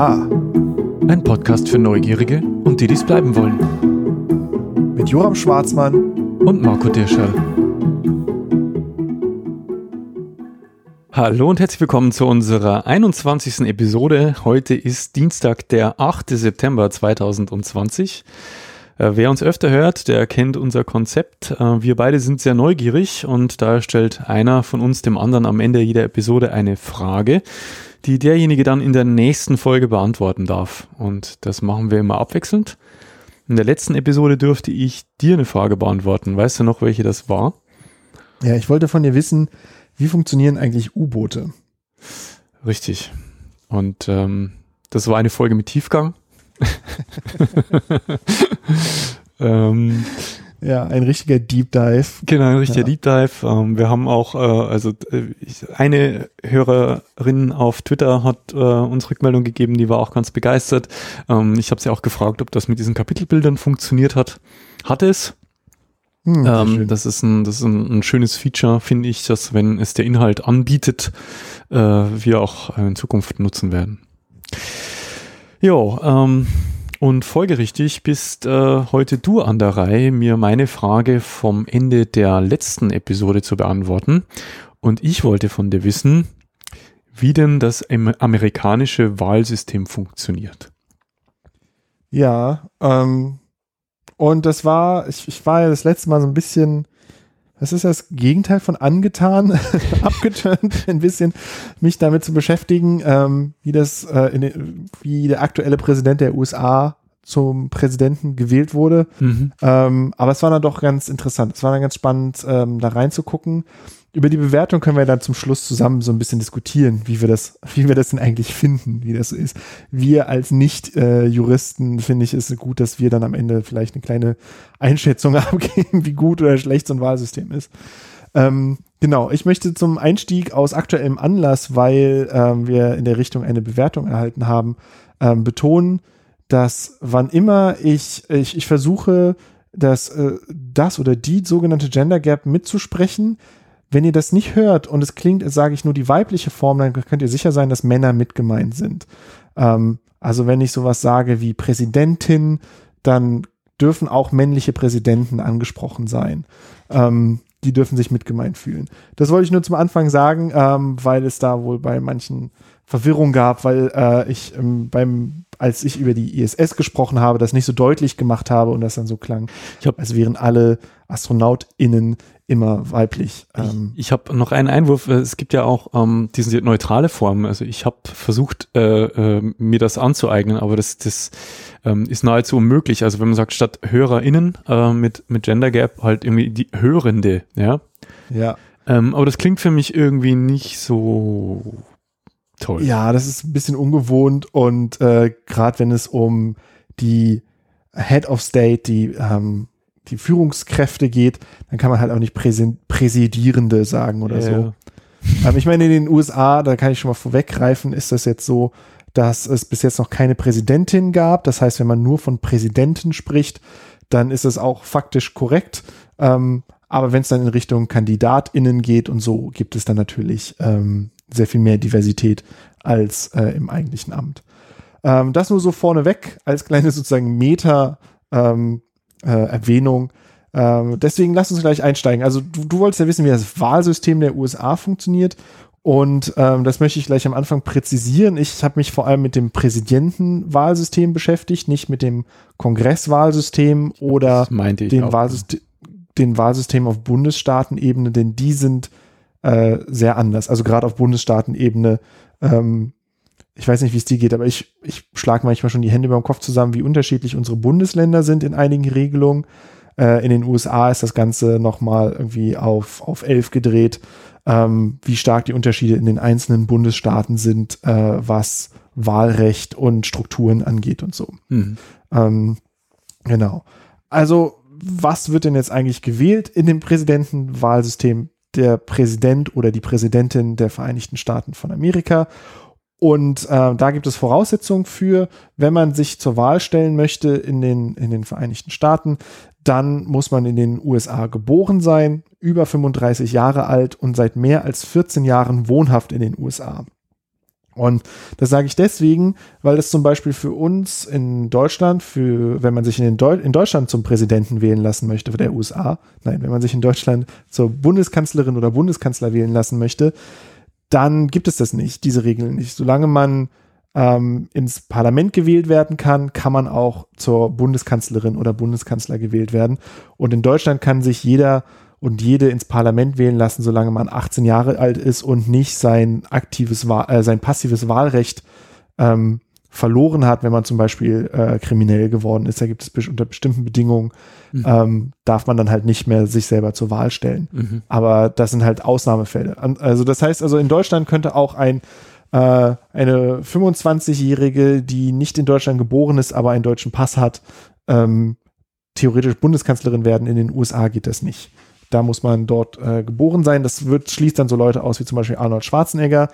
Aha. Ein Podcast für Neugierige und die, die es bleiben wollen. Mit Joram Schwarzmann und Marco Dirschall. Hallo und herzlich willkommen zu unserer 21. Episode. Heute ist Dienstag, der 8. September 2020. Äh, wer uns öfter hört, der kennt unser Konzept. Äh, wir beide sind sehr neugierig und da stellt einer von uns dem anderen am Ende jeder Episode eine Frage, die derjenige dann in der nächsten Folge beantworten darf. Und das machen wir immer abwechselnd. In der letzten Episode dürfte ich dir eine Frage beantworten. Weißt du noch, welche das war? Ja, ich wollte von dir wissen, wie funktionieren eigentlich U-Boote? Richtig. Und ähm, das war eine Folge mit Tiefgang. ähm, ja, ein richtiger Deep Dive. Genau, ein richtiger ja. Deep Dive. Ähm, wir haben auch, äh, also äh, eine Hörerin auf Twitter hat äh, uns Rückmeldung gegeben, die war auch ganz begeistert. Ähm, ich habe sie auch gefragt, ob das mit diesen Kapitelbildern funktioniert hat. Hat es. Hm, ähm, das ist ein, das ist ein, ein schönes Feature, finde ich, dass wenn es der Inhalt anbietet, äh, wir auch in Zukunft nutzen werden. Jo, ähm, und folgerichtig bist äh, heute du an der Reihe, mir meine Frage vom Ende der letzten Episode zu beantworten. Und ich wollte von dir wissen, wie denn das amerikanische Wahlsystem funktioniert. Ja, ähm, und das war, ich, ich war ja das letzte Mal so ein bisschen das ist das Gegenteil von angetan, abgeturnt, ein bisschen mich damit zu beschäftigen, ähm, wie das, äh, in, wie der aktuelle Präsident der USA zum Präsidenten gewählt wurde. Mhm. Ähm, aber es war dann doch ganz interessant. Es war dann ganz spannend, ähm, da reinzugucken über die Bewertung können wir dann zum Schluss zusammen so ein bisschen diskutieren, wie wir das, wie wir das denn eigentlich finden, wie das ist. Wir als Nicht-Juristen äh, finde ich es gut, dass wir dann am Ende vielleicht eine kleine Einschätzung abgeben, wie gut oder schlecht so ein Wahlsystem ist. Ähm, genau, ich möchte zum Einstieg aus aktuellem Anlass, weil ähm, wir in der Richtung eine Bewertung erhalten haben, ähm, betonen, dass wann immer ich, ich, ich versuche, das, äh, das oder die sogenannte Gender Gap mitzusprechen, wenn ihr das nicht hört und es klingt, sage ich nur die weibliche Form, dann könnt ihr sicher sein, dass Männer mit gemeint sind. Ähm, also wenn ich sowas sage wie Präsidentin, dann dürfen auch männliche Präsidenten angesprochen sein. Ähm, die dürfen sich mitgemeint fühlen. Das wollte ich nur zum Anfang sagen, ähm, weil es da wohl bei manchen Verwirrung gab, weil äh, ich ähm, beim als ich über die ISS gesprochen habe, das nicht so deutlich gemacht habe und das dann so klang, ich hab, als wären alle AstronautInnen immer weiblich. Ähm, ich ich habe noch einen Einwurf. Es gibt ja auch ähm, diese neutrale Form. Also ich habe versucht, äh, äh, mir das anzueignen, aber das, das ähm, ist nahezu unmöglich. Also wenn man sagt, statt HörerInnen äh, mit, mit Gender Gap halt irgendwie die Hörende, ja. Ja. Ähm, aber das klingt für mich irgendwie nicht so toll. Ja, das ist ein bisschen ungewohnt und äh, gerade wenn es um die Head of State, die ähm, die Führungskräfte geht, dann kann man halt auch nicht Präsidierende sagen oder ja. so. Ähm, ich meine, in den USA, da kann ich schon mal vorweggreifen, ist das jetzt so, dass es bis jetzt noch keine Präsidentin gab. Das heißt, wenn man nur von Präsidenten spricht, dann ist es auch faktisch korrekt. Ähm, aber wenn es dann in Richtung KandidatInnen geht und so, gibt es dann natürlich ähm, sehr viel mehr Diversität als äh, im eigentlichen Amt. Ähm, das nur so vorneweg als kleine sozusagen Meta ähm, äh. Ähm, deswegen lass uns gleich einsteigen. Also du, du wolltest ja wissen, wie das Wahlsystem der USA funktioniert. Und ähm, das möchte ich gleich am Anfang präzisieren. Ich habe mich vor allem mit dem Präsidentenwahlsystem beschäftigt, nicht mit dem Kongresswahlsystem oder dem Wahlsystem, den Wahlsystem auf Bundesstaatenebene, denn die sind äh, sehr anders. Also gerade auf Bundesstaatenebene ähm, ich weiß nicht, wie es dir geht, aber ich, ich schlage manchmal schon die Hände beim Kopf zusammen, wie unterschiedlich unsere Bundesländer sind in einigen Regelungen. Äh, in den USA ist das Ganze nochmal irgendwie auf, auf elf gedreht, ähm, wie stark die Unterschiede in den einzelnen Bundesstaaten sind, äh, was Wahlrecht und Strukturen angeht und so. Mhm. Ähm, genau. Also, was wird denn jetzt eigentlich gewählt in dem Präsidentenwahlsystem? Der Präsident oder die Präsidentin der Vereinigten Staaten von Amerika und äh, da gibt es Voraussetzungen für, wenn man sich zur Wahl stellen möchte in den, in den Vereinigten Staaten, dann muss man in den USA geboren sein, über 35 Jahre alt und seit mehr als 14 Jahren wohnhaft in den USA. Und das sage ich deswegen, weil es zum Beispiel für uns in Deutschland, für wenn man sich in, Deu in, Deutschland zum Präsidenten wählen lassen möchte, der USA, nein, wenn man sich in Deutschland zur Bundeskanzlerin oder Bundeskanzler wählen lassen möchte, dann gibt es das nicht, diese Regeln nicht. Solange man ähm, ins Parlament gewählt werden kann, kann man auch zur Bundeskanzlerin oder Bundeskanzler gewählt werden. Und in Deutschland kann sich jeder und jede ins Parlament wählen lassen, solange man 18 Jahre alt ist und nicht sein aktives, äh, sein passives Wahlrecht ähm, verloren hat, wenn man zum Beispiel äh, kriminell geworden ist. Da gibt es unter bestimmten Bedingungen, mhm. ähm, darf man dann halt nicht mehr sich selber zur Wahl stellen. Mhm. Aber das sind halt Ausnahmefälle. Also das heißt also, in Deutschland könnte auch ein äh, eine 25-Jährige, die nicht in Deutschland geboren ist, aber einen deutschen Pass hat, ähm, theoretisch Bundeskanzlerin werden. In den USA geht das nicht. Da muss man dort äh, geboren sein. Das wird, schließt dann so Leute aus wie zum Beispiel Arnold Schwarzenegger,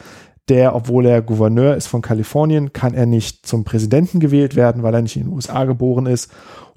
der, obwohl er Gouverneur ist von Kalifornien, kann er nicht zum Präsidenten gewählt werden, weil er nicht in den USA geboren ist.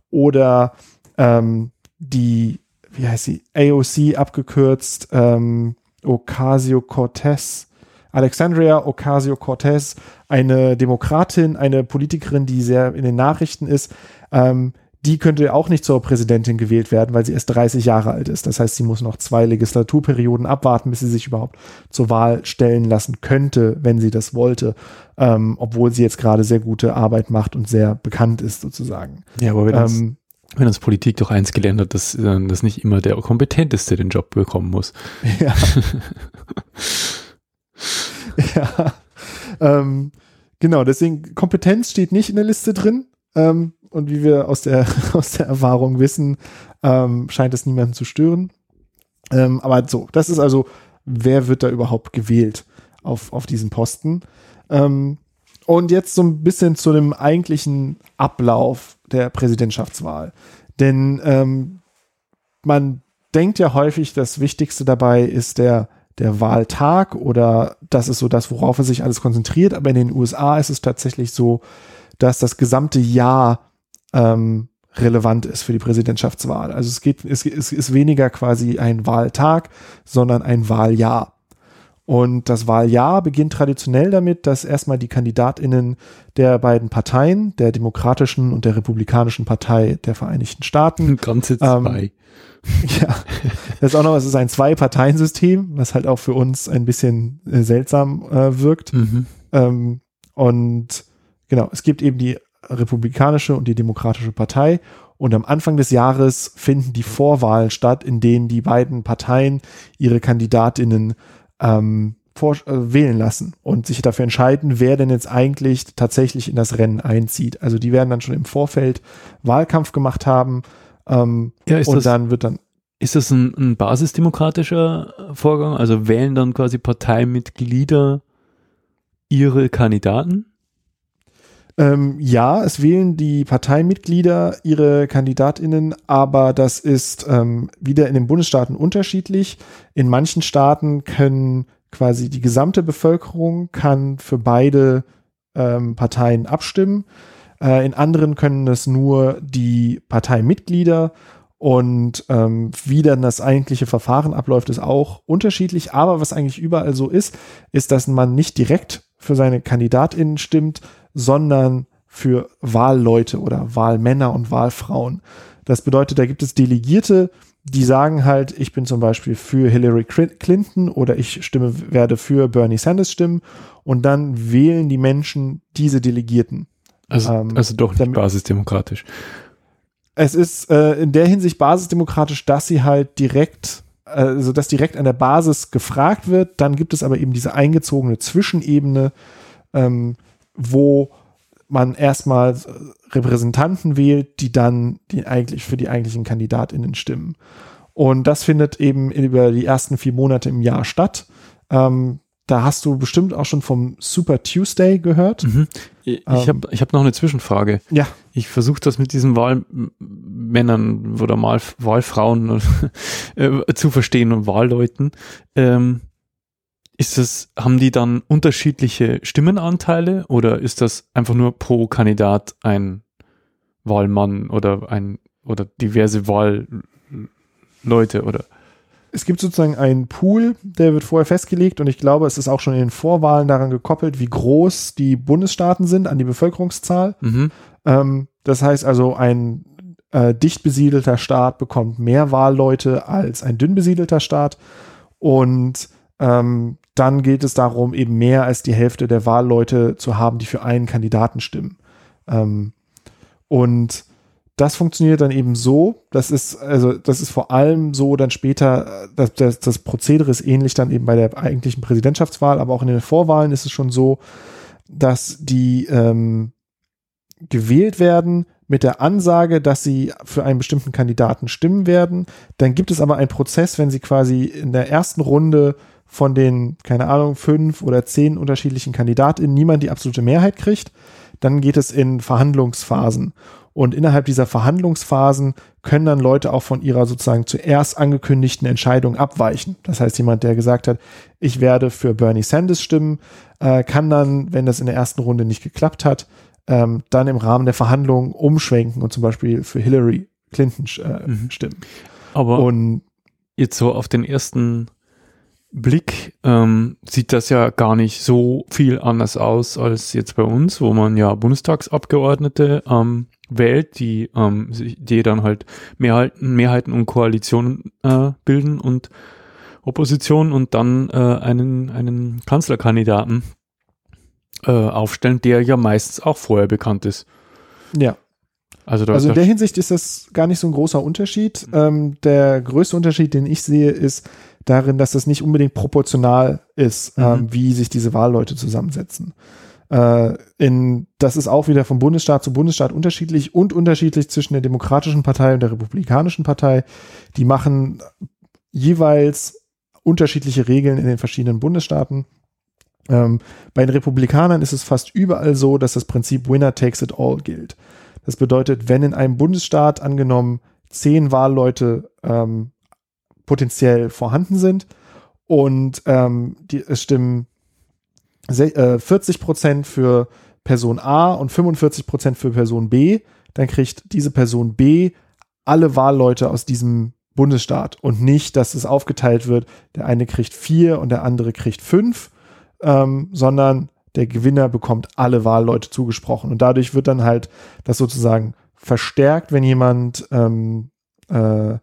Oder ähm, die, wie heißt sie, AOC abgekürzt, ähm, Ocasio-Cortez, Alexandria Ocasio-Cortez, eine Demokratin, eine Politikerin, die sehr in den Nachrichten ist, ähm, die könnte auch nicht zur Präsidentin gewählt werden, weil sie erst 30 Jahre alt ist. Das heißt, sie muss noch zwei Legislaturperioden abwarten, bis sie sich überhaupt zur Wahl stellen lassen könnte, wenn sie das wollte, ähm, obwohl sie jetzt gerade sehr gute Arbeit macht und sehr bekannt ist sozusagen. Ja, aber wenn das, ähm, wenn das Politik doch eins gelernt hat, dass, äh, dass nicht immer der kompetenteste den Job bekommen muss. Ja. ja. Ähm, genau, deswegen Kompetenz steht nicht in der Liste drin. Ähm, und wie wir aus der, aus der Erfahrung wissen, ähm, scheint es niemanden zu stören. Ähm, aber so, das ist also, wer wird da überhaupt gewählt auf, auf diesen Posten? Ähm, und jetzt so ein bisschen zu dem eigentlichen Ablauf der Präsidentschaftswahl. Denn ähm, man denkt ja häufig, das Wichtigste dabei ist der, der Wahltag oder das ist so das, worauf er sich alles konzentriert. Aber in den USA ist es tatsächlich so, dass das gesamte Jahr ähm, relevant ist für die Präsidentschaftswahl. Also es geht, es, es ist weniger quasi ein Wahltag, sondern ein Wahljahr. Und das Wahljahr beginnt traditionell damit, dass erstmal die KandidatInnen der beiden Parteien, der Demokratischen und der Republikanischen Partei der Vereinigten Staaten. Ganze ähm, zwei. Ähm, ja, das ist auch noch, es ist ein Zwei-Parteien-System, was halt auch für uns ein bisschen äh, seltsam äh, wirkt. Mhm. Ähm, und genau, es gibt eben die Republikanische und die Demokratische Partei. Und am Anfang des Jahres finden die Vorwahlen statt, in denen die beiden Parteien ihre Kandidatinnen ähm, vor, äh, wählen lassen und sich dafür entscheiden, wer denn jetzt eigentlich tatsächlich in das Rennen einzieht. Also die werden dann schon im Vorfeld Wahlkampf gemacht haben. Ähm, ja, und das, dann wird dann. Ist das ein, ein basisdemokratischer Vorgang? Also wählen dann quasi Parteimitglieder ihre Kandidaten? Ähm, ja, es wählen die Parteimitglieder ihre KandidatInnen, aber das ist ähm, wieder in den Bundesstaaten unterschiedlich. In manchen Staaten können quasi die gesamte Bevölkerung kann für beide ähm, Parteien abstimmen. Äh, in anderen können es nur die Parteimitglieder und ähm, wie dann das eigentliche Verfahren abläuft, ist auch unterschiedlich. Aber was eigentlich überall so ist, ist, dass man nicht direkt für seine KandidatInnen stimmt, sondern für Wahlleute oder Wahlmänner und Wahlfrauen. Das bedeutet, da gibt es Delegierte, die sagen halt, ich bin zum Beispiel für Hillary Clinton oder ich stimme, werde für Bernie Sanders stimmen und dann wählen die Menschen diese Delegierten. Also, ähm, also doch nicht damit, basisdemokratisch. Es ist äh, in der Hinsicht basisdemokratisch, dass sie halt direkt, also dass direkt an der Basis gefragt wird. Dann gibt es aber eben diese eingezogene Zwischenebene, ähm, wo man erstmal Repräsentanten wählt, die dann die eigentlich für die eigentlichen KandidatInnen stimmen. Und das findet eben über die ersten vier Monate im Jahr statt. Ähm, da hast du bestimmt auch schon vom Super Tuesday gehört. Mhm. Ich ähm, habe ich hab noch eine Zwischenfrage. Ja. Ich versuche das mit diesen Wahlmännern oder Mal Wahlfrauen äh, zu verstehen und Wahlleuten. Ähm, ist das, haben die dann unterschiedliche Stimmenanteile oder ist das einfach nur pro Kandidat ein Wahlmann oder ein oder diverse Wahlleute oder? es gibt sozusagen einen Pool, der wird vorher festgelegt und ich glaube, es ist auch schon in den Vorwahlen daran gekoppelt, wie groß die Bundesstaaten sind an die Bevölkerungszahl. Mhm. Ähm, das heißt also, ein äh, dicht besiedelter Staat bekommt mehr Wahlleute als ein dünn besiedelter Staat und ähm, dann geht es darum, eben mehr als die Hälfte der Wahlleute zu haben, die für einen Kandidaten stimmen. Ähm, und das funktioniert dann eben so, das ist, also das ist vor allem so dann später, das, das, das Prozedere ist ähnlich dann eben bei der eigentlichen Präsidentschaftswahl, aber auch in den Vorwahlen ist es schon so, dass die ähm, gewählt werden mit der Ansage, dass sie für einen bestimmten Kandidaten stimmen werden. Dann gibt es aber einen Prozess, wenn sie quasi in der ersten Runde von den, keine Ahnung, fünf oder zehn unterschiedlichen KandidatInnen niemand die absolute Mehrheit kriegt, dann geht es in Verhandlungsphasen. Und innerhalb dieser Verhandlungsphasen können dann Leute auch von ihrer sozusagen zuerst angekündigten Entscheidung abweichen. Das heißt, jemand, der gesagt hat, ich werde für Bernie Sanders stimmen, äh, kann dann, wenn das in der ersten Runde nicht geklappt hat, ähm, dann im Rahmen der Verhandlungen umschwenken und zum Beispiel für Hillary Clinton äh, mhm. stimmen. Aber und jetzt so auf den ersten Blick ähm, sieht das ja gar nicht so viel anders aus als jetzt bei uns, wo man ja Bundestagsabgeordnete ähm, wählt, die, ähm, die dann halt Mehrheiten, Mehrheiten und Koalitionen äh, bilden und Opposition und dann äh, einen, einen Kanzlerkandidaten äh, aufstellen, der ja meistens auch vorher bekannt ist. Ja. Also, also in der Hinsicht ist das gar nicht so ein großer Unterschied. Mhm. Ähm, der größte Unterschied, den ich sehe, ist darin, dass das nicht unbedingt proportional ist, mhm. ähm, wie sich diese Wahlleute zusammensetzen. Äh, in, das ist auch wieder vom Bundesstaat zu Bundesstaat unterschiedlich und unterschiedlich zwischen der Demokratischen Partei und der Republikanischen Partei. Die machen jeweils unterschiedliche Regeln in den verschiedenen Bundesstaaten. Ähm, bei den Republikanern ist es fast überall so, dass das Prinzip Winner takes it all gilt. Das bedeutet, wenn in einem Bundesstaat angenommen zehn Wahlleute ähm, potenziell vorhanden sind und ähm, die, es stimmen 40 äh, Prozent für Person A und 45 Prozent für Person B, dann kriegt diese Person B alle Wahlleute aus diesem Bundesstaat und nicht, dass es aufgeteilt wird, der eine kriegt vier und der andere kriegt fünf, ähm, sondern der Gewinner bekommt alle Wahlleute zugesprochen. Und dadurch wird dann halt das sozusagen verstärkt, wenn jemand, ähm, äh,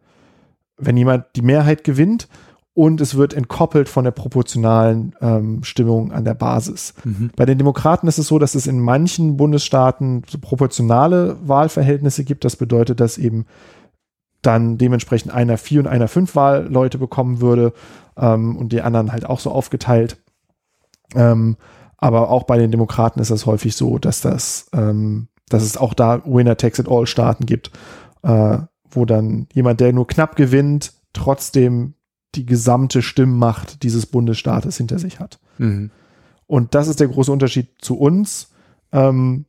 wenn jemand die Mehrheit gewinnt und es wird entkoppelt von der proportionalen ähm, Stimmung an der Basis. Mhm. Bei den Demokraten ist es so, dass es in manchen Bundesstaaten so proportionale Wahlverhältnisse gibt. Das bedeutet, dass eben dann dementsprechend einer vier und einer fünf Wahlleute bekommen würde ähm, und die anderen halt auch so aufgeteilt. Ähm, aber auch bei den Demokraten ist es häufig so, dass das, ähm, dass es auch da Winner Takes It All Staaten gibt, äh, wo dann jemand, der nur knapp gewinnt, trotzdem die gesamte Stimmmacht dieses Bundesstaates hinter sich hat. Mhm. Und das ist der große Unterschied zu uns. Ähm,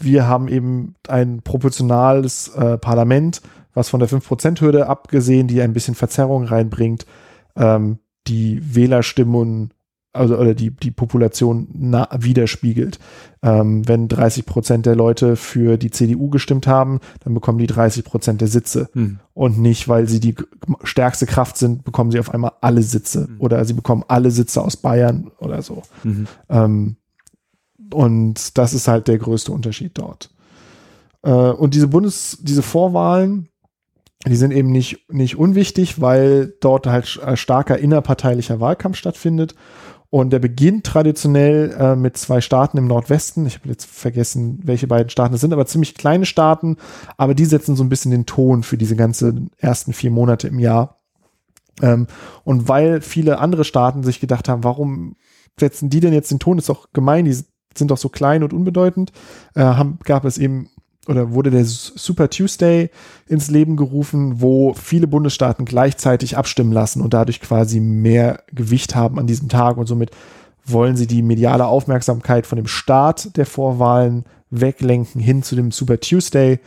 wir haben eben ein proportionales äh, Parlament, was von der 5%-Hürde abgesehen, die ein bisschen Verzerrung reinbringt, ähm, die Wählerstimmen also oder die, die Population na, widerspiegelt. Ähm, wenn 30 Prozent der Leute für die CDU gestimmt haben, dann bekommen die 30 Prozent der Sitze. Hm. Und nicht, weil sie die stärkste Kraft sind, bekommen sie auf einmal alle Sitze. Hm. Oder sie bekommen alle Sitze aus Bayern oder so. Mhm. Ähm, und das ist halt der größte Unterschied dort. Äh, und diese Bundes, diese Vorwahlen, die sind eben nicht, nicht unwichtig, weil dort halt starker innerparteilicher Wahlkampf stattfindet und der beginnt traditionell äh, mit zwei Staaten im Nordwesten. Ich habe jetzt vergessen, welche beiden Staaten es sind, aber ziemlich kleine Staaten. Aber die setzen so ein bisschen den Ton für diese ganzen ersten vier Monate im Jahr. Ähm, und weil viele andere Staaten sich gedacht haben, warum setzen die denn jetzt den Ton? ist doch gemein, die sind doch so klein und unbedeutend. Äh, haben, gab es eben oder wurde der Super Tuesday ins Leben gerufen, wo viele Bundesstaaten gleichzeitig abstimmen lassen und dadurch quasi mehr Gewicht haben an diesem Tag und somit wollen sie die mediale Aufmerksamkeit von dem Start der Vorwahlen weglenken hin zu dem Super Tuesday,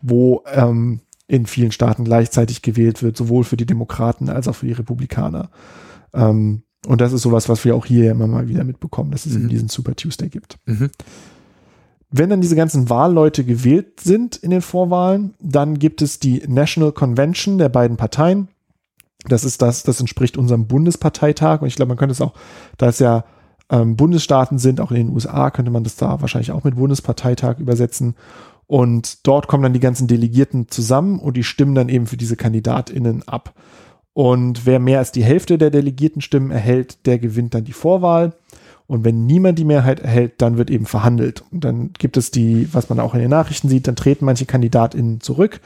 wo ähm, in vielen Staaten gleichzeitig gewählt wird, sowohl für die Demokraten als auch für die Republikaner. Ähm, und das ist sowas, was wir auch hier immer mal wieder mitbekommen, dass es mhm. eben diesen Super Tuesday gibt. Mhm. Wenn dann diese ganzen Wahlleute gewählt sind in den Vorwahlen, dann gibt es die National Convention der beiden Parteien. Das ist das, das entspricht unserem Bundesparteitag. Und ich glaube, man könnte es auch, da es ja ähm, Bundesstaaten sind, auch in den USA, könnte man das da wahrscheinlich auch mit Bundesparteitag übersetzen. Und dort kommen dann die ganzen Delegierten zusammen und die stimmen dann eben für diese KandidatInnen ab. Und wer mehr als die Hälfte der Delegiertenstimmen erhält, der gewinnt dann die Vorwahl. Und wenn niemand die Mehrheit erhält, dann wird eben verhandelt. Und dann gibt es die, was man auch in den Nachrichten sieht, dann treten manche KandidatInnen zurück.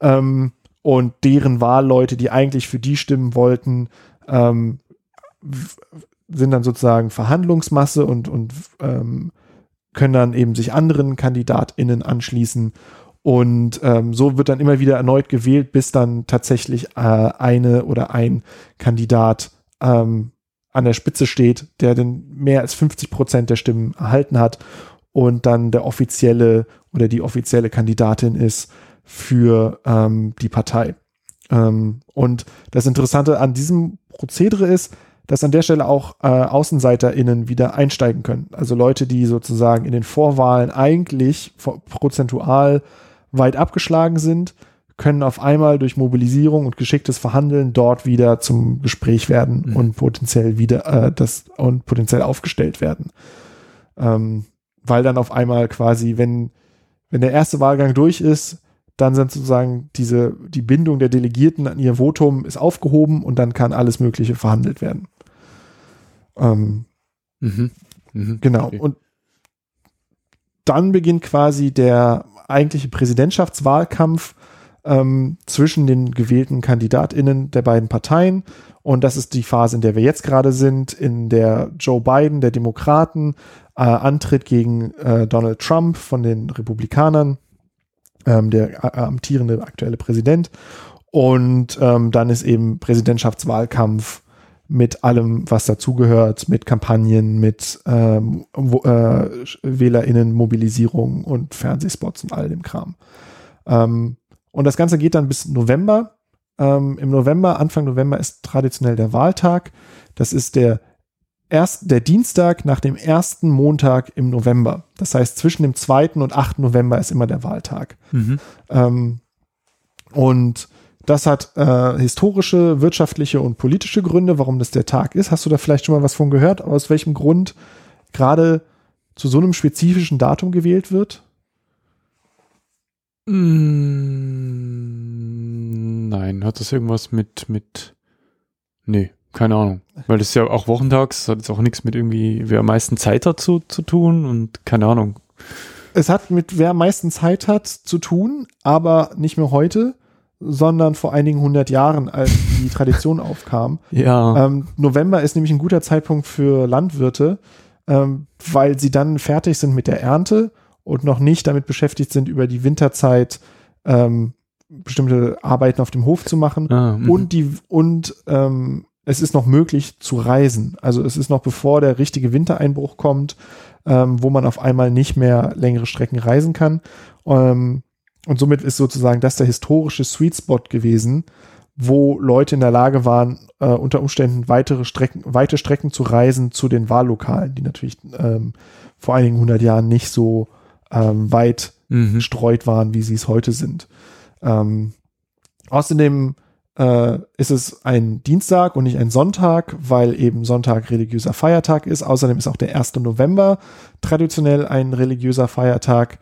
Ähm, und deren Wahlleute, die eigentlich für die stimmen wollten, ähm, sind dann sozusagen Verhandlungsmasse und, und ähm, können dann eben sich anderen KandidatInnen anschließen. Und ähm, so wird dann immer wieder erneut gewählt, bis dann tatsächlich äh, eine oder ein Kandidat ähm, an der Spitze steht, der dann mehr als 50 Prozent der Stimmen erhalten hat und dann der offizielle oder die offizielle Kandidatin ist für ähm, die Partei. Ähm, und das Interessante an diesem Prozedere ist, dass an der Stelle auch äh, AußenseiterInnen wieder einsteigen können. Also Leute, die sozusagen in den Vorwahlen eigentlich prozentual weit abgeschlagen sind, können auf einmal durch Mobilisierung und geschicktes Verhandeln dort wieder zum Gespräch werden mhm. und potenziell wieder äh, das und potenziell aufgestellt werden. Ähm, weil dann auf einmal quasi, wenn, wenn der erste Wahlgang durch ist, dann sind sozusagen diese, die Bindung der Delegierten an ihr Votum ist aufgehoben und dann kann alles Mögliche verhandelt werden. Ähm, mhm. Mhm. Genau. Okay. Und dann beginnt quasi der eigentliche Präsidentschaftswahlkampf ähm, zwischen den gewählten KandidatInnen der beiden Parteien. Und das ist die Phase, in der wir jetzt gerade sind, in der Joe Biden, der Demokraten, äh, antritt gegen äh, Donald Trump von den Republikanern, ähm, der äh, amtierende aktuelle Präsident. Und ähm, dann ist eben Präsidentschaftswahlkampf mit allem, was dazugehört, mit Kampagnen, mit ähm, wo, äh, WählerInnen-Mobilisierung und Fernsehspots und all dem Kram. Ähm, und das Ganze geht dann bis November. Ähm, Im November, Anfang November ist traditionell der Wahltag. Das ist der erst der Dienstag nach dem ersten Montag im November. Das heißt, zwischen dem 2. und 8. November ist immer der Wahltag. Mhm. Ähm, und das hat äh, historische, wirtschaftliche und politische Gründe, warum das der Tag ist. Hast du da vielleicht schon mal was von gehört? Aus welchem Grund gerade zu so einem spezifischen Datum gewählt wird? Mm, nein, hat das irgendwas mit, mit, nee, keine Ahnung. Weil das ist ja auch wochentags, hat jetzt auch nichts mit irgendwie, wer am meisten Zeit hat zu, zu tun und keine Ahnung. Es hat mit wer am meisten Zeit hat zu tun, aber nicht mehr heute, sondern vor einigen hundert Jahren, als die Tradition aufkam. Ja. Ähm, November ist nämlich ein guter Zeitpunkt für Landwirte, ähm, weil sie dann fertig sind mit der Ernte und noch nicht damit beschäftigt sind, über die Winterzeit ähm, bestimmte Arbeiten auf dem Hof zu machen. Ah, mhm. und die und ähm, es ist noch möglich zu reisen. Also es ist noch bevor der richtige Wintereinbruch kommt, ähm, wo man auf einmal nicht mehr längere Strecken reisen kann. Ähm, und somit ist sozusagen das der historische Sweet Spot gewesen, wo Leute in der Lage waren, äh, unter Umständen weitere Strecken, weite Strecken zu reisen zu den Wahllokalen, die natürlich ähm, vor einigen hundert Jahren nicht so ähm, weit mhm. gestreut waren, wie sie es heute sind. Ähm, außerdem äh, ist es ein Dienstag und nicht ein Sonntag, weil eben Sonntag religiöser Feiertag ist. Außerdem ist auch der 1. November traditionell ein religiöser Feiertag,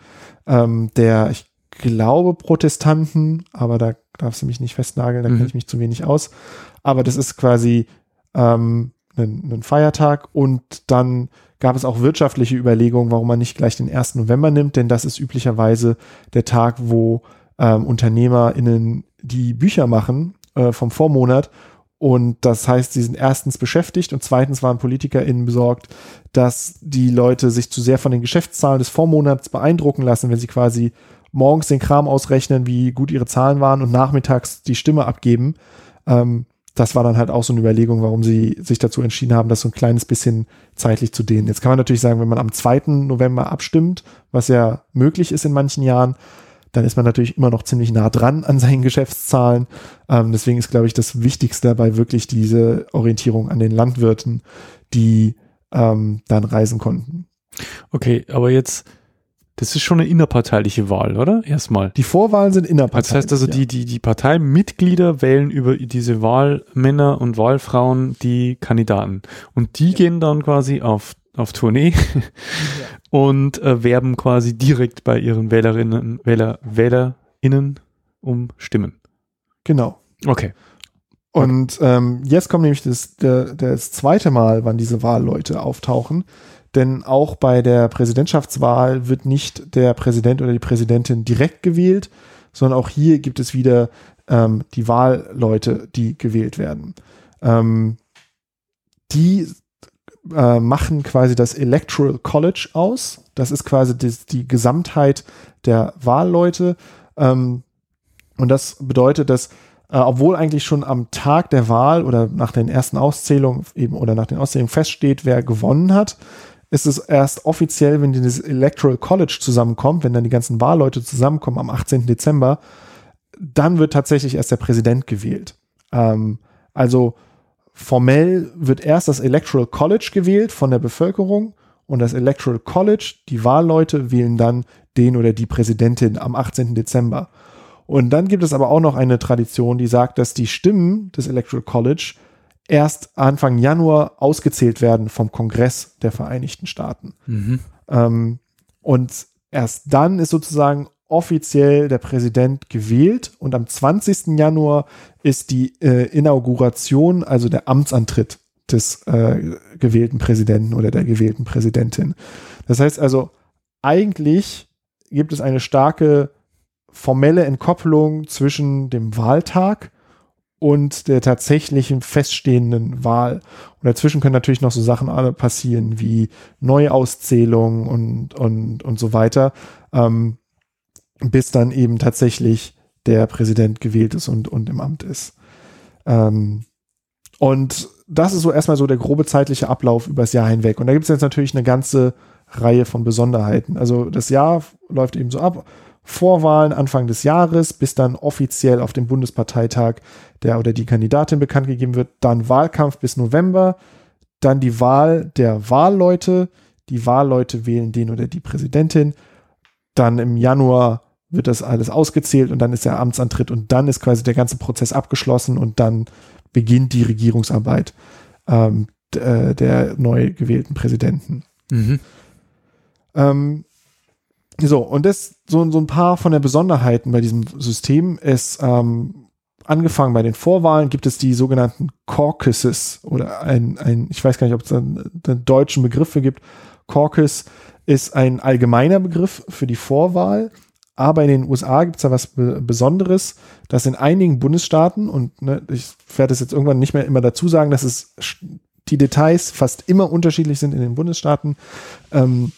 ähm, der, ich glaube, Protestanten, aber da darfst du mich nicht festnageln, da mhm. kenne ich mich zu wenig aus. Aber das ist quasi ähm, ein, ein Feiertag und dann gab es auch wirtschaftliche Überlegungen, warum man nicht gleich den 1. November nimmt, denn das ist üblicherweise der Tag, wo ähm, UnternehmerInnen die Bücher machen äh, vom Vormonat und das heißt, sie sind erstens beschäftigt und zweitens waren PolitikerInnen besorgt, dass die Leute sich zu sehr von den Geschäftszahlen des Vormonats beeindrucken lassen, wenn sie quasi morgens den Kram ausrechnen, wie gut ihre Zahlen waren und nachmittags die Stimme abgeben. Ähm, das war dann halt auch so eine Überlegung, warum sie sich dazu entschieden haben, das so ein kleines bisschen zeitlich zu dehnen. Jetzt kann man natürlich sagen, wenn man am 2. November abstimmt, was ja möglich ist in manchen Jahren, dann ist man natürlich immer noch ziemlich nah dran an seinen Geschäftszahlen. Ähm, deswegen ist, glaube ich, das Wichtigste dabei wirklich diese Orientierung an den Landwirten, die ähm, dann reisen konnten. Okay, aber jetzt Das ist schon eine innerparteiliche Wahl, oder? Erstmal. Die Vorwahlen sind innerparteilich. Das heißt also, ja. die, die, die Parteimitglieder wählen über diese Wahlmänner und Wahlfrauen die Kandidaten. Und die gehen dann quasi auf, auf Tournee und äh, werben quasi direkt bei ihren Wählerinnen, Wähler, WählerInnen um Stimmen. Genau. Okay. Und ähm, jetzt kommt nämlich das, der, das zweite Mal, wann diese Wahlleute auftauchen. Denn auch bei der Präsidentschaftswahl wird nicht der Präsident oder die Präsidentin direkt gewählt, sondern auch hier gibt es wieder ähm, die Wahlleute, die gewählt werden. Ähm, die äh, machen quasi das Electoral College aus. Das ist quasi die, die Gesamtheit der Wahlleute. Ähm, und das bedeutet, dass äh, obwohl eigentlich schon am Tag der Wahl oder nach den ersten Auszählungen eben oder nach den Auszählungen feststeht, wer gewonnen hat, ist es erst offiziell, wenn dieses Electoral College zusammenkommt, wenn dann die ganzen Wahlleute zusammenkommen am 18. Dezember, dann wird tatsächlich erst der Präsident gewählt. Ähm, also formell wird erst das Electoral College gewählt von der Bevölkerung und das Electoral College, die Wahlleute wählen dann den oder die Präsidentin am 18. Dezember. Und dann gibt es aber auch noch eine Tradition, die sagt, dass die Stimmen des Electoral College erst Anfang Januar ausgezählt werden vom Kongress der Vereinigten Staaten. Mhm. Ähm, und erst dann ist sozusagen offiziell der Präsident gewählt und am 20. Januar ist die äh, Inauguration, also der Amtsantritt des äh, gewählten Präsidenten oder der gewählten Präsidentin. Das heißt also, eigentlich gibt es eine starke formelle Entkopplung zwischen dem Wahltag und der tatsächlichen feststehenden Wahl. Und dazwischen können natürlich noch so Sachen alle passieren wie Neuauszählung und, und, und so weiter, ähm, bis dann eben tatsächlich der Präsident gewählt ist und, und im Amt ist. Ähm, und das ist so erstmal so der grobe zeitliche Ablauf übers Jahr hinweg. Und da gibt es jetzt natürlich eine ganze Reihe von Besonderheiten. Also das Jahr läuft eben so ab. Vorwahlen Anfang des Jahres, bis dann offiziell auf dem Bundesparteitag der oder die Kandidatin bekannt gegeben wird, dann Wahlkampf bis November, dann die Wahl der Wahlleute, die Wahlleute wählen den oder die Präsidentin, dann im Januar wird das alles ausgezählt und dann ist der Amtsantritt und dann ist quasi der ganze Prozess abgeschlossen und dann beginnt die Regierungsarbeit ähm, der neu gewählten Präsidenten. Mhm. Ähm, so, und das, so, so ein paar von der Besonderheiten bei diesem System ist, ähm, angefangen bei den Vorwahlen gibt es die sogenannten Caucuses oder ein, ein ich weiß gar nicht, ob es einen, deutschen Begriff für gibt. Caucus ist ein allgemeiner Begriff für die Vorwahl, aber in den USA gibt es da was Besonderes, dass in einigen Bundesstaaten, und ne, ich werde es jetzt irgendwann nicht mehr immer dazu sagen, dass es die Details fast immer unterschiedlich sind in den Bundesstaaten, ähm,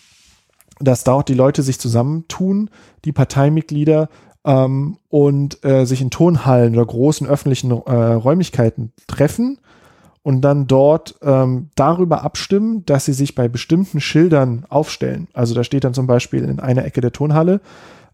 dass dort die Leute sich zusammentun, die Parteimitglieder, ähm, und äh, sich in Turnhallen oder großen öffentlichen äh, Räumlichkeiten treffen und dann dort ähm, darüber abstimmen, dass sie sich bei bestimmten Schildern aufstellen. Also da steht dann zum Beispiel in einer Ecke der Turnhalle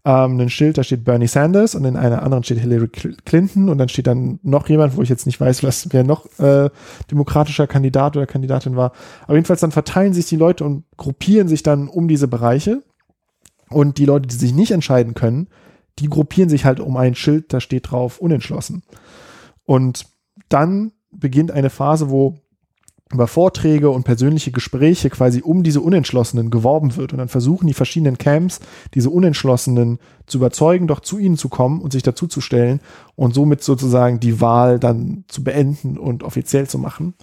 ähm, ein Schild, da steht Bernie Sanders und in einer anderen steht Hillary Clinton und dann steht dann noch jemand, wo ich jetzt nicht weiß, was wer noch äh, demokratischer Kandidat oder Kandidatin war. Aber jedenfalls dann verteilen sich die Leute und gruppieren sich dann um diese Bereiche und die Leute, die sich nicht entscheiden können, die gruppieren sich halt um ein Schild, da steht drauf unentschlossen. Und dann beginnt eine Phase, wo über Vorträge und persönliche Gespräche quasi um diese Unentschlossenen geworben wird. Und dann versuchen die verschiedenen Camps, diese Unentschlossenen zu überzeugen, doch zu ihnen zu kommen und sich dazuzustellen und somit sozusagen die Wahl dann zu beenden und offiziell zu machen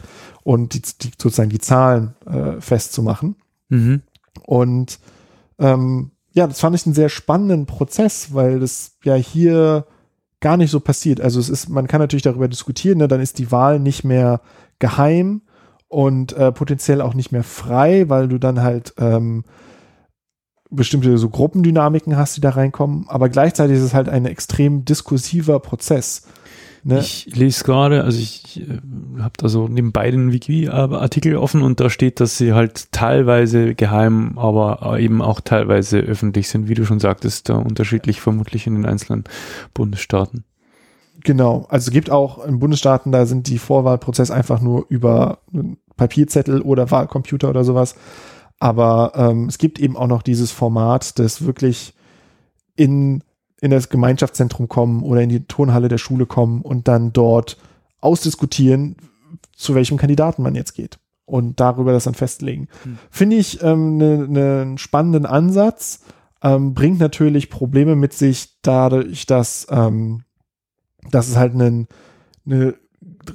und die, die sozusagen die Zahlen äh, festzumachen. Mhm. Und ähm, ja, das fand ich einen sehr spannenden Prozess, weil das ja hier gar nicht so passiert. Also es ist, man kann natürlich darüber diskutieren, ne? dann ist die Wahl nicht mehr geheim und äh, potenziell auch nicht mehr frei, weil du dann halt ähm, bestimmte so Gruppendynamiken hast, die da reinkommen. Aber gleichzeitig ist es halt ein extrem diskursiver Prozess. Ne? Ich lese gerade, also ich äh, habe da so nebenbei den Wiki-Artikel offen und da steht, dass sie halt teilweise geheim, aber eben auch teilweise öffentlich sind, wie du schon sagtest, da unterschiedlich vermutlich in den einzelnen Bundesstaaten. Genau, also es gibt auch in Bundesstaaten, da sind die Vorwahlprozess einfach nur über Papierzettel oder Wahlcomputer oder sowas. Aber ähm, es gibt eben auch noch dieses Format, das wirklich in, in das Gemeinschaftszentrum kommen oder in die Turnhalle der Schule kommen und dann dort ausdiskutieren, zu welchem Kandidaten man jetzt geht und darüber das dann festlegen. Hm. Finde ich ähm, ne, ne, einen spannenden Ansatz, ähm, bringt natürlich Probleme mit sich, dadurch, dass, ähm, dass es halt eine, eine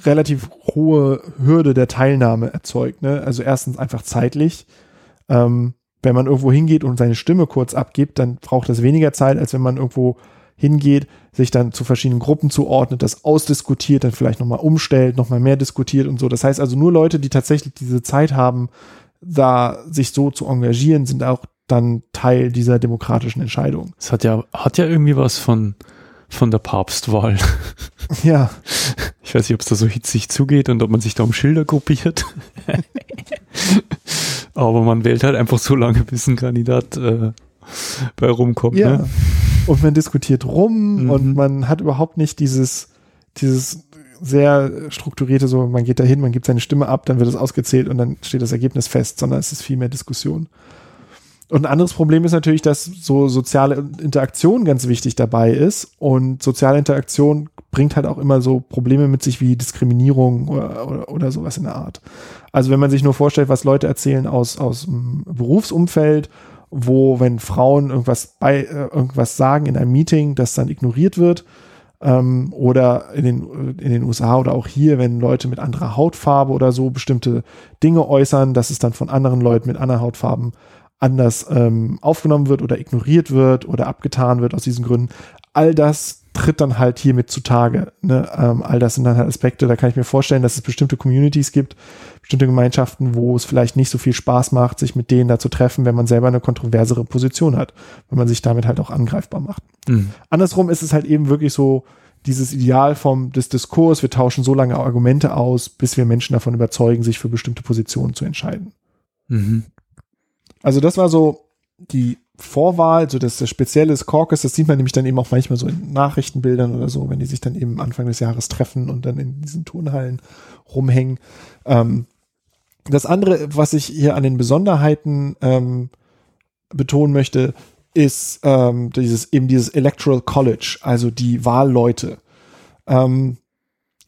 relativ hohe Hürde der Teilnahme erzeugt. Ne? Also erstens einfach zeitlich. Ähm, wenn man irgendwo hingeht und seine Stimme kurz abgibt, dann braucht das weniger Zeit, als wenn man irgendwo hingeht, sich dann zu verschiedenen Gruppen zuordnet, das ausdiskutiert, dann vielleicht nochmal umstellt, nochmal mehr diskutiert und so. Das heißt also nur Leute, die tatsächlich diese Zeit haben, da sich so zu engagieren, sind auch dann Teil dieser demokratischen Entscheidung. Es hat ja, hat ja irgendwie was von, von der Papstwahl. Ja. Ich weiß nicht, ob es da so hitzig zugeht und ob man sich da um Schilder gruppiert. Aber man wählt halt einfach so lange, bis ein Kandidat äh, bei rumkommt. Ja. Ne? Und man diskutiert rum mhm. und man hat überhaupt nicht dieses, dieses sehr strukturierte, so man geht da hin, man gibt seine Stimme ab, dann wird es ausgezählt und dann steht das Ergebnis fest, sondern es ist viel mehr Diskussion. Und ein anderes Problem ist natürlich, dass so soziale Interaktion ganz wichtig dabei ist. Und soziale Interaktion bringt halt auch immer so Probleme mit sich wie Diskriminierung oder, oder, oder sowas in der Art. Also wenn man sich nur vorstellt, was Leute erzählen aus, aus dem Berufsumfeld, wo, wenn Frauen irgendwas bei, äh, irgendwas sagen in einem Meeting, das dann ignoriert wird, ähm, oder in den, in den USA oder auch hier, wenn Leute mit anderer Hautfarbe oder so bestimmte Dinge äußern, dass es dann von anderen Leuten mit anderen Hautfarben anders ähm, aufgenommen wird oder ignoriert wird oder abgetan wird aus diesen Gründen. All das tritt dann halt hiermit zutage. Ne? Ähm, all das sind dann halt Aspekte, da kann ich mir vorstellen, dass es bestimmte Communities gibt, bestimmte Gemeinschaften, wo es vielleicht nicht so viel Spaß macht, sich mit denen da zu treffen, wenn man selber eine kontroversere Position hat, wenn man sich damit halt auch angreifbar macht. Mhm. Andersrum ist es halt eben wirklich so, dieses Ideal vom des Diskurs, wir tauschen so lange Argumente aus, bis wir Menschen davon überzeugen, sich für bestimmte Positionen zu entscheiden. Mhm. Also das war so die Vorwahl, so das, das spezielle Caucus, das sieht man nämlich dann eben auch manchmal so in Nachrichtenbildern oder so, wenn die sich dann eben Anfang des Jahres treffen und dann in diesen Turnhallen rumhängen. Ähm, das andere, was ich hier an den Besonderheiten ähm, betonen möchte, ist ähm, dieses eben dieses Electoral College, also die Wahlleute. Ähm,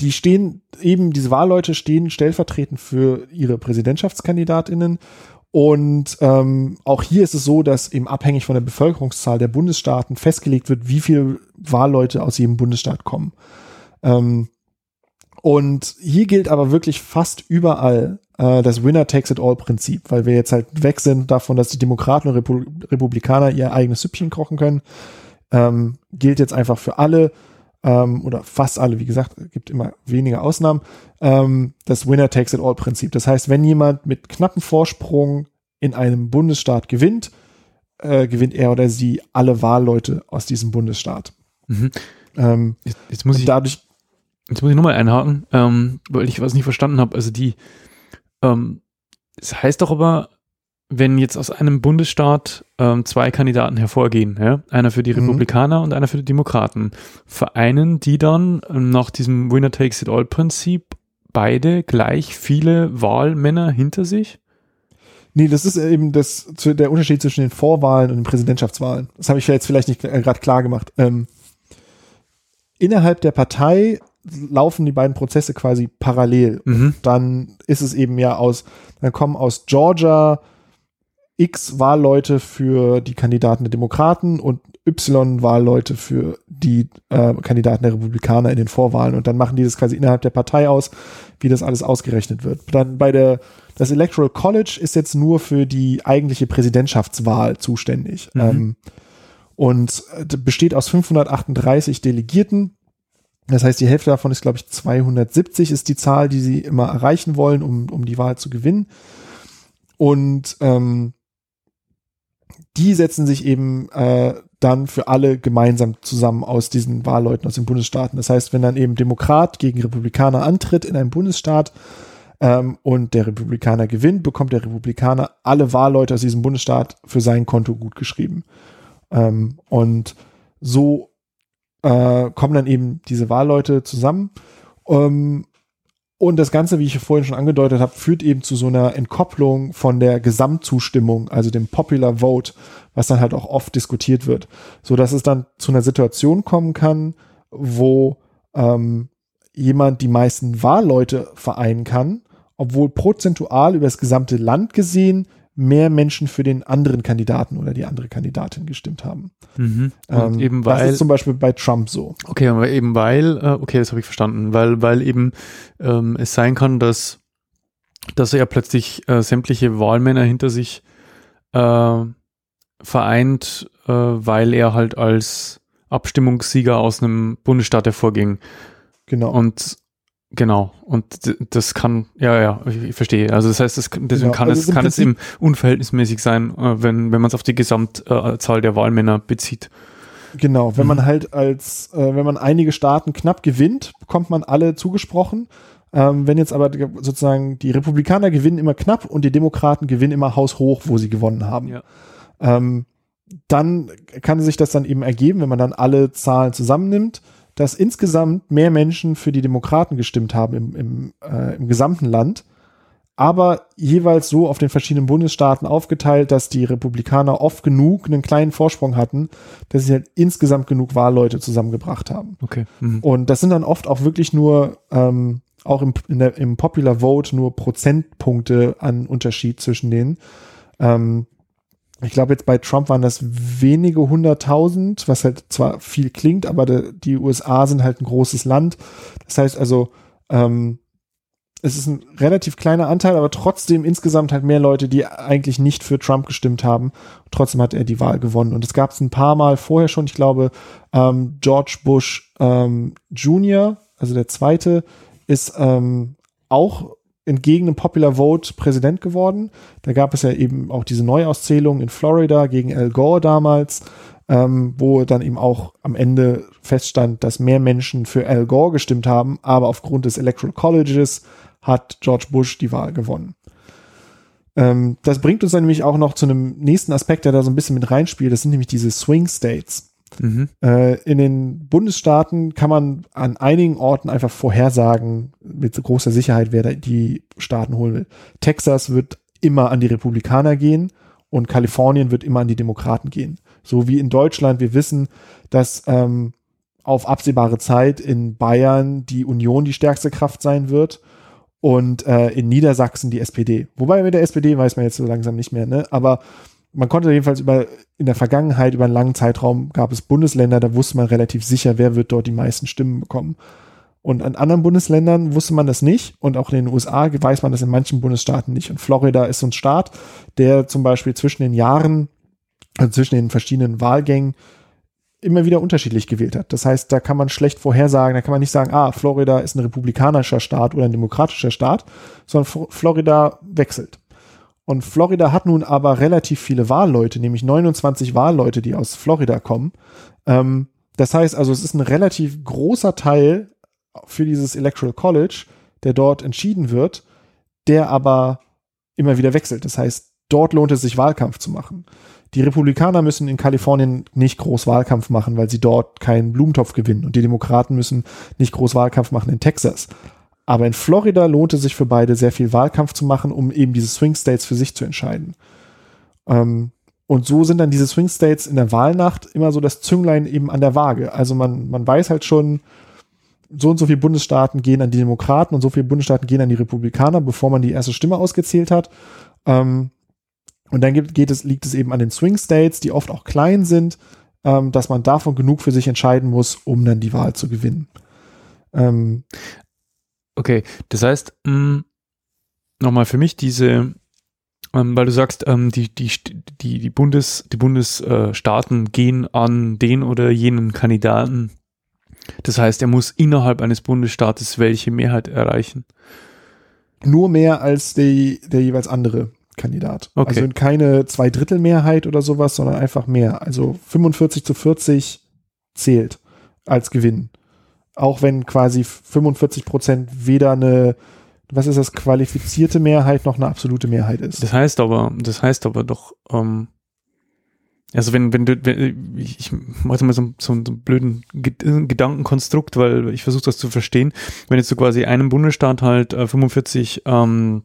die stehen eben, diese Wahlleute stehen stellvertretend für ihre Präsidentschaftskandidatinnen und ähm, auch hier ist es so, dass eben abhängig von der Bevölkerungszahl der Bundesstaaten festgelegt wird, wie viele Wahlleute aus jedem Bundesstaat kommen. Ähm, und hier gilt aber wirklich fast überall äh, das Winner-Takes-it-all-Prinzip, weil wir jetzt halt weg sind davon, dass die Demokraten und Repu Republikaner ihr eigenes Süppchen kochen können. Ähm, gilt jetzt einfach für alle ähm, oder fast alle, wie gesagt, gibt immer weniger Ausnahmen, ähm, das Winner-Takes-it-all-Prinzip. Das heißt, wenn jemand mit knappem Vorsprung in einem Bundesstaat gewinnt, äh, gewinnt er oder sie alle Wahlleute aus diesem Bundesstaat. Mhm. Ähm, jetzt, jetzt, muss ich dadurch. Jetzt muss ich nochmal einhaken, ähm, weil ich was nicht verstanden habe. Also die, ähm, es heißt doch aber, wenn jetzt aus einem Bundesstaat ähm, zwei Kandidaten hervorgehen, ja, einer für die mhm. Republikaner und einer für die Demokraten, vereinen die dann ähm, nach diesem Winner takes it all Prinzip beide gleich viele Wahlmänner hinter sich? Nee, das ist eben das, der Unterschied zwischen den Vorwahlen und den Präsidentschaftswahlen. Das habe ich jetzt vielleicht nicht äh, gerade klar gemacht. Ähm, innerhalb der Partei laufen die beiden Prozesse quasi parallel. Mhm. Dann ist es eben ja aus, dann kommen aus Georgia X Wahlleute für die Kandidaten der Demokraten und Y Wahlleute für die äh, Kandidaten der Republikaner in den Vorwahlen und dann machen die das quasi innerhalb der Partei aus, wie das alles ausgerechnet wird. Dann bei der das Electoral College ist jetzt nur für die eigentliche Präsidentschaftswahl zuständig mhm. ähm, und äh, besteht aus 538 Delegierten. Das heißt, die Hälfte davon ist, glaube ich, 270 ist die Zahl, die sie immer erreichen wollen, um, um die Wahl zu gewinnen. Und ähm, die setzen sich eben äh, dann für alle gemeinsam zusammen aus diesen Wahlleuten aus den Bundesstaaten. Das heißt, wenn dann eben Demokrat gegen Republikaner antritt in einem Bundesstaat ähm, und der Republikaner gewinnt, bekommt der Republikaner alle Wahlleute aus diesem Bundesstaat für sein Konto gut geschrieben. Ähm, und so äh, kommen dann eben diese Wahlleute zusammen. Ähm, Und das Ganze, wie ich vorhin schon angedeutet habe, führt eben zu so einer Entkopplung von der Gesamtzustimmung, also dem Popular Vote, was dann halt auch oft diskutiert wird, so dass es dann zu einer Situation kommen kann, wo ähm, jemand die meisten Wahlleute vereinen kann, obwohl prozentual über das gesamte Land gesehen mehr Menschen für den anderen Kandidaten oder die andere Kandidatin gestimmt haben. Mhm. Ähm, eben weil, das ist zum Beispiel bei Trump so. Okay, aber eben weil, äh, okay, das habe ich verstanden, weil, weil eben ähm, es sein kann, dass, dass er plötzlich äh, sämtliche Wahlmänner hinter sich äh, vereint, äh, weil er halt als Abstimmungssieger aus einem Bundesstaat hervorging. Genau. Und Genau, und das kann, ja, ja, ich, verstehe. Also das heißt, das, deswegen genau. kann, also es, kann es eben unverhältnismäßig sein, äh, wenn, wenn man es auf die Gesamtzahl der Wahlmänner bezieht. Genau, wenn mhm. man halt als, äh, wenn man einige Staaten knapp gewinnt, bekommt man alle zugesprochen. Ähm, wenn jetzt aber sozusagen die Republikaner gewinnen immer knapp und die Demokraten gewinnen immer haushoch, wo sie gewonnen haben. Ja. Ähm, dann kann sich das dann eben ergeben, wenn man dann alle Zahlen zusammennimmt dass insgesamt mehr Menschen für die Demokraten gestimmt haben im, im, äh, im gesamten Land, aber jeweils so auf den verschiedenen Bundesstaaten aufgeteilt, dass die Republikaner oft genug einen kleinen Vorsprung hatten, dass sie halt insgesamt genug Wahlleute zusammengebracht haben. Okay. Mhm. Und das sind dann oft auch wirklich nur ähm, auch im, der, im Popular Vote nur Prozentpunkte an Unterschied zwischen denen. Ähm, ich glaube jetzt bei Trump waren das wenige hunderttausend, was halt zwar viel klingt, aber de, die USA sind halt ein großes Land. Das heißt also, ähm, es ist ein relativ kleiner Anteil, aber trotzdem insgesamt halt mehr Leute, die eigentlich nicht für Trump gestimmt haben. Trotzdem hat er die Wahl gewonnen. Und es gab es ein paar Mal vorher schon. Ich glaube, ähm, George Bush ähm, Jr., also der zweite, ist ähm, auch entgegen dem Popular Vote Präsident geworden. Da gab es ja eben auch diese Neuauszählung in Florida gegen Al Gore damals, ähm, wo dann eben auch am Ende feststand, dass mehr Menschen für Al Gore gestimmt haben, aber aufgrund des Electoral Colleges hat George Bush die Wahl gewonnen. Ähm, das bringt uns dann nämlich auch noch zu einem nächsten Aspekt, der da so ein bisschen mit reinspielt. Das sind nämlich diese Swing States. Mhm. Äh, in den Bundesstaaten kann man an einigen Orten einfach vorhersagen, mit großer Sicherheit, wer die Staaten holen will. Texas wird immer an die Republikaner gehen und Kalifornien wird immer an die Demokraten gehen. So wie in Deutschland wir wissen, dass ähm, auf absehbare Zeit in Bayern die Union die stärkste Kraft sein wird und äh, in Niedersachsen die SPD. Wobei mit der SPD weiß man jetzt so langsam nicht mehr, ne? Aber man konnte jedenfalls über in der Vergangenheit über einen langen Zeitraum gab es Bundesländer, da wusste man relativ sicher, wer wird dort die meisten Stimmen bekommen. Und an anderen Bundesländern wusste man das nicht und auch in den USA weiß man das in manchen Bundesstaaten nicht. Und Florida ist so ein Staat, der zum Beispiel zwischen den Jahren, also zwischen den verschiedenen Wahlgängen immer wieder unterschiedlich gewählt hat. Das heißt, da kann man schlecht vorhersagen, da kann man nicht sagen, ah, Florida ist ein republikanischer Staat oder ein demokratischer Staat, sondern Florida wechselt. Und Florida hat nun aber relativ viele Wahlleute, nämlich 29 Wahlleute, die aus Florida kommen. Ähm, das heißt also, es ist ein relativ großer Teil für dieses Electoral College, der dort entschieden wird, der aber immer wieder wechselt. Das heißt, dort lohnt es sich Wahlkampf zu machen. Die Republikaner müssen in Kalifornien nicht groß Wahlkampf machen, weil sie dort keinen Blumentopf gewinnen. Und die Demokraten müssen nicht groß Wahlkampf machen in Texas. Aber in Florida lohnt es sich für beide sehr viel Wahlkampf zu machen, um eben diese Swing States für sich zu entscheiden. Ähm, und so sind dann diese Swing States in der Wahlnacht immer so das Zünglein eben an der Waage. Also man, man weiß halt schon, so und so viele Bundesstaaten gehen an die Demokraten und so viele Bundesstaaten gehen an die Republikaner, bevor man die erste Stimme ausgezählt hat. Ähm, und dann gibt, geht es, liegt es eben an den Swing States, die oft auch klein sind, ähm, dass man davon genug für sich entscheiden muss, um dann die Wahl zu gewinnen. Ähm, Okay, das heißt, mm, nochmal für mich diese, ähm, weil du sagst, ähm, die, die, die, die Bundes, die Bundesstaaten gehen an den oder jenen Kandidaten. Das heißt, er muss innerhalb eines Bundesstaates welche Mehrheit erreichen? Nur mehr als die, der jeweils andere Kandidat. Okay. Also keine Zweidrittelmehrheit oder sowas, sondern einfach mehr. Also 45 zu 40 zählt als Gewinn auch wenn quasi 45 Prozent weder eine, was ist das, qualifizierte Mehrheit noch eine absolute Mehrheit ist. Das heißt aber, das heißt aber doch, ähm, Also wenn, wenn du, wenn, ich, mache mal so, so, einen blöden Gedankenkonstrukt, weil ich versuche das zu verstehen. Wenn jetzt du quasi einen Bundesstaat halt äh, 45, ähm,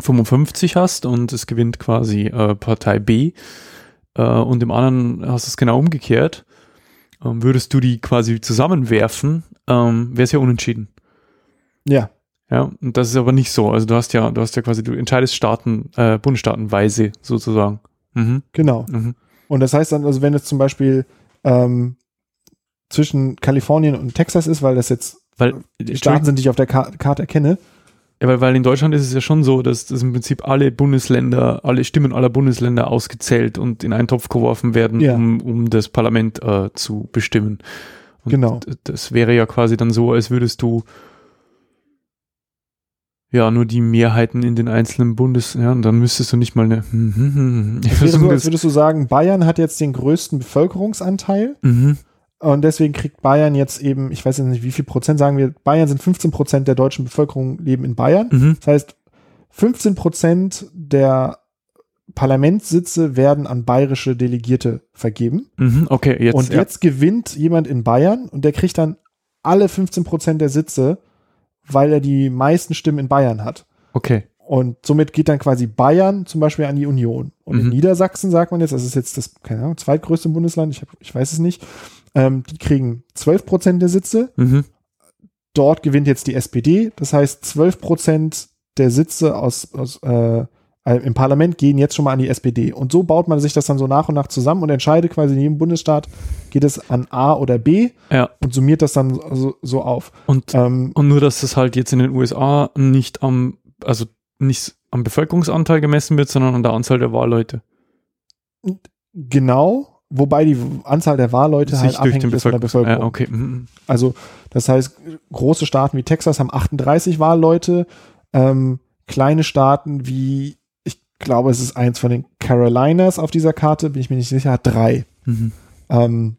55 hast und es gewinnt quasi äh, Partei B äh, und im anderen hast du es genau umgekehrt, ähm, würdest du die quasi zusammenwerfen, ähm, wäre es ja unentschieden. Ja. Ja, und das ist aber nicht so. Also du hast ja, du hast ja quasi, du entscheidest Staaten, äh, Bundesstaatenweise sozusagen. Mhm. Genau. Mhm. Und das heißt dann, also wenn es zum Beispiel ähm, zwischen Kalifornien und Texas ist, weil das jetzt weil, Staaten sind, die ich auf der Karte erkenne. Ja, weil, weil in Deutschland ist es ja schon so, dass, dass im Prinzip alle Bundesländer, alle Stimmen aller Bundesländer ausgezählt und in einen Topf geworfen werden, ja. um, um das Parlament äh, zu bestimmen. Und genau. Das wäre ja quasi dann so, als würdest du ja, nur die Mehrheiten in den einzelnen Bundes, ja, und dann müsstest du nicht mal eine. Hm, hm, hm, ich so, als würdest du sagen, Bayern hat jetzt den größten Bevölkerungsanteil. Mhm. Und deswegen kriegt Bayern jetzt eben, ich weiß jetzt nicht, wie viel Prozent sagen wir, Bayern sind 15 Prozent der deutschen Bevölkerung leben in Bayern. Mhm. Das heißt, 15 Prozent der Parlamentssitze werden an bayerische Delegierte vergeben. Mhm, okay, jetzt. Und jetzt ja. gewinnt jemand in Bayern und der kriegt dann alle 15 Prozent der Sitze weil er die meisten Stimmen in Bayern hat. Okay. Und somit geht dann quasi Bayern zum Beispiel an die Union. Und mhm. in Niedersachsen sagt man jetzt, das ist jetzt das, keine Ahnung, zweitgrößte Bundesland, ich, hab, ich weiß es nicht, ähm, die kriegen 12 Prozent der Sitze. Mhm. Dort gewinnt jetzt die SPD. Das heißt, 12 Prozent der Sitze aus, aus äh, äh, im Parlament gehen jetzt schon mal an die SPD. Und so baut man sich das dann so nach und nach zusammen und entscheidet quasi in jedem Bundesstaat, geht es an A oder B ja. und summiert das dann so, so auf. Und, ähm, und nur, dass das halt jetzt in den USA nicht am, also nicht am Bevölkerungsanteil gemessen wird, sondern an der Anzahl der Wahlleute. Genau, wobei die Anzahl der Wahlleute halt abhängig ist von der Bevölkerung. Ja, okay. Mhm. Also, das heißt, große Staaten wie Texas haben 38 Wahlleute, ähm, kleine Staaten wie glaube, es ist eins von den Carolinas auf dieser Karte, bin ich mir nicht sicher, hat drei. Mhm. Ähm,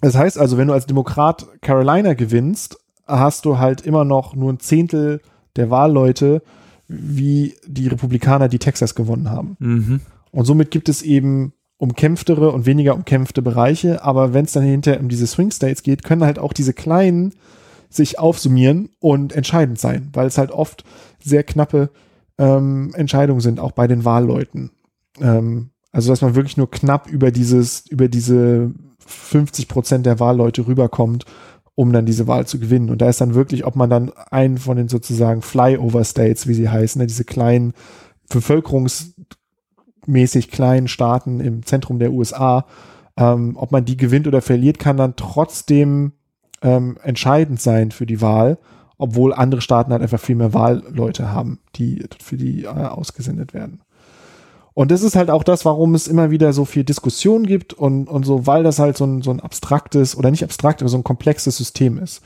das heißt also, wenn du als Demokrat Carolina gewinnst, hast du halt immer noch nur ein Zehntel der Wahlleute, wie die Republikaner, die Texas gewonnen haben. Mhm. Und somit gibt es eben umkämpftere und weniger umkämpfte Bereiche, aber wenn es dann hinterher um diese Swing States geht, können halt auch diese kleinen sich aufsummieren und entscheidend sein, weil es halt oft sehr knappe ähm, Entscheidungen sind, auch bei den Wahlleuten. Ähm, also, dass man wirklich nur knapp über dieses, über diese 50 Prozent der Wahlleute rüberkommt, um dann diese Wahl zu gewinnen. Und da ist dann wirklich, ob man dann einen von den sozusagen Flyover States, wie sie heißen, ne, diese kleinen bevölkerungsmäßig kleinen Staaten im Zentrum der USA, ähm, ob man die gewinnt oder verliert, kann dann trotzdem ähm, entscheidend sein für die Wahl obwohl andere Staaten halt einfach viel mehr Wahlleute haben, die für die äh, ausgesendet werden. Und das ist halt auch das, warum es immer wieder so viel Diskussion gibt und, und so, weil das halt so ein, so ein abstraktes oder nicht abstrakt, aber so ein komplexes System ist.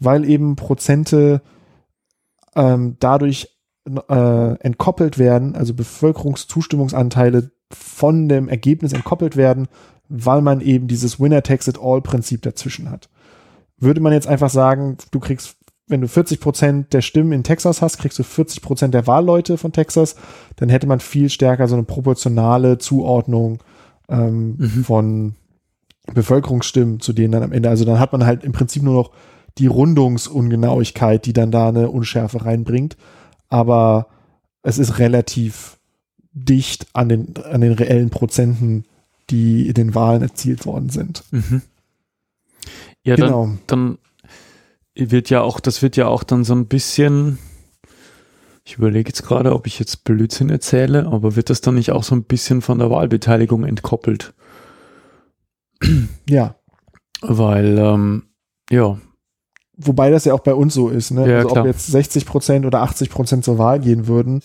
Weil eben Prozente ähm, dadurch äh, entkoppelt werden, also Bevölkerungszustimmungsanteile von dem Ergebnis entkoppelt werden, weil man eben dieses Winner-Takes-it-all-Prinzip dazwischen hat. Würde man jetzt einfach sagen, du kriegst wenn du 40 Prozent der Stimmen in Texas hast, kriegst du 40 Prozent der Wahlleute von Texas, dann hätte man viel stärker so eine proportionale Zuordnung ähm, mhm. von Bevölkerungsstimmen zu denen dann am Ende. Also dann hat man halt im Prinzip nur noch die Rundungsungenauigkeit, die dann da eine Unschärfe reinbringt. Aber es ist relativ dicht an den, an den reellen Prozenten, die in den Wahlen erzielt worden sind. Mhm. Ja, genau. dann, dann wird ja auch, das wird ja auch dann so ein bisschen, ich überlege jetzt gerade, ob ich jetzt Blödsinn erzähle, aber wird das dann nicht auch so ein bisschen von der Wahlbeteiligung entkoppelt? Ja. Weil, ähm, ja. Wobei das ja auch bei uns so ist, ne? Ja, also klar. ob jetzt 60 Prozent oder 80 Prozent zur Wahl gehen würden,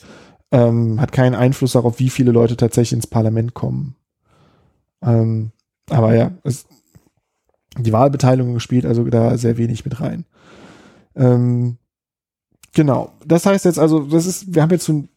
ähm, hat keinen Einfluss darauf, wie viele Leute tatsächlich ins Parlament kommen. Ähm, aber ja, es, die Wahlbeteiligung spielt also da sehr wenig mit rein. Ähm, genau. Das heißt jetzt also, das ist, wir haben jetzt so ein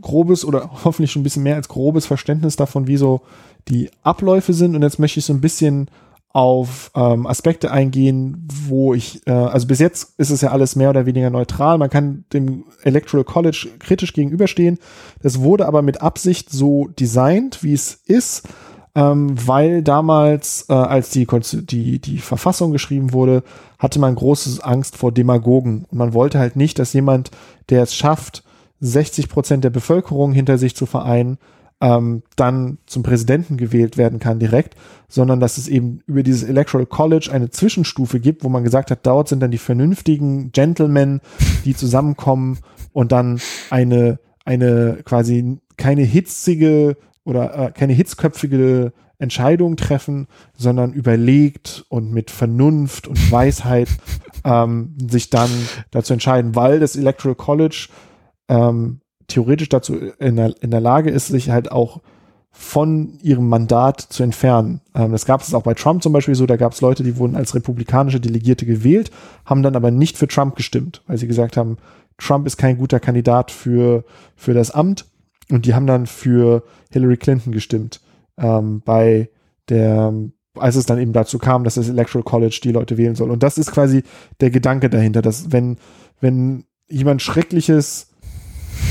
grobes oder hoffentlich schon ein bisschen mehr als grobes Verständnis davon, wie so die Abläufe sind. Und jetzt möchte ich so ein bisschen auf ähm, Aspekte eingehen, wo ich, äh, also bis jetzt ist es ja alles mehr oder weniger neutral. Man kann dem Electoral College kritisch gegenüberstehen. Das wurde aber mit Absicht so designt, wie es ist, ähm, weil damals, äh, als die, die, die Verfassung geschrieben wurde, hatte man große Angst vor Demagogen. Und man wollte halt nicht, dass jemand, der es schafft, 60 Prozent der Bevölkerung hinter sich zu vereinen, ähm, dann zum Präsidenten gewählt werden kann direkt, sondern dass es eben über dieses Electoral College eine Zwischenstufe gibt, wo man gesagt hat, dort sind dann die vernünftigen Gentlemen, die zusammenkommen und dann eine, eine quasi keine hitzige oder äh, keine hitzköpfige Entscheidung treffen, sondern überlegt und mit Vernunft und Weisheit ähm, sich dann dazu entscheiden, weil das Electoral College ähm, theoretisch dazu in der, in der Lage ist, sich halt auch von ihrem Mandat zu entfernen. Ähm, das gab es auch bei Trump zum Beispiel so, da gab es Leute, die wurden als republikanische Delegierte gewählt, haben dann aber nicht für Trump gestimmt, weil sie gesagt haben, Trump ist kein guter Kandidat für, für das Amt und die haben dann für Hillary Clinton gestimmt. Ähm, bei der, als es dann eben dazu kam, dass das Electoral College die Leute wählen soll. Und das ist quasi der Gedanke dahinter, dass wenn, wenn jemand Schreckliches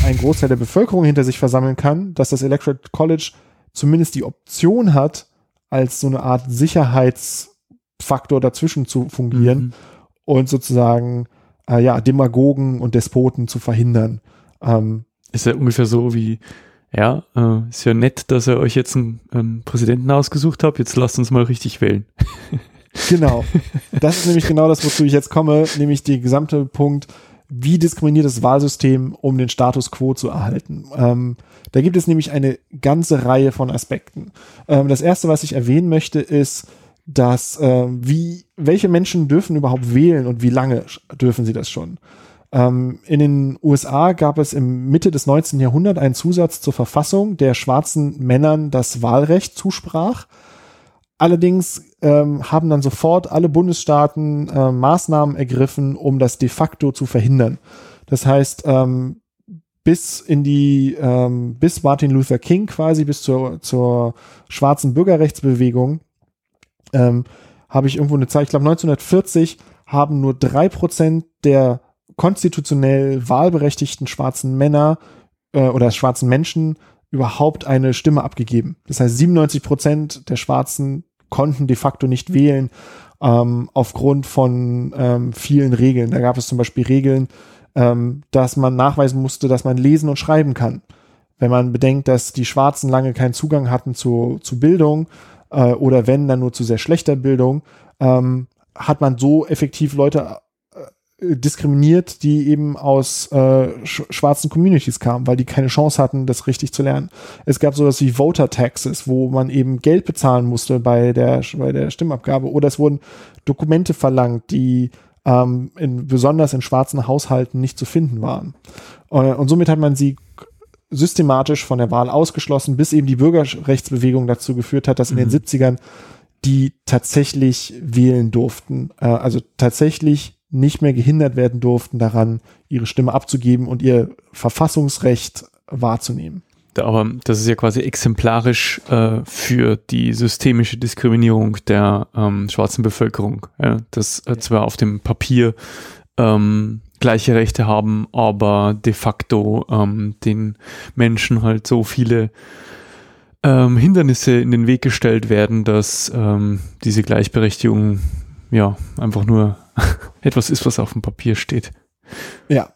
ein Großteil der Bevölkerung hinter sich versammeln kann, dass das Electoral College zumindest die Option hat, als so eine Art Sicherheitsfaktor dazwischen zu fungieren mhm. und sozusagen äh, ja Demagogen und Despoten zu verhindern. Ähm, ist ja ungefähr so wie ja, äh, ist ja nett, dass ihr euch jetzt einen, einen Präsidenten ausgesucht habt. Jetzt lasst uns mal richtig wählen. genau. Das ist nämlich genau das, wozu ich jetzt komme, nämlich die gesamte Punkt, wie diskriminiert das Wahlsystem, um den Status quo zu erhalten. Ähm, da gibt es nämlich eine ganze Reihe von Aspekten. Ähm, das erste, was ich erwähnen möchte, ist, dass äh, wie welche Menschen dürfen überhaupt wählen und wie lange dürfen sie das schon? Ähm, in den USA gab es im Mitte des 19. Jahrhunderts einen Zusatz zur Verfassung, der schwarzen Männern das Wahlrecht zusprach. Allerdings ähm, haben dann sofort alle Bundesstaaten äh, Maßnahmen ergriffen, um das de facto zu verhindern. Das heißt, ähm, bis in die, ähm, bis Martin Luther King quasi, bis zur, zur schwarzen Bürgerrechtsbewegung, ähm, habe ich irgendwo eine Zeit, ich glaube 1940 haben nur drei Prozent der konstitutionell wahlberechtigten schwarzen Männer äh, oder schwarzen Menschen überhaupt eine Stimme abgegeben. Das heißt, 97 Prozent der Schwarzen konnten de facto nicht wählen ähm, aufgrund von ähm, vielen Regeln. Da gab es zum Beispiel Regeln, ähm, dass man nachweisen musste, dass man lesen und schreiben kann. Wenn man bedenkt, dass die Schwarzen lange keinen Zugang hatten zu, zu Bildung äh, oder wenn, dann nur zu sehr schlechter Bildung, ähm, hat man so effektiv Leute diskriminiert, die eben aus äh, sch schwarzen Communities kamen, weil die keine Chance hatten, das richtig zu lernen. Es gab sowas wie Voter Taxes, wo man eben Geld bezahlen musste bei der, bei der Stimmabgabe oder es wurden Dokumente verlangt, die ähm, in, besonders in schwarzen Haushalten nicht zu finden waren. Und, und somit hat man sie systematisch von der Wahl ausgeschlossen, bis eben die Bürgerrechtsbewegung dazu geführt hat, dass in den 70ern mhm. die tatsächlich wählen durften, äh, also tatsächlich nicht mehr gehindert werden durften daran, ihre Stimme abzugeben und ihr Verfassungsrecht wahrzunehmen. Aber das ist ja quasi exemplarisch äh, für die systemische Diskriminierung der ähm, schwarzen Bevölkerung. Ja? Dass äh, zwar auf dem Papier ähm, gleiche Rechte haben, aber de facto ähm, den Menschen halt so viele ähm, Hindernisse in den Weg gestellt werden, dass ähm, diese Gleichberechtigung ja einfach nur etwas ist, was auf dem Papier steht. Ja.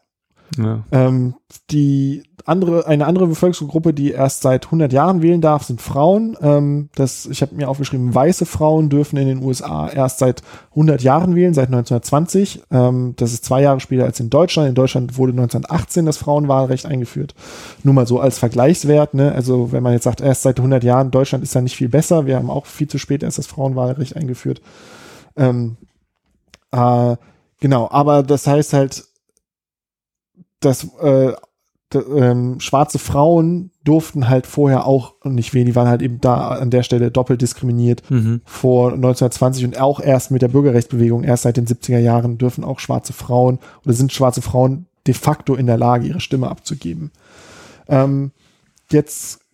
ja. Ähm, die andere, eine andere Bevölkerungsgruppe, die erst seit 100 Jahren wählen darf, sind Frauen. Ähm, das, ich habe mir aufgeschrieben, weiße Frauen dürfen in den USA erst seit 100 Jahren wählen, seit 1920. Ähm, das ist zwei Jahre später als in Deutschland. In Deutschland wurde 1918 das Frauenwahlrecht eingeführt. Nur mal so als Vergleichswert. Ne? Also wenn man jetzt sagt, erst seit 100 Jahren, Deutschland ist ja nicht viel besser. Wir haben auch viel zu spät erst das Frauenwahlrecht eingeführt. Ähm, äh, genau, aber das heißt halt, dass äh, ähm, schwarze Frauen durften halt vorher auch nicht wählen, die waren halt eben da an der Stelle doppelt diskriminiert mhm. vor 1920 und auch erst mit der Bürgerrechtsbewegung, erst seit den 70er Jahren dürfen auch schwarze Frauen oder sind schwarze Frauen de facto in der Lage, ihre Stimme abzugeben. Ähm, jetzt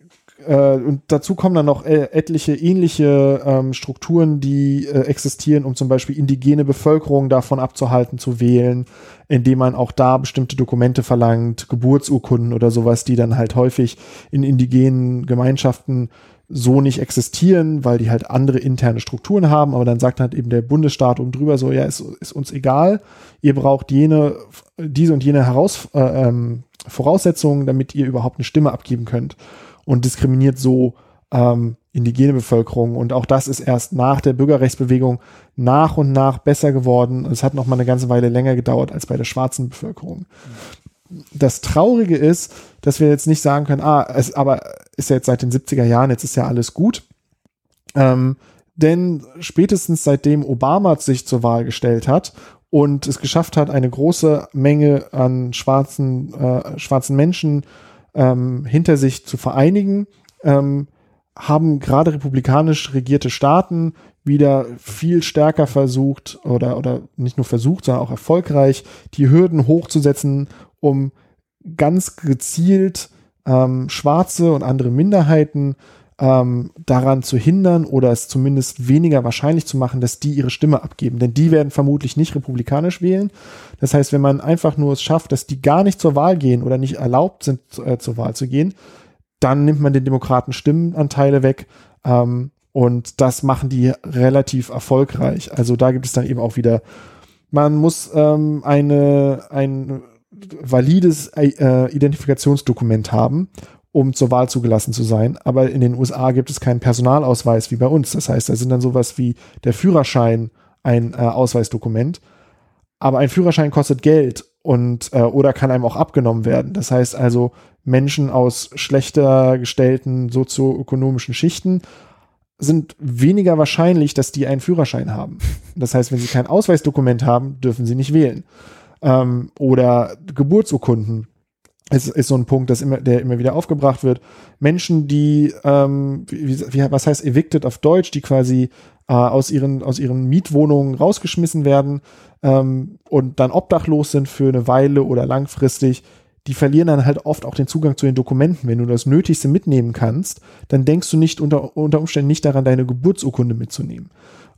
äh, und dazu kommen dann noch äh, etliche ähnliche ähm, Strukturen, die äh, existieren, um zum Beispiel indigene Bevölkerung davon abzuhalten zu wählen, indem man auch da bestimmte Dokumente verlangt, Geburtsurkunden oder sowas, die dann halt häufig in indigenen Gemeinschaften so nicht existieren, weil die halt andere interne Strukturen haben, aber dann sagt halt eben der Bundesstaat oben drüber so, ja, ist, ist uns egal, ihr braucht jene, diese und jene Heraus, äh, ähm, Voraussetzungen, damit ihr überhaupt eine Stimme abgeben könnt und diskriminiert so ähm, indigene Bevölkerung. Und auch das ist erst nach der Bürgerrechtsbewegung nach und nach besser geworden. Es hat noch mal eine ganze Weile länger gedauert als bei der schwarzen Bevölkerung. Das Traurige ist, dass wir jetzt nicht sagen können, ah, es aber ist ja jetzt seit den 70er Jahren, jetzt ist ja alles gut. Ähm, denn spätestens seitdem Obama sich zur Wahl gestellt hat und es geschafft hat, eine große Menge an schwarzen, äh, schwarzen Menschen ähm, hinter sich zu vereinigen, ähm, haben gerade republikanisch regierte Staaten wieder viel stärker versucht oder, oder nicht nur versucht, sondern auch erfolgreich, die Hürden hochzusetzen, um ganz gezielt ähm, Schwarze und andere Minderheiten ähm, daran zu hindern oder es zumindest weniger wahrscheinlich zu machen, dass die ihre Stimme abgeben. Denn die werden vermutlich nicht republikanisch wählen. Das heißt, wenn man einfach nur es schafft, dass die gar nicht zur Wahl gehen oder nicht erlaubt sind, äh, zur Wahl zu gehen, dann nimmt man den Demokraten Stimmenanteile weg. Ähm, und das machen die relativ erfolgreich. Also da gibt es dann eben auch wieder, man muss ähm, eine, ein valides äh, Identifikationsdokument haben, um zur Wahl zugelassen zu sein. Aber in den USA gibt es keinen Personalausweis wie bei uns. Das heißt, da sind dann sowas wie der Führerschein ein äh, Ausweisdokument. Aber ein Führerschein kostet Geld und äh, oder kann einem auch abgenommen werden. Das heißt also, Menschen aus schlechter gestellten sozioökonomischen Schichten sind weniger wahrscheinlich, dass die einen Führerschein haben. Das heißt, wenn sie kein Ausweisdokument haben, dürfen sie nicht wählen. Ähm, oder Geburtsurkunden ist, ist so ein Punkt, das immer, der immer wieder aufgebracht wird. Menschen, die, ähm, wie, wie, was heißt evicted auf Deutsch, die quasi äh, aus, ihren, aus ihren Mietwohnungen rausgeschmissen werden ähm, und dann obdachlos sind für eine Weile oder langfristig, die verlieren dann halt oft auch den Zugang zu den Dokumenten. Wenn du das Nötigste mitnehmen kannst, dann denkst du nicht unter, unter Umständen nicht daran, deine Geburtsurkunde mitzunehmen.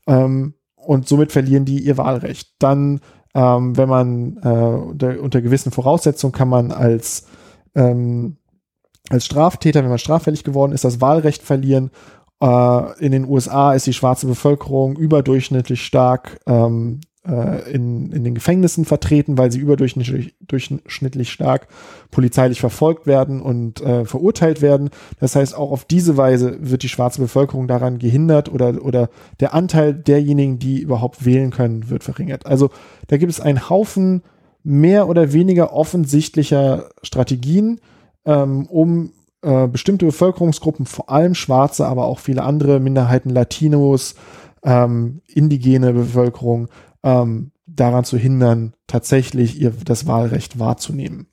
Ähm, und somit verlieren die ihr Wahlrecht. Dann, ähm, wenn man äh, unter, unter gewissen Voraussetzungen kann man als, ähm, als Straftäter, wenn man straffällig geworden ist, das Wahlrecht verlieren. Äh, in den USA ist die schwarze Bevölkerung überdurchschnittlich stark ähm, äh, in, in den Gefängnissen vertreten, weil sie überdurchschnittlich durchschnittlich stark polizeilich verfolgt werden und äh, verurteilt werden. Das heißt, auch auf diese Weise wird die schwarze Bevölkerung daran gehindert oder, oder der Anteil derjenigen, die überhaupt wählen können, wird verringert. Also da gibt es einen Haufen mehr oder weniger offensichtlicher Strategien, ähm, um äh, bestimmte Bevölkerungsgruppen, vor allem Schwarze, aber auch viele andere Minderheiten, Latinos, ähm, indigene Bevölkerung, ähm, daran zu hindern, tatsächlich ihr das Wahlrecht wahrzunehmen.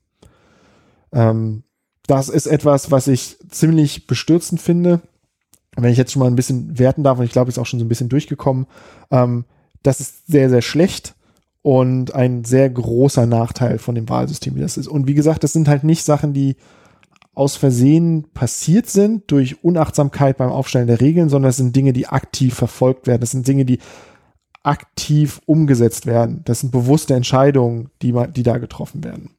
Ähm, das ist etwas, was ich ziemlich bestürzend finde. Wenn ich jetzt schon mal ein bisschen werten darf, und ich glaube, ist auch schon so ein bisschen durchgekommen, ähm, das ist sehr, sehr schlecht und ein sehr großer Nachteil von dem Wahlsystem, wie das ist. Und wie gesagt, das sind halt nicht Sachen, die aus Versehen passiert sind durch Unachtsamkeit beim Aufstellen der Regeln, sondern es sind Dinge, die aktiv verfolgt werden. Das sind Dinge, die aktiv umgesetzt werden. Das sind bewusste Entscheidungen, die, die da getroffen werden.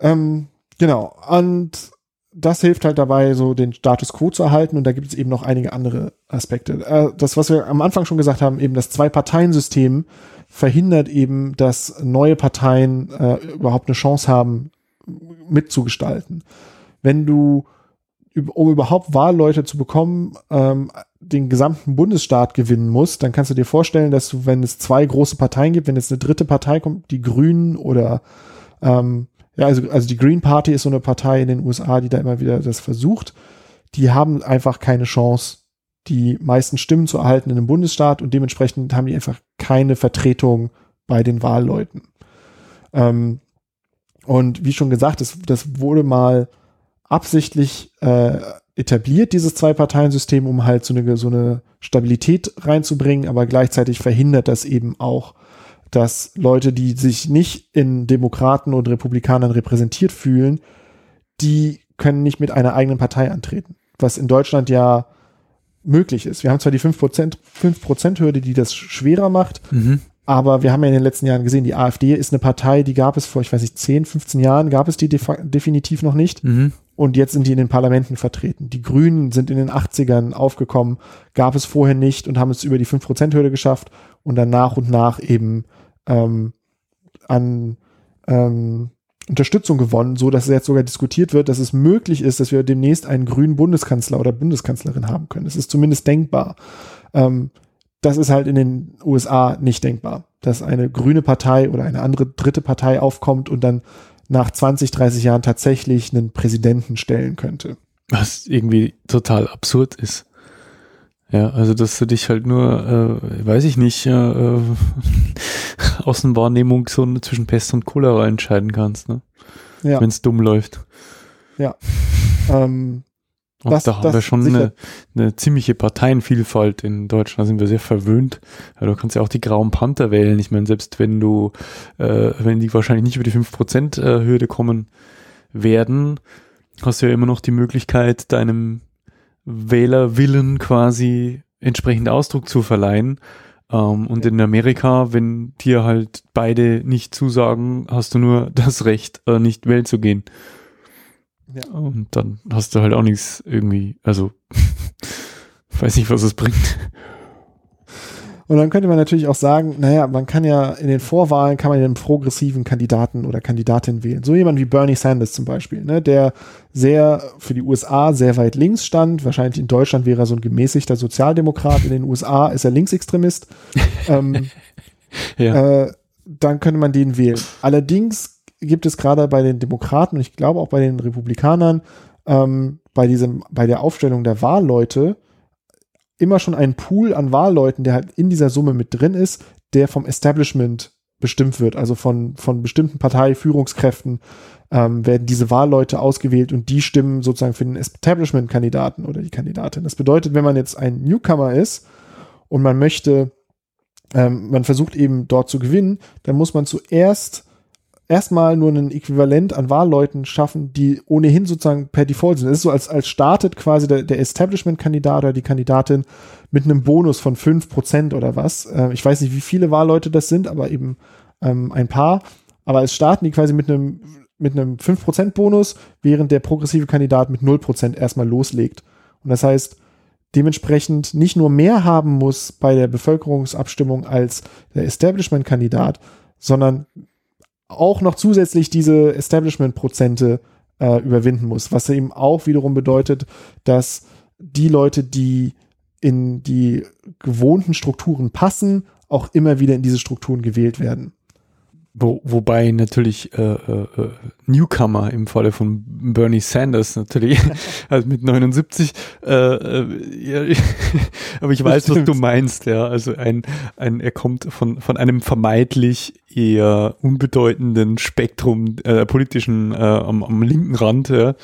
Ähm, genau. Und das hilft halt dabei, so den Status quo zu erhalten. Und da gibt es eben noch einige andere Aspekte. Äh, das, was wir am Anfang schon gesagt haben, eben das Zwei-Parteien-System verhindert eben, dass neue Parteien äh, überhaupt eine Chance haben, mitzugestalten. Wenn du, um überhaupt Wahlleute zu bekommen, ähm, den gesamten Bundesstaat gewinnen muss, dann kannst du dir vorstellen, dass du, wenn es zwei große Parteien gibt, wenn jetzt eine dritte Partei kommt, die Grünen oder ähm, ja, also, also die Green Party ist so eine Partei in den USA, die da immer wieder das versucht, die haben einfach keine Chance, die meisten Stimmen zu erhalten in einem Bundesstaat und dementsprechend haben die einfach keine Vertretung bei den Wahlleuten. Ähm, und wie schon gesagt, das, das wurde mal absichtlich äh, etabliert, dieses Zwei-Parteien-System, um halt so eine, so eine Stabilität reinzubringen, aber gleichzeitig verhindert das eben auch, dass Leute, die sich nicht in Demokraten und Republikanern repräsentiert fühlen, die können nicht mit einer eigenen Partei antreten. Was in Deutschland ja möglich ist. Wir haben zwar die 5%, 5 die das schwerer macht, mhm. aber wir haben ja in den letzten Jahren gesehen, die AfD ist eine Partei, die gab es vor, ich weiß nicht, 10, 15 Jahren, gab es die definitiv noch nicht. Mhm. Und jetzt sind die in den Parlamenten vertreten. Die Grünen sind in den 80ern aufgekommen, gab es vorher nicht und haben es über die 5%-Hürde geschafft und dann nach und nach eben ähm, an ähm, Unterstützung gewonnen, so dass jetzt sogar diskutiert wird, dass es möglich ist, dass wir demnächst einen grünen Bundeskanzler oder Bundeskanzlerin haben können. Es ist zumindest denkbar. Ähm, das ist halt in den USA nicht denkbar, dass eine grüne Partei oder eine andere dritte Partei aufkommt und dann nach 20, 30 Jahren tatsächlich einen Präsidenten stellen könnte. Was irgendwie total absurd ist. Ja, also dass du dich halt nur, äh, weiß ich nicht, äh, Außenwahrnehmung so zwischen Pest und Cholera entscheiden kannst, ne? Ja. Wenn es dumm läuft. Ja. ähm, und das, da haben wir schon eine, eine, ziemliche Parteienvielfalt in Deutschland, da sind wir sehr verwöhnt. Ja, du kannst ja auch die Grauen Panther wählen. Ich meine, selbst wenn du, äh, wenn die wahrscheinlich nicht über die 5%-Hürde kommen werden, hast du ja immer noch die Möglichkeit, deinem Wählerwillen quasi entsprechend Ausdruck zu verleihen. Ähm, und in Amerika, wenn dir halt beide nicht zusagen, hast du nur das Recht, äh, nicht wählen zu gehen. Ja. Und dann hast du halt auch nichts irgendwie, also weiß nicht, was es bringt. Und dann könnte man natürlich auch sagen, naja, man kann ja in den Vorwahlen kann man einen progressiven Kandidaten oder Kandidatin wählen. So jemand wie Bernie Sanders zum Beispiel, ne, der sehr für die USA sehr weit links stand. Wahrscheinlich in Deutschland wäre er so ein gemäßigter Sozialdemokrat. In den USA ist er Linksextremist. ähm, ja. äh, dann könnte man den wählen. Allerdings gibt es gerade bei den Demokraten und ich glaube auch bei den Republikanern ähm, bei diesem, bei der Aufstellung der Wahlleute immer schon einen Pool an Wahlleuten, der halt in dieser Summe mit drin ist, der vom Establishment bestimmt wird, also von, von bestimmten Parteiführungskräften ähm, werden diese Wahlleute ausgewählt und die stimmen sozusagen für den Establishment-Kandidaten oder die Kandidatin. Das bedeutet, wenn man jetzt ein Newcomer ist und man möchte, ähm, man versucht eben dort zu gewinnen, dann muss man zuerst erstmal nur ein Äquivalent an Wahlleuten schaffen, die ohnehin sozusagen per Default sind. Es ist so, als, als startet quasi der, der Establishment-Kandidat oder die Kandidatin mit einem Bonus von 5% oder was. Äh, ich weiß nicht, wie viele Wahlleute das sind, aber eben ähm, ein paar. Aber es starten die quasi mit einem, mit einem 5% Bonus, während der progressive Kandidat mit 0% erstmal loslegt. Und das heißt, dementsprechend nicht nur mehr haben muss bei der Bevölkerungsabstimmung als der Establishment-Kandidat, sondern auch noch zusätzlich diese Establishment-Prozente äh, überwinden muss, was eben auch wiederum bedeutet, dass die Leute, die in die gewohnten Strukturen passen, auch immer wieder in diese Strukturen gewählt werden. Wo, wobei natürlich äh, äh, äh Newcomer im Falle von Bernie Sanders natürlich, also mit 79, äh, äh, ja, aber ich weiß, was du meinst, ja. Also ein, ein, er kommt von, von einem vermeintlich eher unbedeutenden Spektrum äh, politischen äh, am, am linken Rand, ja.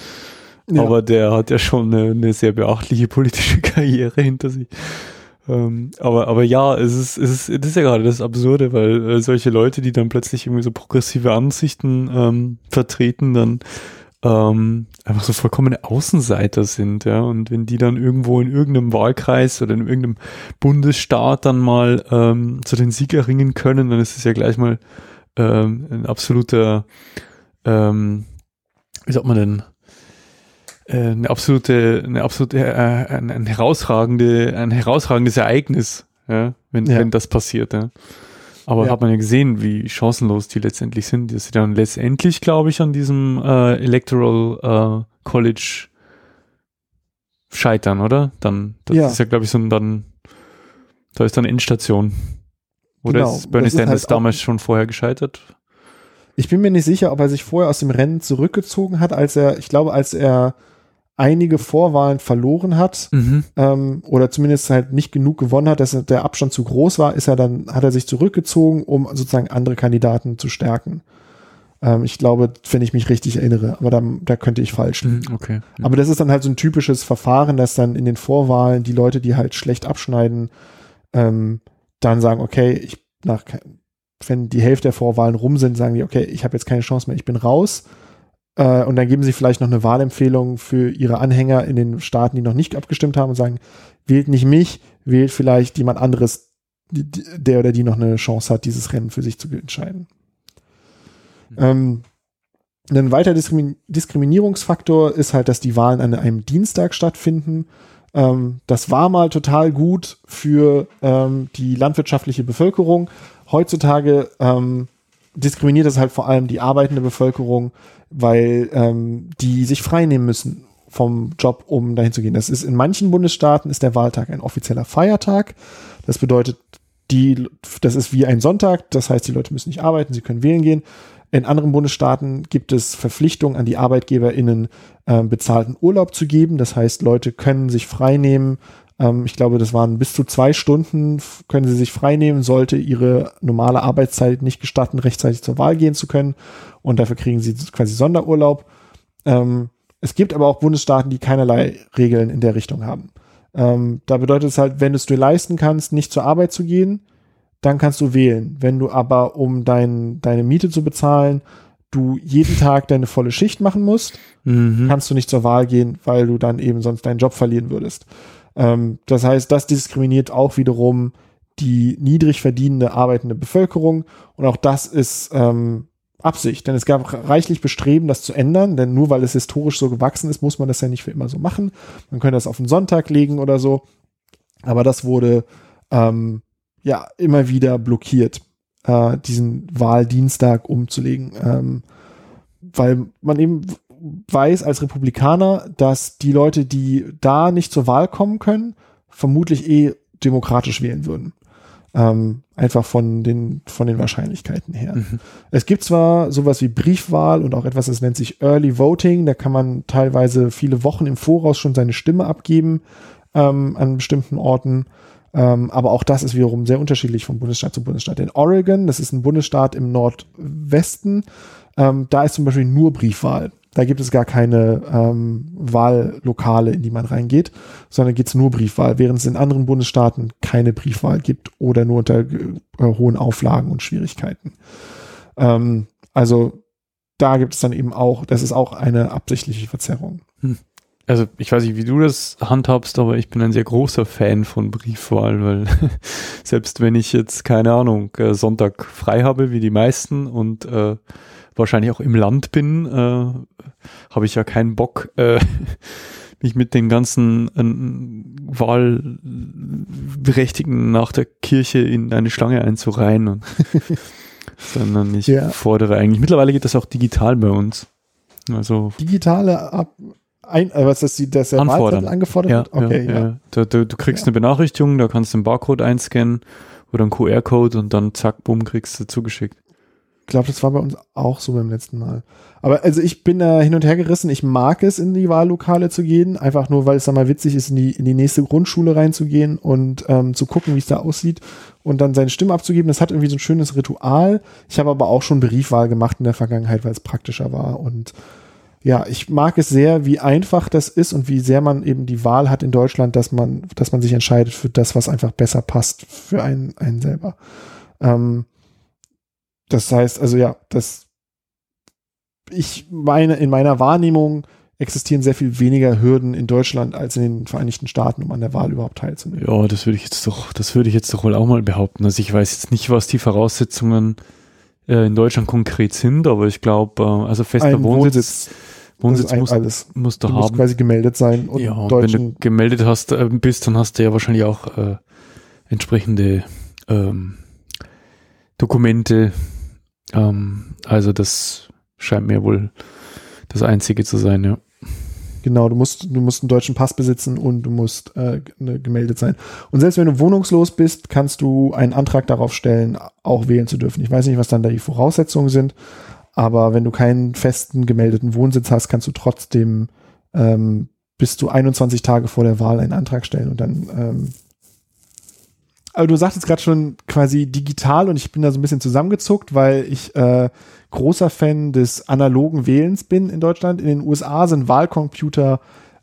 ja. Aber der hat ja schon eine, eine sehr beachtliche politische Karriere hinter sich. Ähm, aber, aber ja, es ist, es ist, das ist ja gerade das Absurde, weil äh, solche Leute, die dann plötzlich irgendwie so progressive Ansichten ähm, vertreten, dann ähm, einfach so vollkommene Außenseiter sind, ja. Und wenn die dann irgendwo in irgendeinem Wahlkreis oder in irgendeinem Bundesstaat dann mal ähm, zu den Sieg erringen können, dann ist es ja gleich mal ähm, ein absoluter, ähm, wie sagt man denn, eine absolute, eine absolute, äh, ein, ein, herausragende, ein herausragendes Ereignis, ja, wenn, ja. wenn das passiert, ja. Aber ja. hat man ja gesehen, wie chancenlos die letztendlich sind, dass sie dann letztendlich, glaube ich, an diesem äh, Electoral äh, College scheitern, oder? Dann, das ja. ist ja, glaube ich, so ein dann, da ist dann Endstation. Oder genau. ist Bernie Sanders halt damals schon vorher gescheitert? Ich bin mir nicht sicher, ob er sich vorher aus dem Rennen zurückgezogen hat, als er, ich glaube, als er einige Vorwahlen verloren hat mhm. ähm, oder zumindest halt nicht genug gewonnen hat, dass der Abstand zu groß war, ist er dann hat er sich zurückgezogen, um sozusagen andere Kandidaten zu stärken. Ähm, ich glaube, wenn ich mich richtig erinnere, aber da, da könnte ich falsch. Mhm, okay. Mhm. Aber das ist dann halt so ein typisches Verfahren, dass dann in den Vorwahlen die Leute, die halt schlecht abschneiden, ähm, dann sagen, okay, ich nach wenn die Hälfte der Vorwahlen rum sind, sagen die, okay, ich habe jetzt keine Chance mehr, ich bin raus äh, und dann geben sie vielleicht noch eine Wahlempfehlung für ihre Anhänger in den Staaten, die noch nicht abgestimmt haben und sagen, wählt nicht mich, wählt vielleicht jemand anderes, der oder die noch eine Chance hat, dieses Rennen für sich zu entscheiden. Mhm. Ähm, Ein weiter Diskrimi Diskriminierungsfaktor ist halt, dass die Wahlen an einem Dienstag stattfinden. Ähm, das war mal total gut für ähm, die landwirtschaftliche Bevölkerung. Heutzutage ähm, diskriminiert das halt vor allem die arbeitende Bevölkerung, weil ähm, die sich freinehmen müssen vom Job, um dahin zu gehen. Das ist in manchen Bundesstaaten ist der Wahltag ein offizieller Feiertag. Das bedeutet, die, das ist wie ein Sonntag. Das heißt, die Leute müssen nicht arbeiten, sie können wählen gehen. In anderen Bundesstaaten gibt es Verpflichtungen an die ArbeitgeberInnen, äh, bezahlten Urlaub zu geben. Das heißt, Leute können sich freinehmen. Ähm, ich glaube, das waren bis zu zwei Stunden, können sie sich freinehmen, sollte ihre normale Arbeitszeit nicht gestatten, rechtzeitig zur Wahl gehen zu können. Und dafür kriegen sie quasi Sonderurlaub. Ähm, es gibt aber auch Bundesstaaten, die keinerlei Regeln in der Richtung haben. Ähm, da bedeutet es halt, wenn du es dir leisten kannst, nicht zur Arbeit zu gehen, dann kannst du wählen. Wenn du aber, um dein, deine Miete zu bezahlen, du jeden Tag deine volle Schicht machen musst, mhm. kannst du nicht zur Wahl gehen, weil du dann eben sonst deinen Job verlieren würdest. Ähm, das heißt, das diskriminiert auch wiederum die niedrig verdienende arbeitende Bevölkerung. Und auch das ist ähm, Absicht, denn es gab reichlich Bestreben, das zu ändern, denn nur weil es historisch so gewachsen ist, muss man das ja nicht für immer so machen. Man könnte das auf den Sonntag legen oder so, aber das wurde ähm, ja immer wieder blockiert, äh, diesen Wahldienstag umzulegen, ähm, weil man eben weiß als Republikaner, dass die Leute, die da nicht zur Wahl kommen können, vermutlich eh demokratisch wählen würden. Ähm, einfach von den, von den Wahrscheinlichkeiten her. Mhm. Es gibt zwar sowas wie Briefwahl und auch etwas, das nennt sich Early Voting. Da kann man teilweise viele Wochen im Voraus schon seine Stimme abgeben ähm, an bestimmten Orten. Ähm, aber auch das ist wiederum sehr unterschiedlich von Bundesstaat zu Bundesstaat. In Oregon, das ist ein Bundesstaat im Nordwesten, ähm, da ist zum Beispiel nur Briefwahl. Da gibt es gar keine ähm, Wahllokale, in die man reingeht, sondern geht es nur Briefwahl, während es in anderen Bundesstaaten keine Briefwahl gibt oder nur unter äh, hohen Auflagen und Schwierigkeiten. Ähm, also da gibt es dann eben auch, das ist auch eine absichtliche Verzerrung. Hm. Also ich weiß nicht, wie du das handhabst, aber ich bin ein sehr großer Fan von Briefwahl, weil selbst wenn ich jetzt, keine Ahnung, äh, Sonntag frei habe, wie die meisten und äh, wahrscheinlich auch im Land bin, äh, habe ich ja keinen Bock, äh, mich mit den ganzen äh, Wahlberechtigten nach der Kirche in eine Schlange einzureihen. Und, sondern ich ja. fordere eigentlich, mittlerweile geht das auch digital bei uns. Also digitale Ab ein, äh, was ist die, das der Anfordern. angefordert ja, Okay, ja. ja. Du, du, du, kriegst eine Benachrichtigung, da kannst du den Barcode einscannen oder einen QR-Code und dann zack, bumm, kriegst du zugeschickt glaube, das war bei uns auch so beim letzten Mal. Aber also ich bin da hin und her gerissen. Ich mag es, in die Wahllokale zu gehen, einfach nur, weil es da mal witzig ist, in die, in die nächste Grundschule reinzugehen und ähm, zu gucken, wie es da aussieht und dann seine Stimme abzugeben. Das hat irgendwie so ein schönes Ritual. Ich habe aber auch schon Briefwahl gemacht in der Vergangenheit, weil es praktischer war. Und ja, ich mag es sehr, wie einfach das ist und wie sehr man eben die Wahl hat in Deutschland, dass man, dass man sich entscheidet für das, was einfach besser passt für einen, einen selber. Ähm, das heißt, also ja, das ich meine, in meiner Wahrnehmung existieren sehr viel weniger Hürden in Deutschland als in den Vereinigten Staaten, um an der Wahl überhaupt teilzunehmen. Ja, das würde ich jetzt doch, das würde ich jetzt doch wohl auch mal behaupten. Also ich weiß jetzt nicht, was die Voraussetzungen äh, in Deutschland konkret sind, aber ich glaube, äh, also fester ein Wohnsitz, Wohnsitz muss, alles. musst du, du haben. Musst quasi gemeldet sein. Und ja, und wenn du gemeldet hast, äh, bist, dann hast du ja wahrscheinlich auch äh, entsprechende ähm, Dokumente, ähm, also das scheint mir wohl das Einzige zu sein, ja. Genau, du musst, du musst einen deutschen Pass besitzen und du musst äh, ne, gemeldet sein. Und selbst wenn du wohnungslos bist, kannst du einen Antrag darauf stellen, auch wählen zu dürfen. Ich weiß nicht, was dann da die Voraussetzungen sind, aber wenn du keinen festen gemeldeten Wohnsitz hast, kannst du trotzdem ähm, bis zu 21 Tage vor der Wahl einen Antrag stellen und dann ähm, aber du sagtest gerade schon quasi digital und ich bin da so ein bisschen zusammengezuckt, weil ich äh, großer Fan des analogen Wählens bin in Deutschland. In den USA sind Wahlcomputer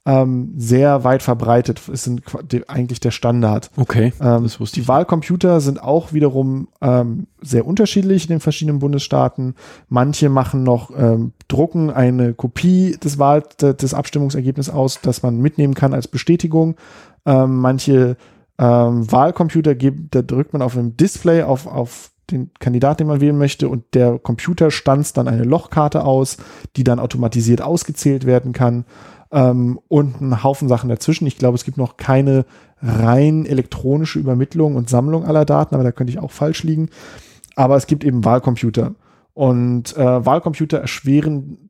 ähm, sehr weit verbreitet. Es sind eigentlich der Standard. Okay. Ähm, das wusste die ich. Wahlcomputer sind auch wiederum ähm, sehr unterschiedlich in den verschiedenen Bundesstaaten. Manche machen noch ähm, drucken eine Kopie des Wahl des Abstimmungsergebnisses aus, das man mitnehmen kann als Bestätigung. Ähm, manche ähm, Wahlcomputer gibt, da drückt man auf einem Display auf, auf den Kandidat, den man wählen möchte, und der Computer stanzt dann eine Lochkarte aus, die dann automatisiert ausgezählt werden kann. Ähm, und einen Haufen Sachen dazwischen. Ich glaube, es gibt noch keine rein elektronische Übermittlung und Sammlung aller Daten, aber da könnte ich auch falsch liegen. Aber es gibt eben Wahlcomputer. Und äh, Wahlcomputer erschweren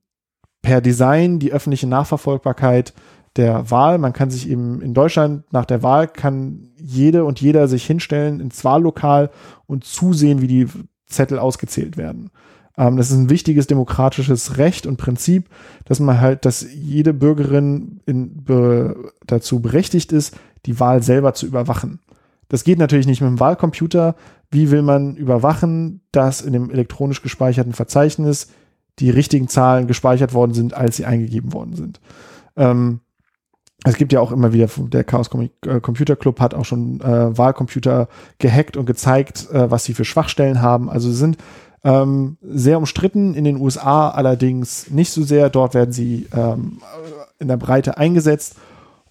per Design die öffentliche Nachverfolgbarkeit der Wahl. Man kann sich eben in Deutschland nach der Wahl kann jede und jeder sich hinstellen ins Wahllokal und zusehen, wie die Zettel ausgezählt werden. Ähm, das ist ein wichtiges demokratisches Recht und Prinzip, dass man halt, dass jede Bürgerin in, be, dazu berechtigt ist, die Wahl selber zu überwachen. Das geht natürlich nicht mit dem Wahlcomputer. Wie will man überwachen, dass in dem elektronisch gespeicherten Verzeichnis die richtigen Zahlen gespeichert worden sind, als sie eingegeben worden sind? Ähm, es gibt ja auch immer wieder, der Chaos äh, Computer Club hat auch schon äh, Wahlcomputer gehackt und gezeigt, äh, was sie für Schwachstellen haben. Also sie sind ähm, sehr umstritten in den USA, allerdings nicht so sehr. Dort werden sie ähm, in der Breite eingesetzt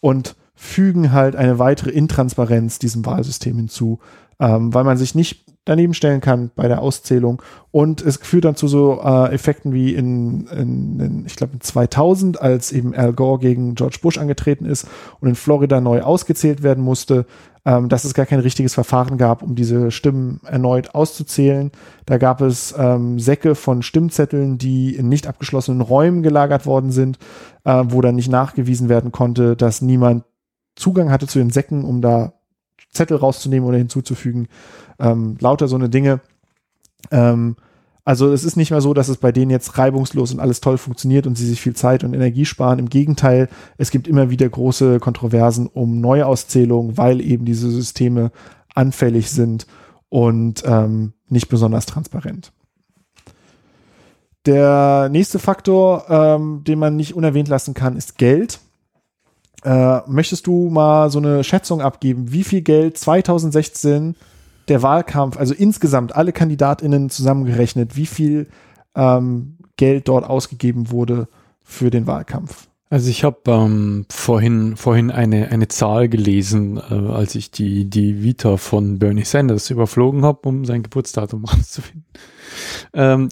und fügen halt eine weitere Intransparenz diesem Wahlsystem hinzu, ähm, weil man sich nicht daneben stellen kann bei der Auszählung. Und es führt dann zu so äh, Effekten wie in, in, in ich glaube, in 2000, als eben Al Gore gegen George Bush angetreten ist und in Florida neu ausgezählt werden musste, ähm, dass es gar kein richtiges Verfahren gab, um diese Stimmen erneut auszuzählen. Da gab es ähm, Säcke von Stimmzetteln, die in nicht abgeschlossenen Räumen gelagert worden sind, äh, wo dann nicht nachgewiesen werden konnte, dass niemand Zugang hatte zu den Säcken, um da Zettel rauszunehmen oder hinzuzufügen. Ähm, lauter so eine Dinge. Ähm, also es ist nicht mehr so, dass es bei denen jetzt reibungslos und alles toll funktioniert und sie sich viel Zeit und Energie sparen. Im Gegenteil, es gibt immer wieder große Kontroversen um Neuauszählung, weil eben diese Systeme anfällig sind und ähm, nicht besonders transparent. Der nächste Faktor, ähm, den man nicht unerwähnt lassen kann, ist Geld. Äh, möchtest du mal so eine Schätzung abgeben, wie viel Geld 2016 der Wahlkampf, also insgesamt alle KandidatInnen zusammengerechnet, wie viel ähm, Geld dort ausgegeben wurde für den Wahlkampf? Also ich habe ähm, vorhin vorhin eine eine Zahl gelesen, äh, als ich die die Vita von Bernie Sanders überflogen habe, um sein Geburtsdatum rauszufinden. Ähm,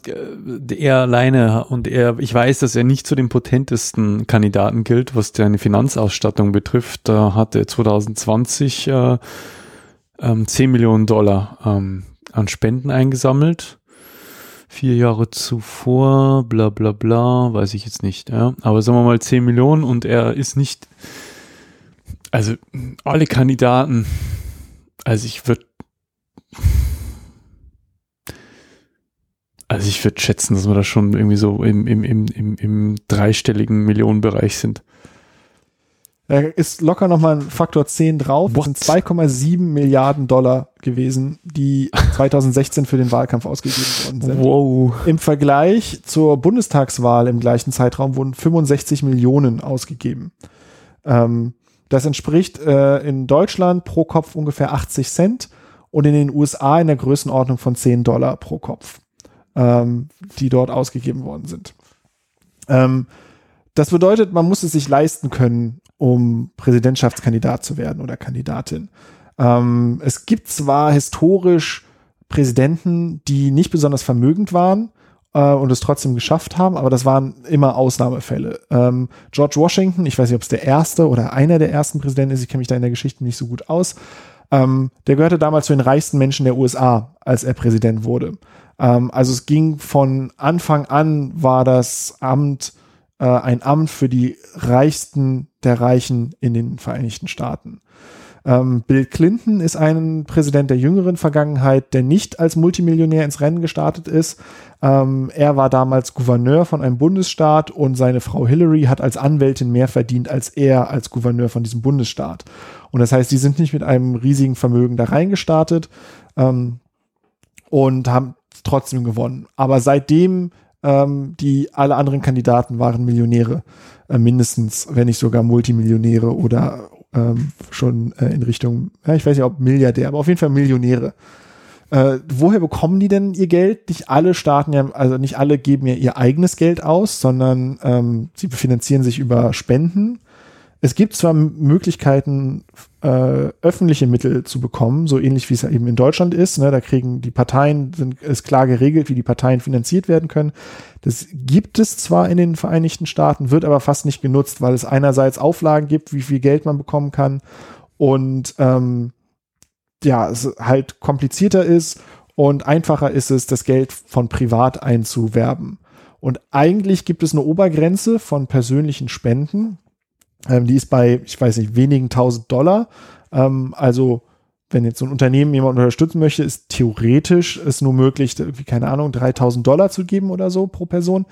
er alleine und er, ich weiß, dass er nicht zu den potentesten Kandidaten gilt, was seine Finanzausstattung betrifft. Da hatte 2020 äh, ähm, 10 Millionen Dollar ähm, an Spenden eingesammelt. Vier Jahre zuvor, bla bla bla, weiß ich jetzt nicht. Ja. Aber sagen wir mal 10 Millionen und er ist nicht, also alle Kandidaten, also ich würde, also ich würde schätzen, dass wir da schon irgendwie so im, im, im, im, im dreistelligen Millionenbereich sind. Da ist locker nochmal ein Faktor 10 drauf. Das sind 2,7 Milliarden Dollar gewesen, die 2016 für den Wahlkampf ausgegeben worden sind. Wow. Im Vergleich zur Bundestagswahl im gleichen Zeitraum wurden 65 Millionen ausgegeben. Ähm, das entspricht äh, in Deutschland pro Kopf ungefähr 80 Cent und in den USA in der Größenordnung von 10 Dollar pro Kopf, ähm, die dort ausgegeben worden sind. Ähm, das bedeutet, man muss es sich leisten können, um Präsidentschaftskandidat zu werden oder Kandidatin. Ähm, es gibt zwar historisch Präsidenten, die nicht besonders vermögend waren äh, und es trotzdem geschafft haben, aber das waren immer Ausnahmefälle. Ähm, George Washington, ich weiß nicht, ob es der erste oder einer der ersten Präsidenten ist, ich kenne mich da in der Geschichte nicht so gut aus, ähm, der gehörte damals zu den reichsten Menschen der USA, als er Präsident wurde. Ähm, also es ging von Anfang an, war das Amt äh, ein Amt für die Reichsten der Reichen in den Vereinigten Staaten. Ähm, Bill Clinton ist ein Präsident der jüngeren Vergangenheit, der nicht als Multimillionär ins Rennen gestartet ist. Ähm, er war damals Gouverneur von einem Bundesstaat und seine Frau Hillary hat als Anwältin mehr verdient als er als Gouverneur von diesem Bundesstaat. Und das heißt, die sind nicht mit einem riesigen Vermögen da reingestartet ähm, und haben trotzdem gewonnen. Aber seitdem ähm, die alle anderen Kandidaten waren Millionäre, äh, mindestens, wenn nicht sogar Multimillionäre oder ähm, schon äh, in Richtung, ja, ich weiß nicht, ob Milliardär, aber auf jeden Fall Millionäre. Äh, woher bekommen die denn ihr Geld? Nicht alle Staaten ja, also nicht alle geben ja ihr eigenes Geld aus, sondern ähm, sie finanzieren sich über Spenden. Es gibt zwar Möglichkeiten, äh, öffentliche Mittel zu bekommen, so ähnlich wie es eben in Deutschland ist. Ne? Da kriegen die Parteien, sind, ist klar geregelt, wie die Parteien finanziert werden können. Das gibt es zwar in den Vereinigten Staaten, wird aber fast nicht genutzt, weil es einerseits Auflagen gibt, wie viel Geld man bekommen kann und ähm, ja, es halt komplizierter ist und einfacher ist es, das Geld von privat einzuwerben. Und eigentlich gibt es eine Obergrenze von persönlichen Spenden, ähm, die ist bei, ich weiß nicht, wenigen tausend Dollar. Ähm, also wenn jetzt so ein Unternehmen jemanden unterstützen möchte, ist theoretisch es nur möglich, wie keine Ahnung, 3000 Dollar zu geben oder so pro Person.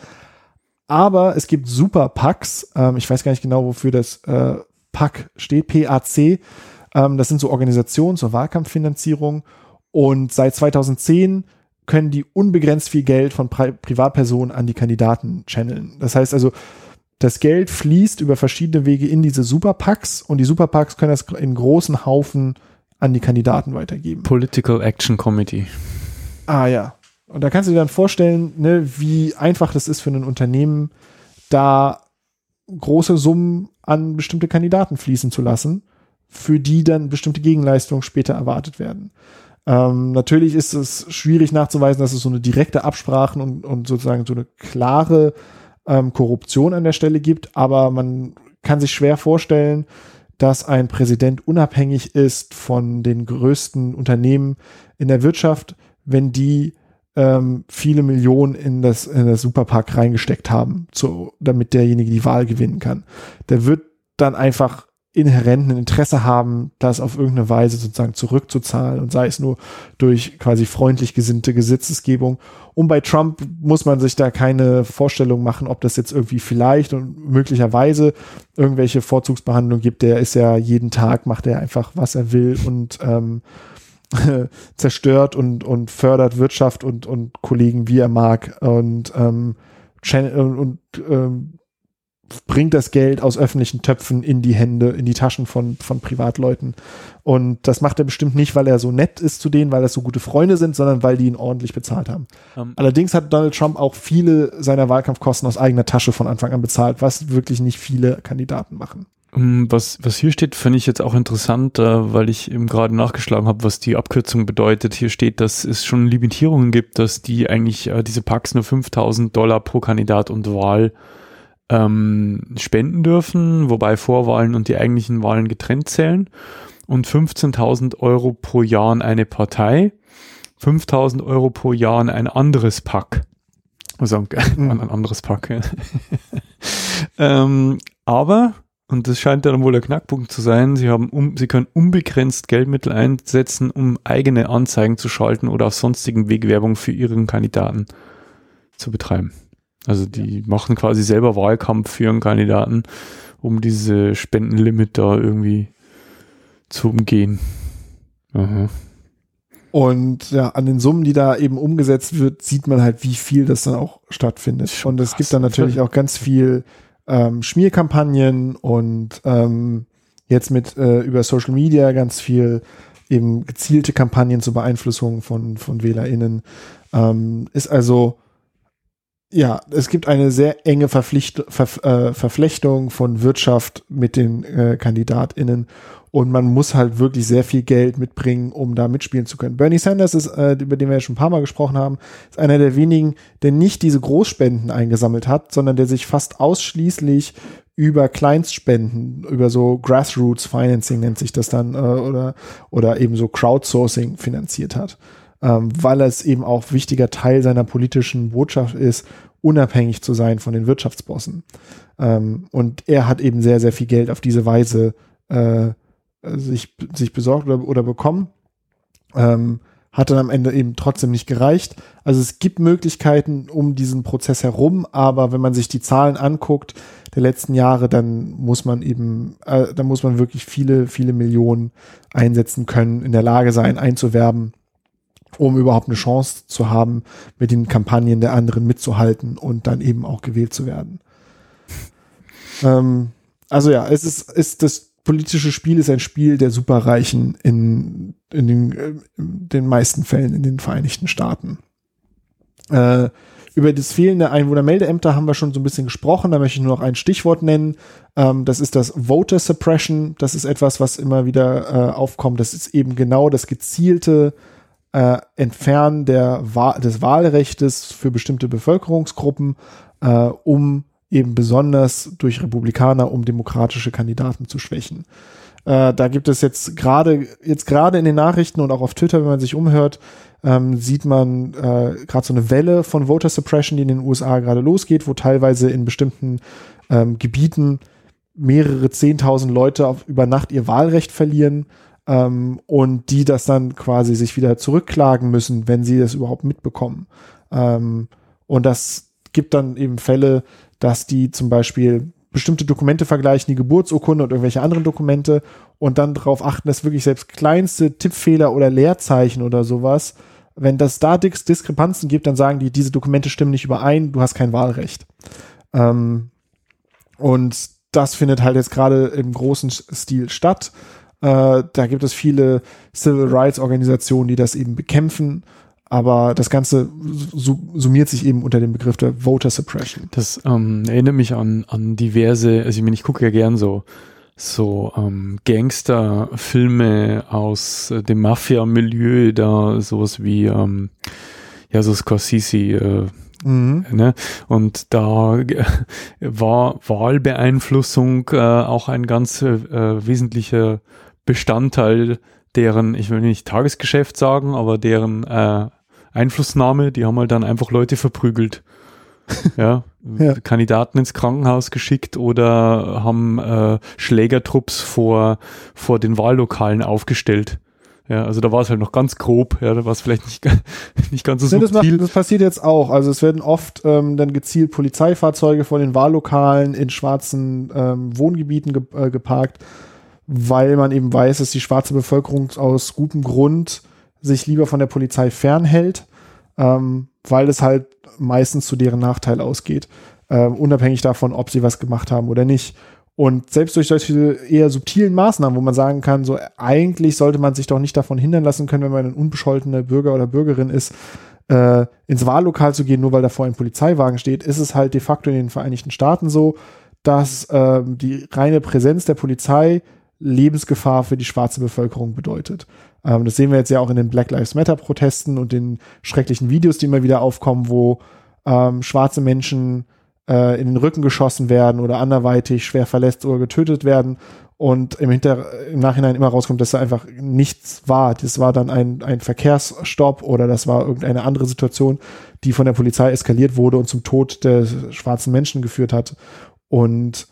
Aber es gibt Super Packs. Ähm, ich weiß gar nicht genau, wofür das äh, PAC steht, PAC. Ähm, das sind so Organisationen zur Wahlkampffinanzierung. Und seit 2010 können die unbegrenzt viel Geld von Pri Privatpersonen an die Kandidaten channeln. Das heißt also, das Geld fließt über verschiedene Wege in diese Superpacks und die Superpacks können das in großen Haufen an die Kandidaten weitergeben. Political Action Committee. Ah ja. Und da kannst du dir dann vorstellen, ne, wie einfach das ist für ein Unternehmen, da große Summen an bestimmte Kandidaten fließen zu lassen, für die dann bestimmte Gegenleistungen später erwartet werden. Ähm, natürlich ist es schwierig nachzuweisen, dass es so eine direkte Absprache und, und sozusagen so eine klare ähm, Korruption an der Stelle gibt, aber man kann sich schwer vorstellen, dass ein Präsident unabhängig ist von den größten Unternehmen in der Wirtschaft, wenn die ähm, viele Millionen in das, in das Superpark reingesteckt haben, zu, damit derjenige die Wahl gewinnen kann. Der wird dann einfach inhärent ein Interesse haben, das auf irgendeine Weise sozusagen zurückzuzahlen und sei es nur durch quasi freundlich gesinnte Gesetzesgebung. Und bei Trump muss man sich da keine Vorstellung machen, ob das jetzt irgendwie vielleicht und möglicherweise irgendwelche Vorzugsbehandlung gibt. Der ist ja jeden Tag, macht er einfach, was er will und ähm, zerstört und, und fördert Wirtschaft und, und Kollegen, wie er mag und, ähm, und, und ähm, bringt das Geld aus öffentlichen Töpfen in die Hände, in die Taschen von, von Privatleuten. Und das macht er bestimmt nicht, weil er so nett ist zu denen, weil das so gute Freunde sind, sondern weil die ihn ordentlich bezahlt haben. Um. Ähm. Allerdings hat Donald Trump auch viele seiner Wahlkampfkosten aus eigener Tasche von Anfang an bezahlt, was wirklich nicht viele Kandidaten machen. Ähm, was, was hier steht, finde ich jetzt auch interessant, äh, weil ich eben gerade nachgeschlagen habe, was die Abkürzung bedeutet. Hier steht, dass es schon Limitierungen gibt, dass die eigentlich äh, diese Packs nur 5000 Dollar pro Kandidat und Wahl ähm, spenden dürfen, wobei Vorwahlen und die eigentlichen Wahlen getrennt zählen. Und 15.000 Euro pro Jahr an eine Partei, 5.000 Euro pro Jahr an ein anderes Pack. Also an ein anderes Pack. ähm, aber, und das scheint dann wohl der Knackpunkt zu sein, sie haben um, sie können unbegrenzt Geldmittel einsetzen, um eigene Anzeigen zu schalten oder auf sonstigen Weg Werbung für ihren Kandidaten zu betreiben. Also die ja. machen quasi selber Wahlkampf für ihren Kandidaten, um diese Spendenlimit da irgendwie zu umgehen. Aha. Und ja, an den Summen, die da eben umgesetzt wird, sieht man halt, wie viel das dann auch stattfindet. Und es gibt dann natürlich auch ganz viel ähm, Schmierkampagnen und ähm, jetzt mit äh, über Social Media ganz viel eben gezielte Kampagnen zur Beeinflussung von, von WählerInnen. Ähm, ist also ja, es gibt eine sehr enge Verpflicht, Ver, äh, Verflechtung von Wirtschaft mit den äh, KandidatInnen und man muss halt wirklich sehr viel Geld mitbringen, um da mitspielen zu können. Bernie Sanders ist, äh, über den wir ja schon ein paar Mal gesprochen haben, ist einer der wenigen, der nicht diese Großspenden eingesammelt hat, sondern der sich fast ausschließlich über Kleinstspenden, über so Grassroots Financing nennt sich das dann, äh, oder, oder eben so Crowdsourcing finanziert hat ähm, weil es eben auch wichtiger Teil seiner politischen Botschaft ist, unabhängig zu sein von den Wirtschaftsbossen. Ähm, und er hat eben sehr, sehr viel Geld auf diese Weise äh, sich, sich besorgt oder, oder bekommen. Ähm, hat dann am Ende eben trotzdem nicht gereicht. Also es gibt Möglichkeiten um diesen Prozess herum, aber wenn man sich die Zahlen anguckt der letzten Jahre, dann muss man eben, äh, dann muss man wirklich viele, viele Millionen einsetzen können, in der Lage sein, einzuwerben um überhaupt eine Chance zu haben, mit den Kampagnen der anderen mitzuhalten und dann eben auch gewählt zu werden. ähm, also ja, es ist, ist das politische Spiel ist ein Spiel der Superreichen in, in den, in den meisten Fällen in den Vereinigten Staaten. Äh, über das fehlende Einwohnermeldeämter haben wir schon so ein bisschen gesprochen. Da möchte ich nur noch ein Stichwort nennen. Ähm, das ist das Voter Suppression. Das ist etwas, was immer wieder äh, aufkommt. Das ist eben genau das gezielte äh, Entfernen der des Wahlrechtes für bestimmte Bevölkerungsgruppen, äh, um eben besonders durch Republikaner, um demokratische Kandidaten zu schwächen. Äh, da gibt es jetzt gerade jetzt gerade in den Nachrichten und auch auf Twitter, wenn man sich umhört, ähm, sieht man äh, gerade so eine Welle von Voter Suppression, die in den USA gerade losgeht, wo teilweise in bestimmten ähm, Gebieten mehrere zehntausend Leute auf, über Nacht ihr Wahlrecht verlieren ähm, und die das dann quasi sich wieder zurückklagen müssen, wenn sie das überhaupt mitbekommen. Ähm, und das gibt dann eben Fälle, dass die zum Beispiel bestimmte Dokumente vergleichen, die Geburtsurkunde und irgendwelche anderen Dokumente und dann darauf achten, dass wirklich selbst kleinste Tippfehler oder Leerzeichen oder sowas wenn das da Dis Diskrepanzen gibt, dann sagen die, diese Dokumente stimmen nicht überein, du hast kein Wahlrecht. Ähm, und das findet halt jetzt gerade im großen Stil statt. Äh, da gibt es viele Civil Rights Organisationen, die das eben bekämpfen. Aber das Ganze summiert sich eben unter dem Begriff der Voter Suppression. Das ähm, erinnert mich an, an diverse, also ich meine, ich gucke ja gern so so ähm, Gangsterfilme aus äh, dem Mafia-Milieu, da sowas wie ähm, ja so Scorsese, äh, mhm. ne? Und da äh, war Wahlbeeinflussung äh, auch ein ganz äh, wesentlicher Bestandteil deren, ich will nicht Tagesgeschäft sagen, aber deren äh, Einflussnahme, die haben halt dann einfach Leute verprügelt. ja, ja. Kandidaten ins Krankenhaus geschickt oder haben äh, Schlägertrupps vor, vor den Wahllokalen aufgestellt. Ja, also da war es halt noch ganz grob, ja, da war es vielleicht nicht, nicht ganz so nee, das, macht, das, passiert jetzt auch. Also es werden oft ähm, dann gezielt Polizeifahrzeuge vor den Wahllokalen in schwarzen ähm, Wohngebieten ge äh, geparkt, weil man eben weiß, dass die schwarze Bevölkerung aus gutem Grund sich lieber von der Polizei fernhält, ähm, weil es halt meistens zu deren Nachteil ausgeht, äh, unabhängig davon, ob sie was gemacht haben oder nicht. Und selbst durch solche eher subtilen Maßnahmen, wo man sagen kann, so eigentlich sollte man sich doch nicht davon hindern lassen können, wenn man ein unbescholtener Bürger oder Bürgerin ist, äh, ins Wahllokal zu gehen, nur weil davor ein Polizeiwagen steht, ist es halt de facto in den Vereinigten Staaten so, dass äh, die reine Präsenz der Polizei Lebensgefahr für die schwarze Bevölkerung bedeutet. Ähm, das sehen wir jetzt ja auch in den Black Lives Matter Protesten und den schrecklichen Videos, die immer wieder aufkommen, wo ähm, schwarze Menschen äh, in den Rücken geschossen werden oder anderweitig schwer verletzt oder getötet werden und im, Hinter im Nachhinein immer rauskommt, dass da einfach nichts war. Das war dann ein, ein Verkehrsstopp oder das war irgendeine andere Situation, die von der Polizei eskaliert wurde und zum Tod der schwarzen Menschen geführt hat. Und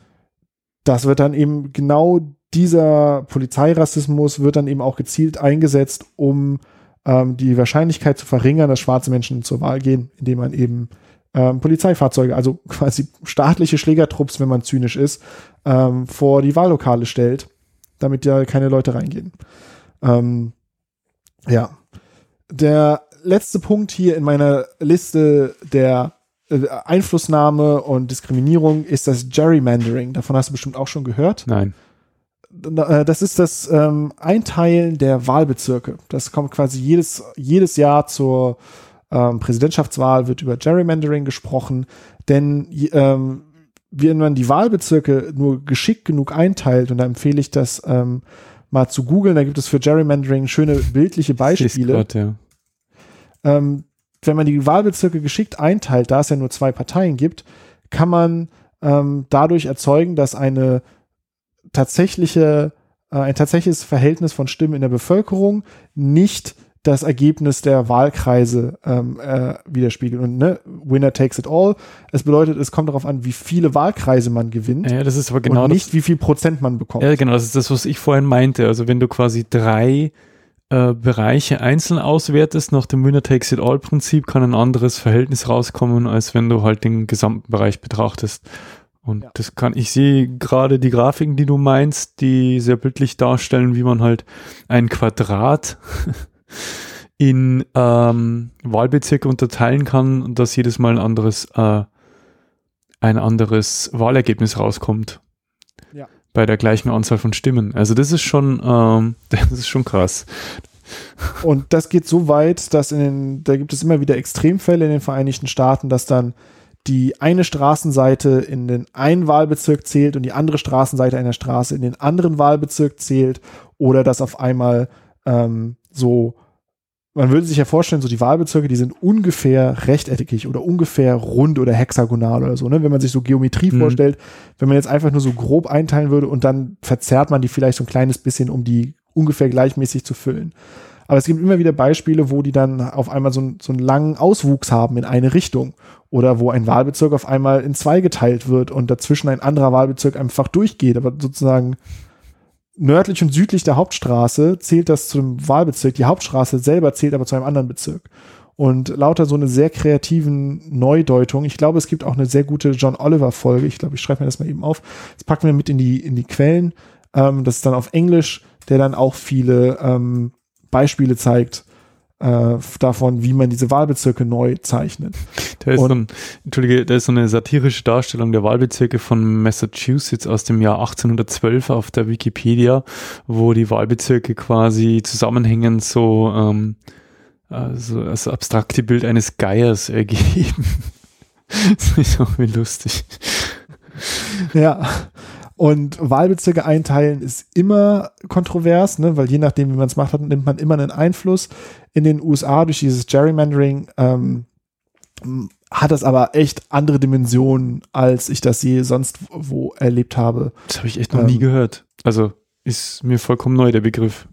das wird dann eben genau dieser Polizeirassismus wird dann eben auch gezielt eingesetzt, um ähm, die Wahrscheinlichkeit zu verringern, dass schwarze Menschen zur Wahl gehen, indem man eben ähm, Polizeifahrzeuge, also quasi staatliche Schlägertrupps, wenn man zynisch ist, ähm, vor die Wahllokale stellt, damit ja keine Leute reingehen. Ähm, ja. Der letzte Punkt hier in meiner Liste der äh, Einflussnahme und Diskriminierung ist das Gerrymandering. Davon hast du bestimmt auch schon gehört. Nein. Äh, das ist das ähm, Einteilen der Wahlbezirke. Das kommt quasi jedes, jedes Jahr zur ähm, Präsidentschaftswahl, wird über Gerrymandering gesprochen, denn ähm, wenn man die Wahlbezirke nur geschickt genug einteilt, und da empfehle ich das ähm, mal zu googeln, da gibt es für Gerrymandering schöne bildliche Beispiele. Gott, ja. ähm, wenn man die Wahlbezirke geschickt einteilt, da es ja nur zwei Parteien gibt, kann man ähm, dadurch erzeugen, dass eine tatsächliche, äh, ein tatsächliches Verhältnis von Stimmen in der Bevölkerung nicht das Ergebnis der Wahlkreise ähm, äh, widerspiegelt. Und ne, Winner takes it all. Es bedeutet, es kommt darauf an, wie viele Wahlkreise man gewinnt. Ja, das ist aber genau und nicht, das, wie viel Prozent man bekommt. Ja, genau, das ist das, was ich vorhin meinte. Also wenn du quasi drei äh, Bereiche einzeln auswertest nach dem Winner takes it all Prinzip, kann ein anderes Verhältnis rauskommen, als wenn du halt den gesamten Bereich betrachtest. Und ja. das kann, ich sehe gerade die Grafiken, die du meinst, die sehr bildlich darstellen, wie man halt ein Quadrat in ähm, Wahlbezirke unterteilen kann und dass jedes Mal ein anderes, äh, ein anderes Wahlergebnis rauskommt. Ja. Bei der gleichen Anzahl von Stimmen. Also das ist schon, ähm, das ist schon krass. Und das geht so weit, dass in den, da gibt es immer wieder Extremfälle in den Vereinigten Staaten, dass dann die eine Straßenseite in den einen Wahlbezirk zählt und die andere Straßenseite einer Straße in den anderen Wahlbezirk zählt oder dass auf einmal ähm, so man würde sich ja vorstellen, so die Wahlbezirke, die sind ungefähr rechteckig oder ungefähr rund oder hexagonal oder so, ne? Wenn man sich so Geometrie mhm. vorstellt, wenn man jetzt einfach nur so grob einteilen würde und dann verzerrt man die vielleicht so ein kleines bisschen, um die ungefähr gleichmäßig zu füllen. Aber es gibt immer wieder Beispiele, wo die dann auf einmal so, so einen langen Auswuchs haben in eine Richtung oder wo ein Wahlbezirk auf einmal in zwei geteilt wird und dazwischen ein anderer Wahlbezirk einfach durchgeht, aber sozusagen nördlich und südlich der Hauptstraße zählt das zum Wahlbezirk. Die Hauptstraße selber zählt aber zu einem anderen Bezirk. Und lauter so eine sehr kreativen Neudeutung. Ich glaube, es gibt auch eine sehr gute John Oliver Folge. Ich glaube, ich schreibe mir das mal eben auf. Das packen wir mit in die, in die Quellen. Ähm, das ist dann auf Englisch, der dann auch viele ähm, Beispiele zeigt äh, davon, wie man diese Wahlbezirke neu zeichnet. Da ist, so ein, Entschuldige, da ist so eine satirische Darstellung der Wahlbezirke von Massachusetts aus dem Jahr 1812 auf der Wikipedia, wo die Wahlbezirke quasi zusammenhängend so ähm, also das abstrakte Bild eines Geiers ergeben. das ist auch wie lustig. Ja, und Wahlbezirke einteilen ist immer kontrovers, ne, weil je nachdem, wie man es macht, hat, nimmt man immer einen Einfluss. In den USA durch dieses Gerrymandering ähm, hat das aber echt andere Dimensionen, als ich das je sonst wo erlebt habe. Das habe ich echt noch ähm, nie gehört. Also ist mir vollkommen neu der Begriff.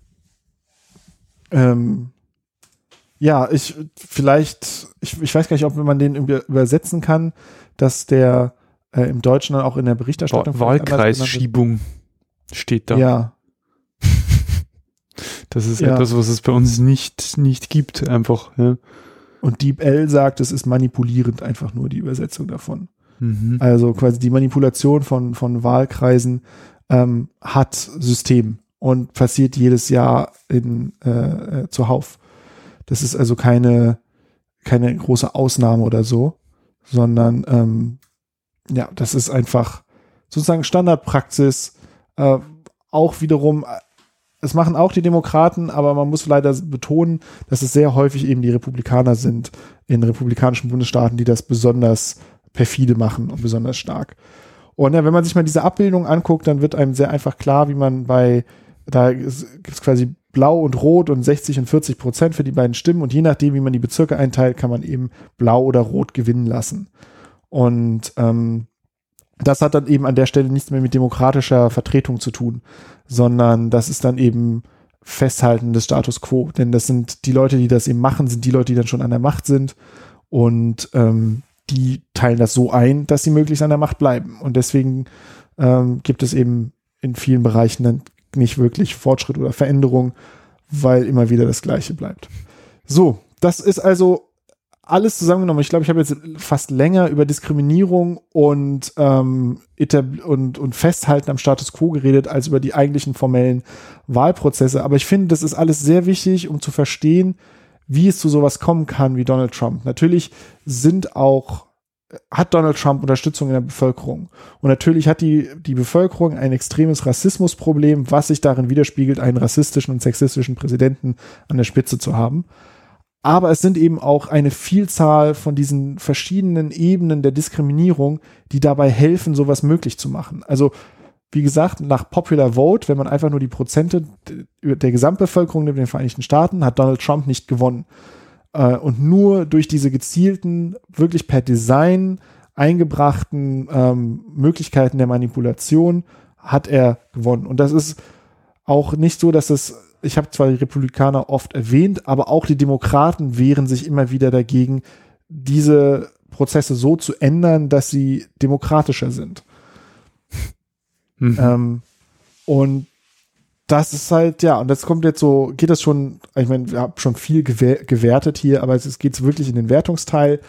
Ähm, ja, ich vielleicht, ich, ich weiß gar nicht, ob man den übersetzen kann, dass der äh, im Deutschen dann auch in der Berichterstattung. Wahlkreisschiebung steht da. Ja. Das ist ja. etwas, was es bei uns nicht, nicht gibt, einfach. Ja. Und Deep L sagt, es ist manipulierend einfach nur die Übersetzung davon. Mhm. Also quasi die Manipulation von, von Wahlkreisen ähm, hat System und passiert jedes Jahr in, äh, äh, zuhauf. Das ist also keine, keine große Ausnahme oder so, sondern ähm, ja, das ist einfach sozusagen Standardpraxis. Äh, auch wiederum, es machen auch die Demokraten, aber man muss leider betonen, dass es sehr häufig eben die Republikaner sind in republikanischen Bundesstaaten, die das besonders perfide machen und besonders stark. Und ja, wenn man sich mal diese Abbildung anguckt, dann wird einem sehr einfach klar, wie man bei, da gibt es quasi blau und rot und 60 und 40 Prozent für die beiden Stimmen und je nachdem, wie man die Bezirke einteilt, kann man eben blau oder rot gewinnen lassen. Und ähm, das hat dann eben an der Stelle nichts mehr mit demokratischer Vertretung zu tun, sondern das ist dann eben Festhalten des Status quo. Denn das sind die Leute, die das eben machen, sind die Leute, die dann schon an der Macht sind und ähm, die teilen das so ein, dass sie möglichst an der Macht bleiben. Und deswegen ähm, gibt es eben in vielen Bereichen dann nicht wirklich Fortschritt oder Veränderung, weil immer wieder das Gleiche bleibt. So, das ist also alles zusammengenommen, ich glaube, ich habe jetzt fast länger über Diskriminierung und, ähm, und, und Festhalten am Status quo geredet, als über die eigentlichen formellen Wahlprozesse. Aber ich finde, das ist alles sehr wichtig, um zu verstehen, wie es zu sowas kommen kann wie Donald Trump. Natürlich sind auch, hat Donald Trump Unterstützung in der Bevölkerung. Und natürlich hat die, die Bevölkerung ein extremes Rassismusproblem, was sich darin widerspiegelt, einen rassistischen und sexistischen Präsidenten an der Spitze zu haben aber es sind eben auch eine Vielzahl von diesen verschiedenen Ebenen der Diskriminierung, die dabei helfen, sowas möglich zu machen. Also wie gesagt, nach Popular Vote, wenn man einfach nur die Prozente der Gesamtbevölkerung nimmt in den Vereinigten Staaten, hat Donald Trump nicht gewonnen. Äh, und nur durch diese gezielten, wirklich per Design eingebrachten ähm, Möglichkeiten der Manipulation hat er gewonnen. Und das ist auch nicht so, dass es ich habe zwar die Republikaner oft erwähnt, aber auch die Demokraten wehren sich immer wieder dagegen, diese Prozesse so zu ändern, dass sie demokratischer sind. Mhm. Ähm, und das ist halt, ja, und das kommt jetzt so, geht das schon, ich meine, wir haben schon viel gewertet hier, aber es geht wirklich in den Wertungsteil.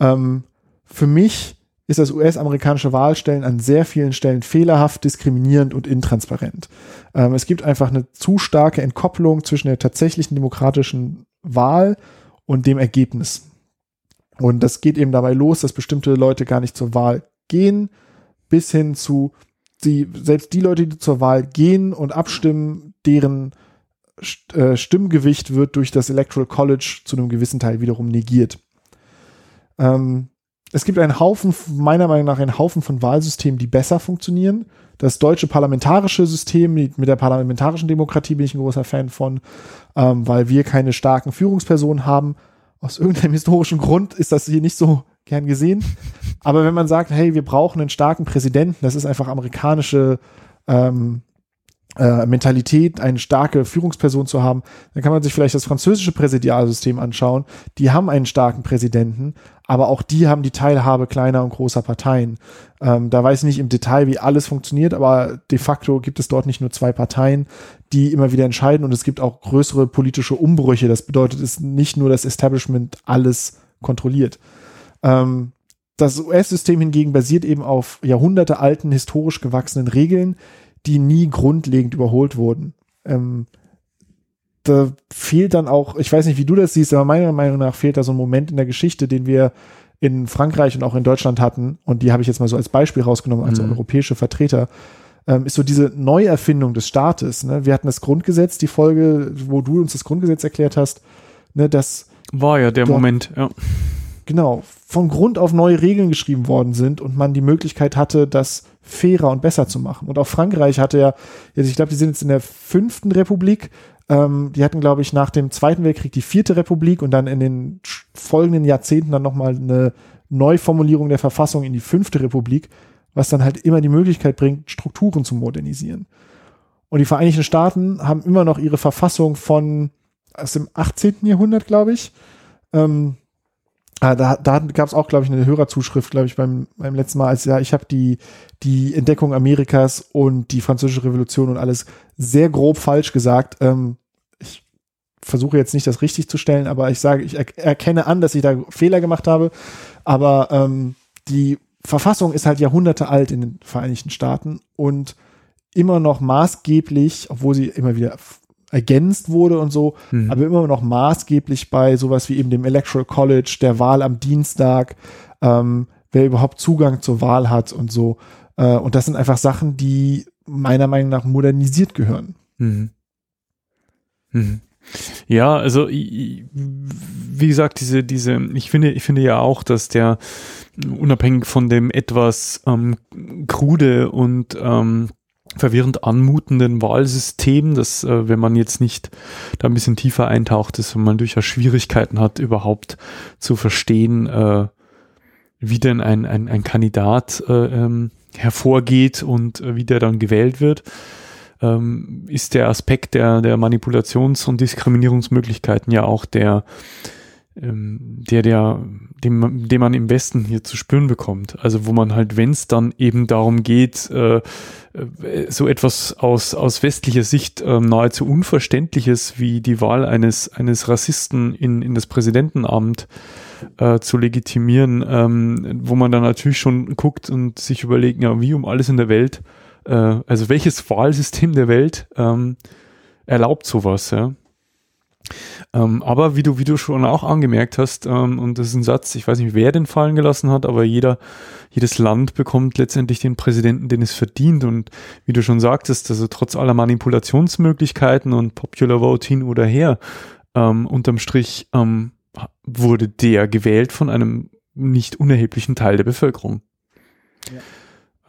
Ähm, für mich ist das US-amerikanische Wahlstellen an sehr vielen Stellen fehlerhaft, diskriminierend und intransparent. Ähm, es gibt einfach eine zu starke Entkopplung zwischen der tatsächlichen demokratischen Wahl und dem Ergebnis. Und das geht eben dabei los, dass bestimmte Leute gar nicht zur Wahl gehen, bis hin zu die, selbst die Leute, die zur Wahl gehen und abstimmen, deren äh, Stimmgewicht wird durch das Electoral College zu einem gewissen Teil wiederum negiert. Ähm, es gibt einen Haufen, meiner Meinung nach, einen Haufen von Wahlsystemen, die besser funktionieren. Das deutsche parlamentarische System, mit der parlamentarischen Demokratie bin ich ein großer Fan von, ähm, weil wir keine starken Führungspersonen haben. Aus irgendeinem historischen Grund ist das hier nicht so gern gesehen. Aber wenn man sagt, hey, wir brauchen einen starken Präsidenten, das ist einfach amerikanische ähm, äh, Mentalität, eine starke Führungsperson zu haben, dann kann man sich vielleicht das französische Präsidialsystem anschauen. Die haben einen starken Präsidenten, aber auch die haben die Teilhabe kleiner und großer Parteien. Ähm, da weiß ich nicht im Detail, wie alles funktioniert, aber de facto gibt es dort nicht nur zwei Parteien, die immer wieder entscheiden und es gibt auch größere politische Umbrüche. Das bedeutet, es ist nicht nur das Establishment alles kontrolliert. Ähm, das US-System hingegen basiert eben auf jahrhundertealten, historisch gewachsenen Regeln, die nie grundlegend überholt wurden. Ähm, da fehlt dann auch, ich weiß nicht, wie du das siehst, aber meiner Meinung nach fehlt da so ein Moment in der Geschichte, den wir in Frankreich und auch in Deutschland hatten, und die habe ich jetzt mal so als Beispiel rausgenommen, als mhm. europäische Vertreter, ähm, ist so diese Neuerfindung des Staates. Ne? Wir hatten das Grundgesetz, die Folge, wo du uns das Grundgesetz erklärt hast, ne, das war ja der Moment, ja. Genau, von Grund auf neue Regeln geschrieben worden sind und man die Möglichkeit hatte, das fairer und besser zu machen. Und auch Frankreich hatte ja, also ich glaube, die sind jetzt in der fünften Republik. Ähm, die hatten, glaube ich, nach dem Zweiten Weltkrieg die vierte Republik und dann in den folgenden Jahrzehnten dann nochmal eine Neuformulierung der Verfassung in die fünfte Republik, was dann halt immer die Möglichkeit bringt, Strukturen zu modernisieren. Und die Vereinigten Staaten haben immer noch ihre Verfassung von aus dem 18. Jahrhundert, glaube ich. Ähm, Ah, da, da gab es auch, glaube ich, eine Hörerzuschrift, glaube ich, beim, beim letzten Mal, als ja, ich habe die, die Entdeckung Amerikas und die französische Revolution und alles sehr grob falsch gesagt. Ähm, ich versuche jetzt nicht das richtig zu stellen, aber ich sage, ich er erkenne an, dass ich da Fehler gemacht habe. Aber ähm, die Verfassung ist halt Jahrhunderte alt in den Vereinigten Staaten und immer noch maßgeblich, obwohl sie immer wieder ergänzt wurde und so, mhm. aber immer noch maßgeblich bei sowas wie eben dem Electoral College, der Wahl am Dienstag, ähm, wer überhaupt Zugang zur Wahl hat und so. Äh, und das sind einfach Sachen, die meiner Meinung nach modernisiert gehören. Mhm. Mhm. Ja, also wie gesagt, diese, diese, ich finde, ich finde ja auch, dass der unabhängig von dem etwas ähm, krude und ähm, verwirrend anmutenden Wahlsystem, das, äh, wenn man jetzt nicht da ein bisschen tiefer eintaucht, ist, wenn man durchaus Schwierigkeiten hat, überhaupt zu verstehen, äh, wie denn ein, ein, ein Kandidat äh, ähm, hervorgeht und äh, wie der dann gewählt wird, ähm, ist der Aspekt der, der Manipulations- und Diskriminierungsmöglichkeiten ja auch der, ähm, der, der, dem, dem man im Westen hier zu spüren bekommt. Also wo man halt, wenn es dann eben darum geht, äh, äh, so etwas aus, aus westlicher Sicht äh, nahezu Unverständliches wie die Wahl eines, eines Rassisten in, in das Präsidentenamt äh, zu legitimieren, ähm, wo man dann natürlich schon guckt und sich überlegt, ja, wie um alles in der Welt, äh, also welches Wahlsystem der Welt ähm, erlaubt sowas, ja. Ähm, aber wie du, wie du schon auch angemerkt hast, ähm, und das ist ein Satz, ich weiß nicht, wer den fallen gelassen hat, aber jeder, jedes Land bekommt letztendlich den Präsidenten, den es verdient. Und wie du schon sagtest, also trotz aller Manipulationsmöglichkeiten und Popular Vote hin oder her, ähm, unterm Strich ähm, wurde der gewählt von einem nicht unerheblichen Teil der Bevölkerung. Ja.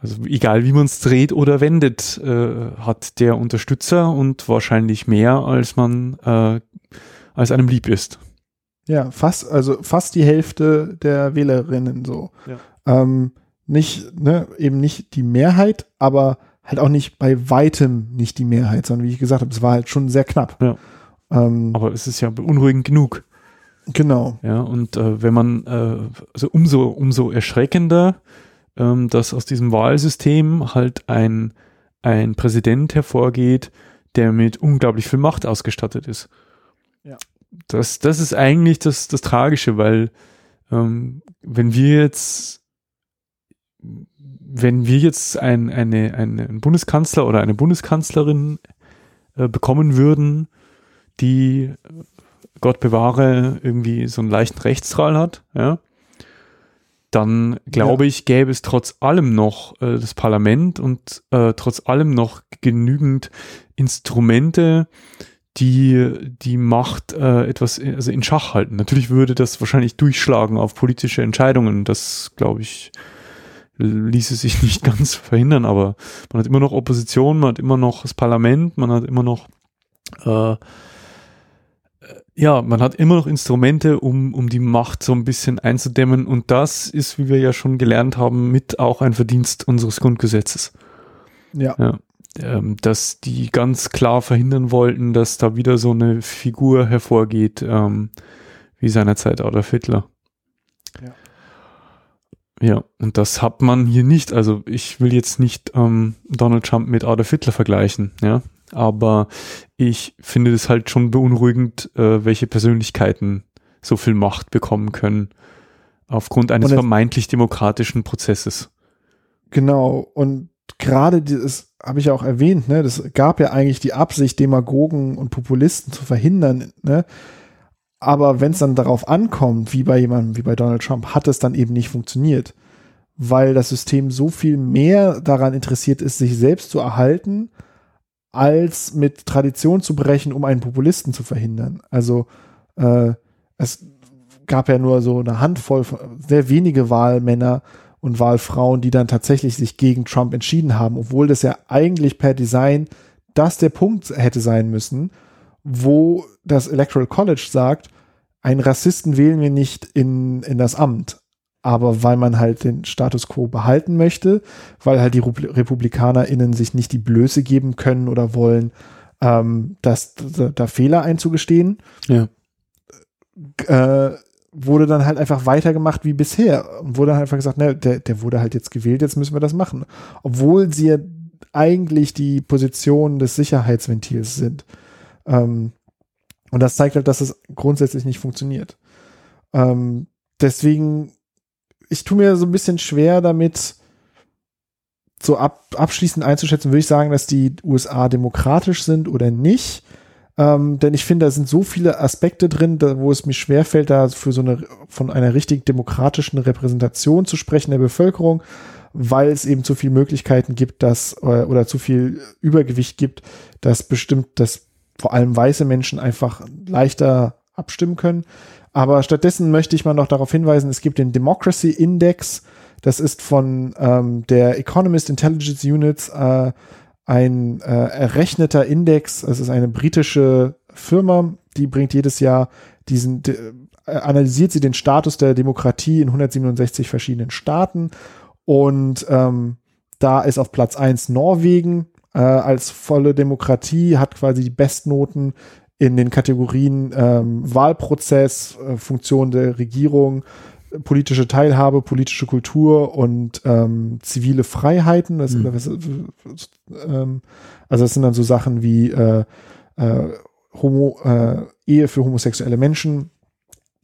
Also egal wie man es dreht oder wendet, äh, hat der Unterstützer und wahrscheinlich mehr, als man äh, als einem lieb ist. Ja, fast, also fast die Hälfte der Wählerinnen so. Ja. Ähm, nicht, ne, eben nicht die Mehrheit, aber halt auch nicht bei weitem nicht die Mehrheit, sondern wie ich gesagt habe, es war halt schon sehr knapp. Ja. Ähm, aber es ist ja beunruhigend genug. Genau. Ja, und äh, wenn man, äh, also umso, umso erschreckender, ähm, dass aus diesem Wahlsystem halt ein, ein Präsident hervorgeht, der mit unglaublich viel Macht ausgestattet ist. Ja. Das, das ist eigentlich das, das Tragische, weil ähm, wenn wir jetzt wenn wir jetzt ein, eine, einen Bundeskanzler oder eine Bundeskanzlerin äh, bekommen würden, die Gott bewahre irgendwie so einen leichten Rechtsstrahl hat, ja, dann glaube ja. ich, gäbe es trotz allem noch äh, das Parlament und äh, trotz allem noch genügend Instrumente, die die Macht äh, etwas also in Schach halten. Natürlich würde das wahrscheinlich durchschlagen auf politische Entscheidungen. Das glaube ich ließe sich nicht ganz verhindern, aber man hat immer noch Opposition, man hat immer noch das Parlament, man hat immer noch äh, ja, man hat immer noch Instrumente, um, um die Macht so ein bisschen einzudämmen. Und das ist, wie wir ja schon gelernt haben, mit auch ein Verdienst unseres Grundgesetzes. Ja. ja ähm, dass die ganz klar verhindern wollten, dass da wieder so eine Figur hervorgeht, ähm, wie seinerzeit Adolf Hitler. Ja. Ja, und das hat man hier nicht. Also ich will jetzt nicht ähm, Donald Trump mit Adolf Hitler vergleichen, ja. Aber ich finde es halt schon beunruhigend, äh, welche Persönlichkeiten so viel Macht bekommen können aufgrund eines vermeintlich demokratischen Prozesses. Genau. Und gerade dieses habe ich ja auch erwähnt, ne, das gab ja eigentlich die Absicht, Demagogen und Populisten zu verhindern, ne? Aber wenn es dann darauf ankommt, wie bei jemandem wie bei Donald Trump, hat es dann eben nicht funktioniert, weil das System so viel mehr daran interessiert ist, sich selbst zu erhalten, als mit Tradition zu brechen, um einen Populisten zu verhindern. Also äh, es gab ja nur so eine Handvoll, sehr wenige Wahlmänner, und Wahlfrauen, die dann tatsächlich sich gegen Trump entschieden haben, obwohl das ja eigentlich per Design das der Punkt hätte sein müssen, wo das Electoral College sagt, einen Rassisten wählen wir nicht in, in das Amt. Aber weil man halt den Status quo behalten möchte, weil halt die RepublikanerInnen sich nicht die Blöße geben können oder wollen, ähm, dass da, Fehler einzugestehen, ja. äh, wurde dann halt einfach weitergemacht wie bisher und wurde halt einfach gesagt, ne, der, der wurde halt jetzt gewählt, jetzt müssen wir das machen. Obwohl sie ja eigentlich die Position des Sicherheitsventils sind. Ähm, und das zeigt halt, dass es grundsätzlich nicht funktioniert. Ähm, deswegen, ich tue mir so ein bisschen schwer damit, so ab, abschließend einzuschätzen, würde ich sagen, dass die USA demokratisch sind oder nicht. Ähm, denn ich finde, da sind so viele Aspekte drin, da, wo es mir schwerfällt, da für so eine, von einer richtig demokratischen Repräsentation zu sprechen der Bevölkerung, weil es eben zu viele Möglichkeiten gibt, dass, äh, oder zu viel Übergewicht gibt, dass bestimmt, dass vor allem weiße Menschen einfach leichter abstimmen können. Aber stattdessen möchte ich mal noch darauf hinweisen, es gibt den Democracy Index, das ist von ähm, der Economist Intelligence Units äh, ein äh, errechneter Index. Es ist eine britische Firma, die bringt jedes Jahr diesen, äh, analysiert sie den Status der Demokratie in 167 verschiedenen Staaten und ähm, da ist auf Platz eins Norwegen äh, als volle Demokratie, hat quasi die Bestnoten in den Kategorien ähm, Wahlprozess, äh, Funktion der Regierung, politische Teilhabe, politische Kultur und ähm, zivile Freiheiten. Das, mhm. was, ähm, also das sind dann so Sachen wie äh, äh, Homo, äh, Ehe für homosexuelle Menschen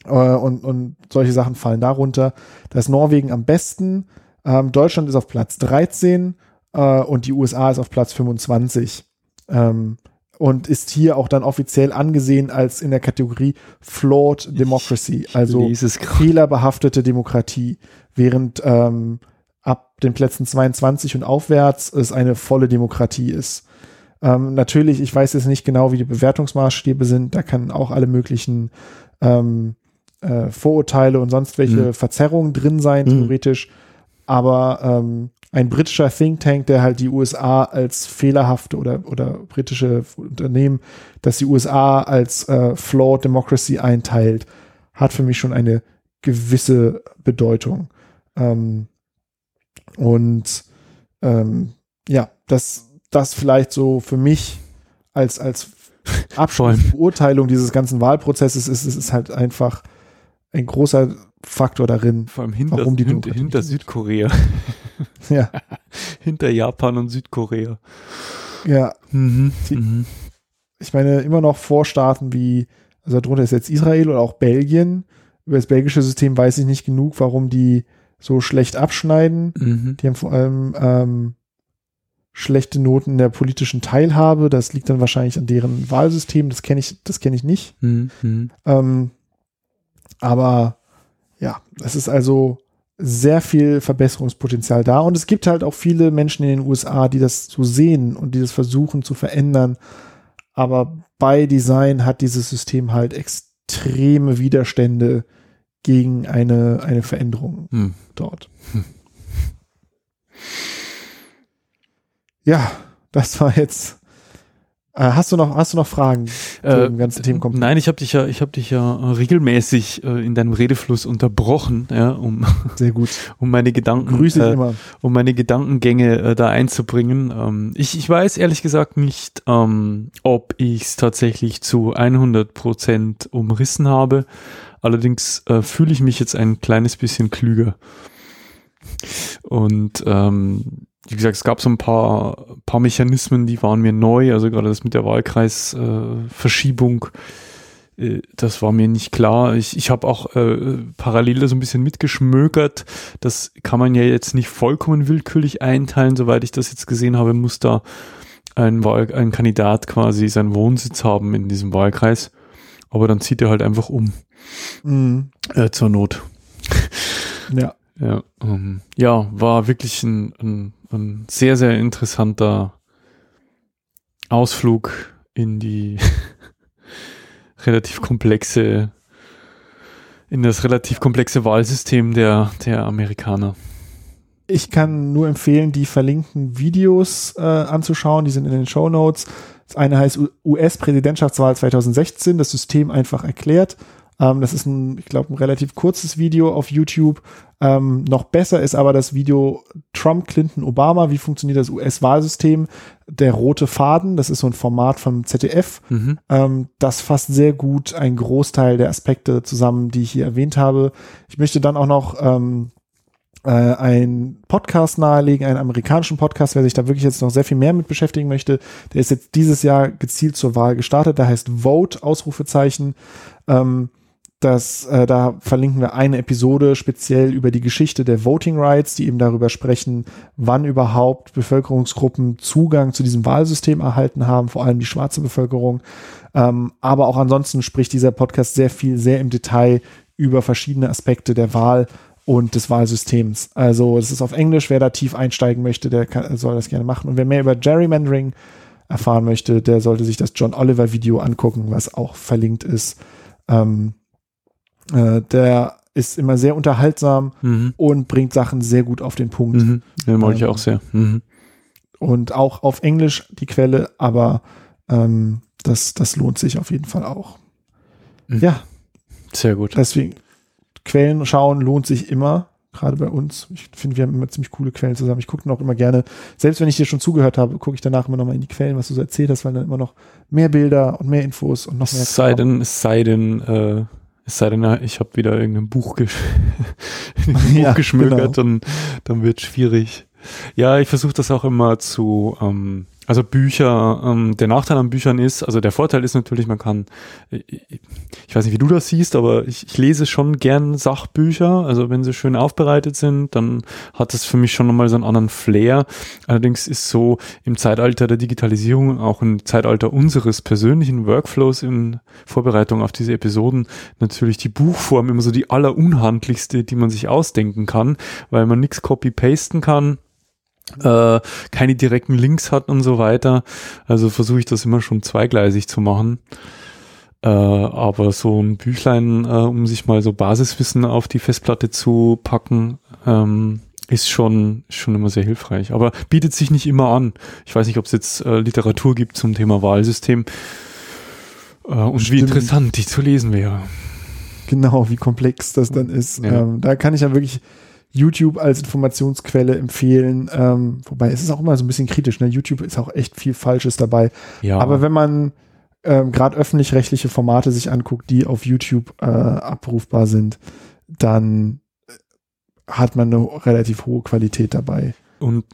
äh, und, und solche Sachen fallen darunter. Da ist Norwegen am besten. Ähm, Deutschland ist auf Platz 13 äh, und die USA ist auf Platz 25. Ähm, und ist hier auch dann offiziell angesehen als in der Kategorie Flawed Democracy, also fehlerbehaftete Demokratie, während ähm, ab den Plätzen 22 und aufwärts es eine volle Demokratie ist. Ähm, natürlich, ich weiß jetzt nicht genau, wie die Bewertungsmaßstäbe sind, da kann auch alle möglichen ähm, äh, Vorurteile und sonst welche mhm. Verzerrungen drin sein, mhm. theoretisch. Aber ähm, ein britischer Think Tank, der halt die USA als fehlerhafte oder, oder britische Unternehmen, dass die USA als äh, Flawed Democracy einteilt, hat für mich schon eine gewisse Bedeutung. Ähm, und ähm, ja, das, das vielleicht so für mich als, als Abschlussbeurteilung dieses ganzen Wahlprozesses ist, es ist halt einfach ein großer Faktor darin, Vor allem hinter, warum die hinter, hinter Südkorea. ja. hinter Japan und Südkorea. Ja. Mhm. Die, mhm. Ich meine, immer noch Vorstaaten wie, also darunter ist jetzt Israel oder auch Belgien. Über das belgische System weiß ich nicht genug, warum die so schlecht abschneiden. Mhm. Die haben vor allem ähm, schlechte Noten in der politischen Teilhabe. Das liegt dann wahrscheinlich an deren Wahlsystem. Das kenne ich, das kenne ich nicht. Mhm. mhm. Ähm, aber ja, es ist also sehr viel Verbesserungspotenzial da. Und es gibt halt auch viele Menschen in den USA, die das so sehen und die das versuchen zu verändern. Aber by Design hat dieses System halt extreme Widerstände gegen eine, eine Veränderung Hm. dort. Hm. Ja, das war jetzt. Äh, hast du noch, hast du noch Fragen zu Äh, dem ganzen Themenkomplex? Nein, ich habe dich ja, ich habe dich ja äh, regelmäßig äh, in deinem Redefluss unterbrochen, ja, um, Sehr gut. um meine Gedanken, Grüße äh, immer. um meine Gedankengänge äh, da einzubringen. Ähm, ich, ich weiß ehrlich gesagt nicht, ähm, ob ich es tatsächlich zu 100 Prozent umrissen habe. Allerdings äh, fühle ich mich jetzt ein kleines bisschen klüger. Und ähm, wie gesagt, es gab so ein paar, paar Mechanismen, die waren mir neu. Also gerade das mit der Wahlkreisverschiebung, äh, äh, das war mir nicht klar. Ich, ich habe auch äh, parallel so ein bisschen mitgeschmökert. Das kann man ja jetzt nicht vollkommen willkürlich einteilen. Soweit ich das jetzt gesehen habe, muss da ein, Wahl, ein Kandidat quasi seinen Wohnsitz haben in diesem Wahlkreis. Aber dann zieht er halt einfach um Mhm. äh, zur Not. Ja. Ja, ähm, ja, war wirklich ein, ein, ein sehr, sehr interessanter Ausflug in die relativ komplexe, in das relativ komplexe Wahlsystem der, der Amerikaner. Ich kann nur empfehlen, die verlinkten Videos äh, anzuschauen. Die sind in den Show Notes. Das eine heißt US-Präsidentschaftswahl 2016, das System einfach erklärt. Ähm, das ist ein, ich glaube, ein relativ kurzes Video auf YouTube. Ähm, noch besser ist aber das Video Trump, Clinton, Obama. Wie funktioniert das US-Wahlsystem? Der rote Faden, das ist so ein Format vom ZDF. Mhm. Ähm, das fasst sehr gut einen Großteil der Aspekte zusammen, die ich hier erwähnt habe. Ich möchte dann auch noch ähm, äh, einen Podcast nahelegen, einen amerikanischen Podcast, wer sich da wirklich jetzt noch sehr viel mehr mit beschäftigen möchte. Der ist jetzt dieses Jahr gezielt zur Wahl gestartet. Der heißt Vote, Ausrufezeichen. Ähm, das, äh, da verlinken wir eine Episode speziell über die Geschichte der Voting Rights, die eben darüber sprechen, wann überhaupt Bevölkerungsgruppen Zugang zu diesem Wahlsystem erhalten haben, vor allem die schwarze Bevölkerung. Ähm, aber auch ansonsten spricht dieser Podcast sehr viel, sehr im Detail über verschiedene Aspekte der Wahl und des Wahlsystems. Also es ist auf Englisch, wer da tief einsteigen möchte, der kann, soll das gerne machen. Und wer mehr über Gerrymandering erfahren möchte, der sollte sich das John Oliver Video angucken, was auch verlinkt ist. Ähm, äh, der ist immer sehr unterhaltsam Mhm. und bringt Sachen sehr gut auf den Punkt. Mhm. Den ich Ähm, auch sehr. Mhm. Und auch auf Englisch die Quelle, aber ähm, das, das lohnt sich auf jeden Fall auch. Mhm. Ja, Sehr gut. deswegen Quellen schauen lohnt sich immer, gerade bei uns. Ich finde, wir haben immer ziemlich coole Quellen zusammen. Ich gucke noch immer gerne, selbst wenn ich dir schon zugehört habe, gucke ich danach immer noch mal in die Quellen, was du so erzählt hast, weil dann immer noch mehr Bilder und mehr Infos und noch mehr. Es sei denn, es sei denn, äh, es sei denn, ich habe wieder irgendein Buch, gesch Buch Ja, geschmökert, genau. dann, dann wird schwierig. Ja, ich versuche das auch immer zu, ähm, also Bücher, ähm, der Nachteil an Büchern ist, also der Vorteil ist natürlich, man kann, ich, ich weiß nicht, wie du das siehst, aber ich, ich lese schon gern Sachbücher, also wenn sie schön aufbereitet sind, dann hat das für mich schon nochmal so einen anderen Flair. Allerdings ist so im Zeitalter der Digitalisierung, auch im Zeitalter unseres persönlichen Workflows in Vorbereitung auf diese Episoden, natürlich die Buchform immer so die allerunhandlichste, die man sich ausdenken kann, weil man nichts copy-pasten kann äh, keine direkten Links hat und so weiter. Also versuche ich das immer schon zweigleisig zu machen. Äh, aber so ein Büchlein, äh, um sich mal so Basiswissen auf die Festplatte zu packen, ähm, ist schon, schon immer sehr hilfreich. Aber bietet sich nicht immer an. Ich weiß nicht, ob es jetzt äh, Literatur gibt zum Thema Wahlsystem. Äh, und wie Stimmt. interessant die zu lesen wäre. Genau, wie komplex das dann ist. Ja. Ähm, da kann ich ja wirklich YouTube als Informationsquelle empfehlen. Ähm, wobei es ist auch immer so ein bisschen kritisch. Ne? YouTube ist auch echt viel Falsches dabei. Ja, Aber wenn man ähm, gerade öffentlich-rechtliche Formate sich anguckt, die auf YouTube äh, abrufbar sind, dann äh, hat man eine relativ hohe Qualität dabei. Und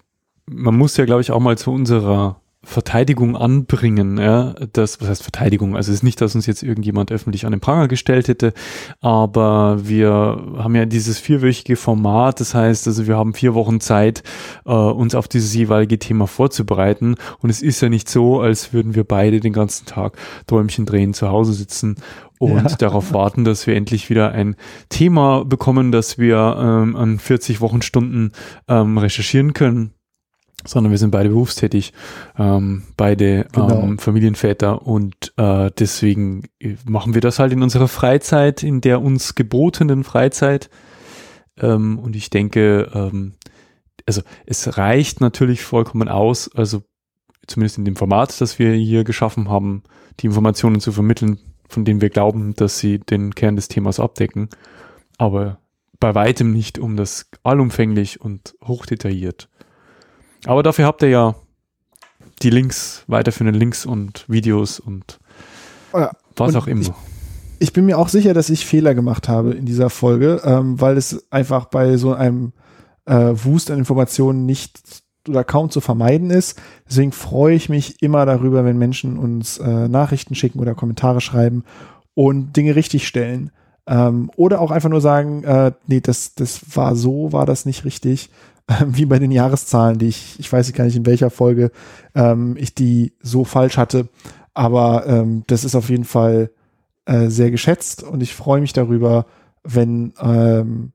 man muss ja, glaube ich, auch mal zu unserer Verteidigung anbringen, ja, das, was heißt Verteidigung? Also es ist nicht, dass uns jetzt irgendjemand öffentlich an den Pranger gestellt hätte, aber wir haben ja dieses vierwöchige Format, das heißt, also wir haben vier Wochen Zeit, äh, uns auf dieses jeweilige Thema vorzubereiten und es ist ja nicht so, als würden wir beide den ganzen Tag Däumchen drehen zu Hause sitzen und Ja. darauf warten, dass wir endlich wieder ein Thema bekommen, das wir ähm, an 40 Wochenstunden ähm, recherchieren können sondern wir sind beide berufstätig, ähm, beide Genau. ähm, Familienväter und äh, deswegen machen wir das halt in unserer Freizeit, in der uns gebotenen Freizeit. Ähm, und ich denke, ähm, also es reicht natürlich vollkommen aus, also zumindest in dem Format, das wir hier geschaffen haben, die Informationen zu vermitteln, von denen wir glauben, dass sie den Kern des Themas abdecken, aber bei weitem nicht um das allumfänglich und hochdetailliert. Aber dafür habt ihr ja die Links, weiterführenden Links und Videos und Ja, was und auch immer. ich- Ich bin mir auch sicher, dass ich Fehler gemacht habe in dieser Folge, ähm, weil es einfach bei so einem äh, Wust an Informationen nicht oder kaum zu vermeiden ist. Deswegen freue ich mich immer darüber, wenn Menschen uns äh, Nachrichten schicken oder Kommentare schreiben und Dinge richtig stellen. Ähm, oder auch einfach nur sagen, äh, nee, das, das war so, war das nicht richtig. Wie bei den Jahreszahlen, die ich, ich weiß gar nicht in welcher Folge ähm, ich die so falsch hatte. Aber ähm, das ist auf jeden Fall äh, sehr geschätzt und ich freue mich darüber, wenn ähm,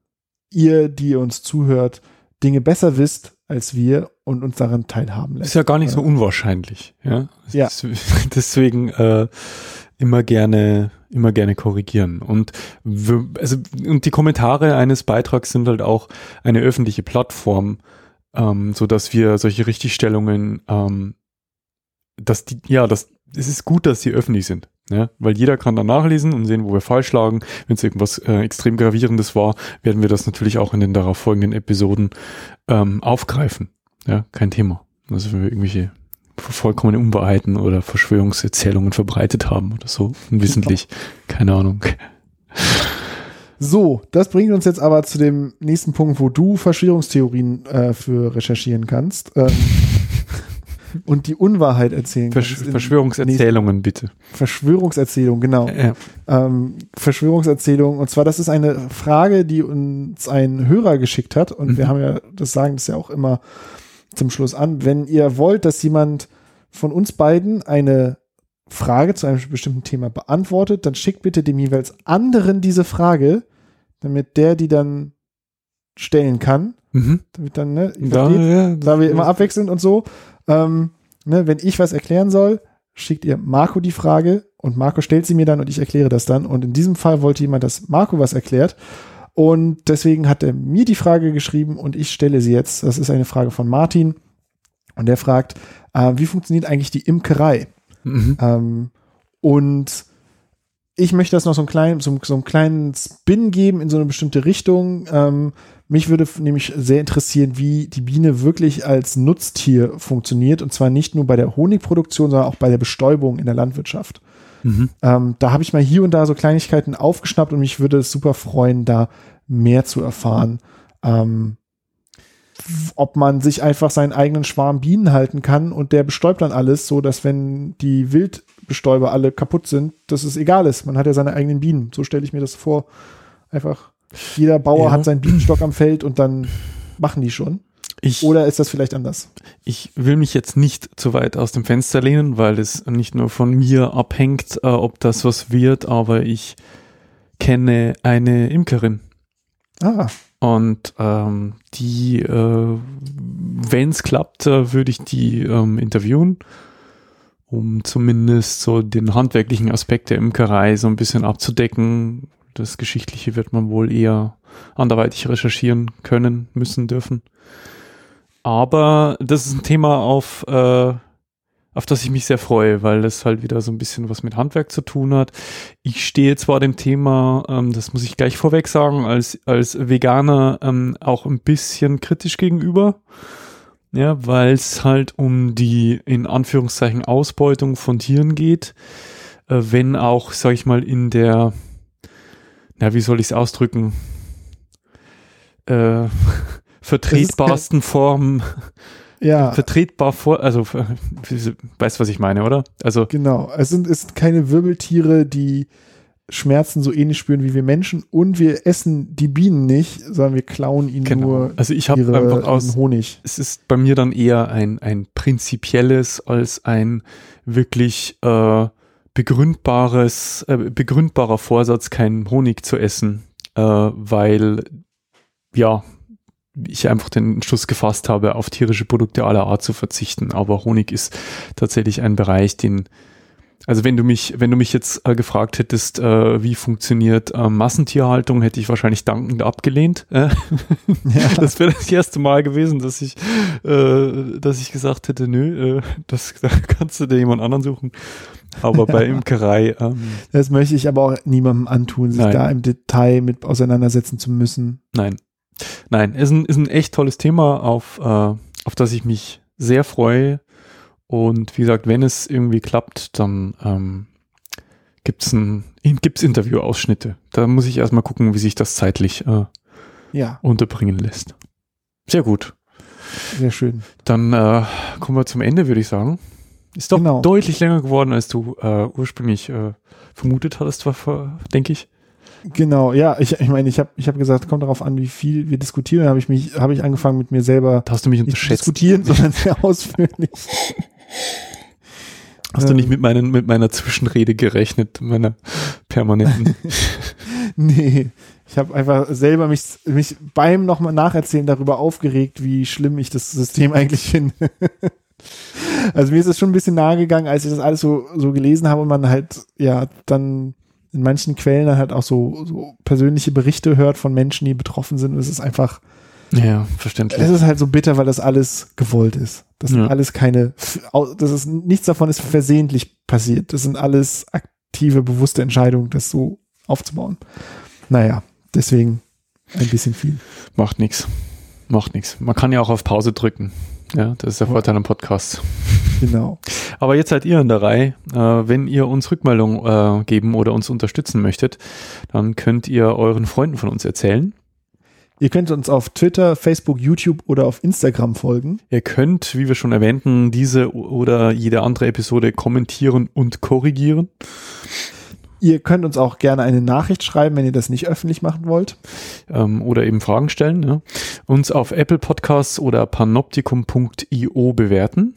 ihr, die uns zuhört, Dinge besser wisst als wir und uns daran teilhaben lässt. Ist ja gar nicht so unwahrscheinlich, ja. Ja. Des- Deswegen äh, immer gerne, immer gerne korrigieren. Und also und die Kommentare eines Beitrags sind halt auch eine öffentliche Plattform, ähm, so dass wir solche Richtigstellungen, ähm, dass die, ja, das, es ist gut, dass sie öffentlich sind. Ja, weil jeder kann dann nachlesen und sehen, wo wir falsch lagen. Wenn es irgendwas äh, extrem gravierendes war, werden wir das natürlich auch in den darauf folgenden Episoden ähm, aufgreifen. Ja, kein Thema. Also wenn wir irgendwelche vollkommene Unwahrheiten oder Verschwörungserzählungen verbreitet haben oder so, unwissentlich. Keine Ahnung. So, das bringt uns jetzt aber zu dem nächsten Punkt, wo du Verschwörungstheorien äh, für recherchieren kannst ähm, und die Unwahrheit erzählen Versch kannst. Verschwörungserzählungen bitte. Verschwörungserzählung, genau. Ja. ähm, Verschwörungserzählung. Und zwar, das ist eine Frage, die uns ein Hörer geschickt hat. Und Mhm. wir haben ja, das sagen das ja auch immer zum Schluss an. Wenn ihr wollt, dass jemand von uns beiden eine Frage zu einem bestimmten Thema beantwortet, dann schickt bitte dem jeweils anderen diese Frage, damit der die dann stellen kann. Mhm. Damit dann, ne, Da, ja, da wir immer abwechselnd und so. Ähm, ne, wenn ich was erklären soll, schickt ihr Marco die Frage und Marco stellt sie mir dann und ich erkläre das dann. Und in diesem Fall wollte jemand, dass Marco was erklärt. Und deswegen hat er mir die Frage geschrieben und ich stelle sie jetzt. Das ist eine Frage von Martin. Und der fragt, äh, wie funktioniert eigentlich die Imkerei? Mhm. Ähm, und ich möchte das noch so einen kleinen, so, so einen kleinen Spin geben in so eine bestimmte Richtung. Ähm, mich würde nämlich sehr interessieren, wie die Biene wirklich als Nutztier funktioniert. Und zwar nicht nur bei der Honigproduktion, sondern auch bei der Bestäubung in der Landwirtschaft. Mhm. Ähm, da habe ich mal hier und da so Kleinigkeiten aufgeschnappt und mich würde es super freuen, da mehr zu erfahren. Ähm, ob man sich einfach seinen eigenen Schwarm Bienen halten kann und der bestäubt dann alles, so dass wenn die Wildbestäuber alle kaputt sind, dass es egal ist. Man hat ja seine eigenen Bienen. So stelle ich mir das vor. Einfach jeder Bauer Ja. hat seinen Bienenstock am Feld und dann machen die schon. Ich, Oder ist das vielleicht anders? ich will mich jetzt nicht zu weit aus dem Fenster lehnen, weil es nicht nur von mir abhängt, äh, ob das was wird, aber ich kenne eine Imkerin. Ah, Und ähm, die, äh, wenn es klappt, äh, würde ich die ähm, interviewen, um zumindest so den handwerklichen Aspekt der Imkerei so ein bisschen abzudecken. Das Geschichtliche wird man wohl eher anderweitig recherchieren können, müssen, dürfen. Aber das ist ein Thema, auf, äh, auf das ich mich sehr freue, weil es halt wieder so ein bisschen was mit Handwerk zu tun hat. Ich stehe zwar dem Thema, ähm, das muss ich gleich vorweg sagen, als, als Veganer ähm, auch ein bisschen kritisch gegenüber. Ja, weil es halt um die in Anführungszeichen Ausbeutung von Tieren geht, äh, wenn auch, sag ich mal, in der, na, wie soll ich es ausdrücken, äh, vertretbarsten Form, ja. vertretbar vor, also, weißt du, was ich meine, oder? Also, Genau. Es sind, es sind keine Wirbeltiere, die Schmerzen so ähnlich spüren wie wir Menschen und wir essen die Bienen nicht, sondern wir klauen ihnen genau. nur Also ich habe einfach aus, Honig. es ist bei mir dann eher ein, ein prinzipielles als ein wirklich äh, begründbares, äh, begründbarer Vorsatz, keinen Honig zu essen, äh, weil ja, ich einfach den Entschluss gefasst habe, auf tierische Produkte aller Art zu verzichten. Aber Honig ist tatsächlich ein Bereich, den also wenn du mich, wenn du mich jetzt äh, gefragt hättest, äh, wie funktioniert äh, Massentierhaltung, hätte ich wahrscheinlich dankend abgelehnt. Äh? Ja. Das wäre das erste Mal gewesen, dass ich, äh, dass ich gesagt hätte, nö, äh, das da kannst du dir jemand anderen suchen. Aber bei Imkerei. Ähm, das möchte ich aber auch niemandem antun, sich nein. da im Detail mit auseinandersetzen zu müssen. Nein. Nein, ist ein, ist ein echt tolles Thema, auf, äh, auf das ich mich sehr freue und wie gesagt, wenn es irgendwie klappt, dann ähm, gibt es gibt's Interviewausschnitte. Da muss ich erstmal gucken, wie sich das zeitlich äh, ja. unterbringen lässt. Sehr gut. Sehr schön. Dann äh, kommen wir zum Ende, würde ich sagen. Ist doch genau. deutlich länger geworden, als du äh, ursprünglich äh, vermutet hattest, denke ich. Genau, ja, ich, ich meine, ich habe ich hab gesagt, kommt darauf an, wie viel wir diskutieren. habe ich mich, habe ich angefangen mit mir selber da hast du mich zu diskutieren, sondern sehr ausführlich. Hast ähm, du nicht mit, meinen, mit meiner Zwischenrede gerechnet, meiner permanenten? nee, ich habe einfach selber mich, mich beim nochmal nacherzählen darüber aufgeregt, wie schlimm ich das System eigentlich finde. also mir ist es schon ein bisschen nahe gegangen, als ich das alles so, so gelesen habe und man halt, ja, dann in manchen Quellen dann halt auch so, so persönliche Berichte hört von Menschen, die betroffen sind. Und es ist einfach, ja, verständlich. Es ist halt so bitter, weil das alles gewollt ist. Das sind ja. alles keine, das ist, nichts davon ist versehentlich passiert. Das sind alles aktive, bewusste Entscheidungen, das so aufzubauen. Naja, deswegen ein bisschen viel. Macht nichts. Macht nichts. Man kann ja auch auf Pause drücken. Ja, das ist der Vorteil am Podcast. Genau. Aber jetzt seid ihr in der Reihe. Äh, wenn ihr uns Rückmeldung äh, geben oder uns unterstützen möchtet, dann könnt ihr euren Freunden von uns erzählen. Ihr könnt uns auf Twitter, Facebook, YouTube oder auf Instagram folgen. Ihr könnt, wie wir schon erwähnten, diese oder jede andere Episode kommentieren und korrigieren. Ihr könnt uns auch gerne eine Nachricht schreiben, wenn ihr das nicht öffentlich machen wollt. Ähm, oder eben Fragen stellen. Ja. Uns auf Apple Podcasts oder panoptikum.io bewerten.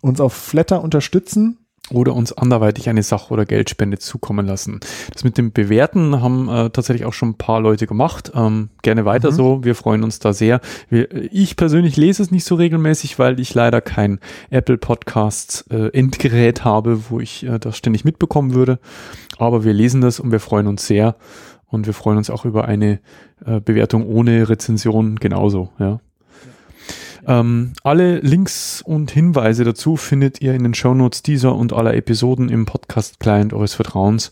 Uns auf Flatter unterstützen oder uns anderweitig eine Sach- oder Geldspende zukommen lassen. Das mit dem Bewerten haben äh, tatsächlich auch schon ein paar Leute gemacht. Ähm, gerne weiter mhm. so. Wir freuen uns da sehr. Wir, ich persönlich lese es nicht so regelmäßig, weil ich leider kein Apple Podcasts äh, Endgerät habe, wo ich äh, das ständig mitbekommen würde. Aber wir lesen das und wir freuen uns sehr. Und wir freuen uns auch über eine äh, Bewertung ohne Rezension genauso. Ja. Ähm, alle Links und Hinweise dazu findet ihr in den Shownotes dieser und aller Episoden im Podcast-Client eures Vertrauens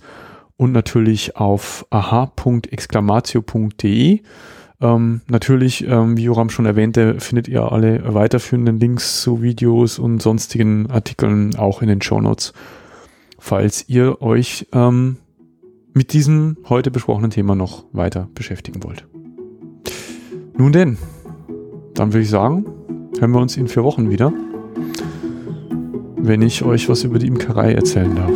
und natürlich auf aha.exclamatio.de. Ähm, natürlich, ähm, wie Joram schon erwähnte, findet ihr alle weiterführenden Links zu Videos und sonstigen Artikeln auch in den Shownotes, falls ihr euch ähm, mit diesem heute besprochenen Thema noch weiter beschäftigen wollt. Nun denn, dann würde ich sagen, hören wir uns in vier Wochen wieder, wenn ich euch was über die Imkerei erzählen darf.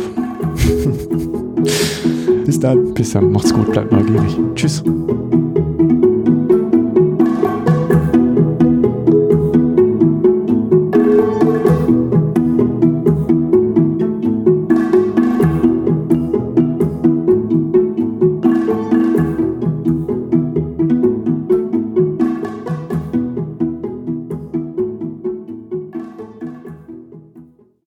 Bis dann. Bis dann. Macht's gut, bleibt neugierig. Tschüss.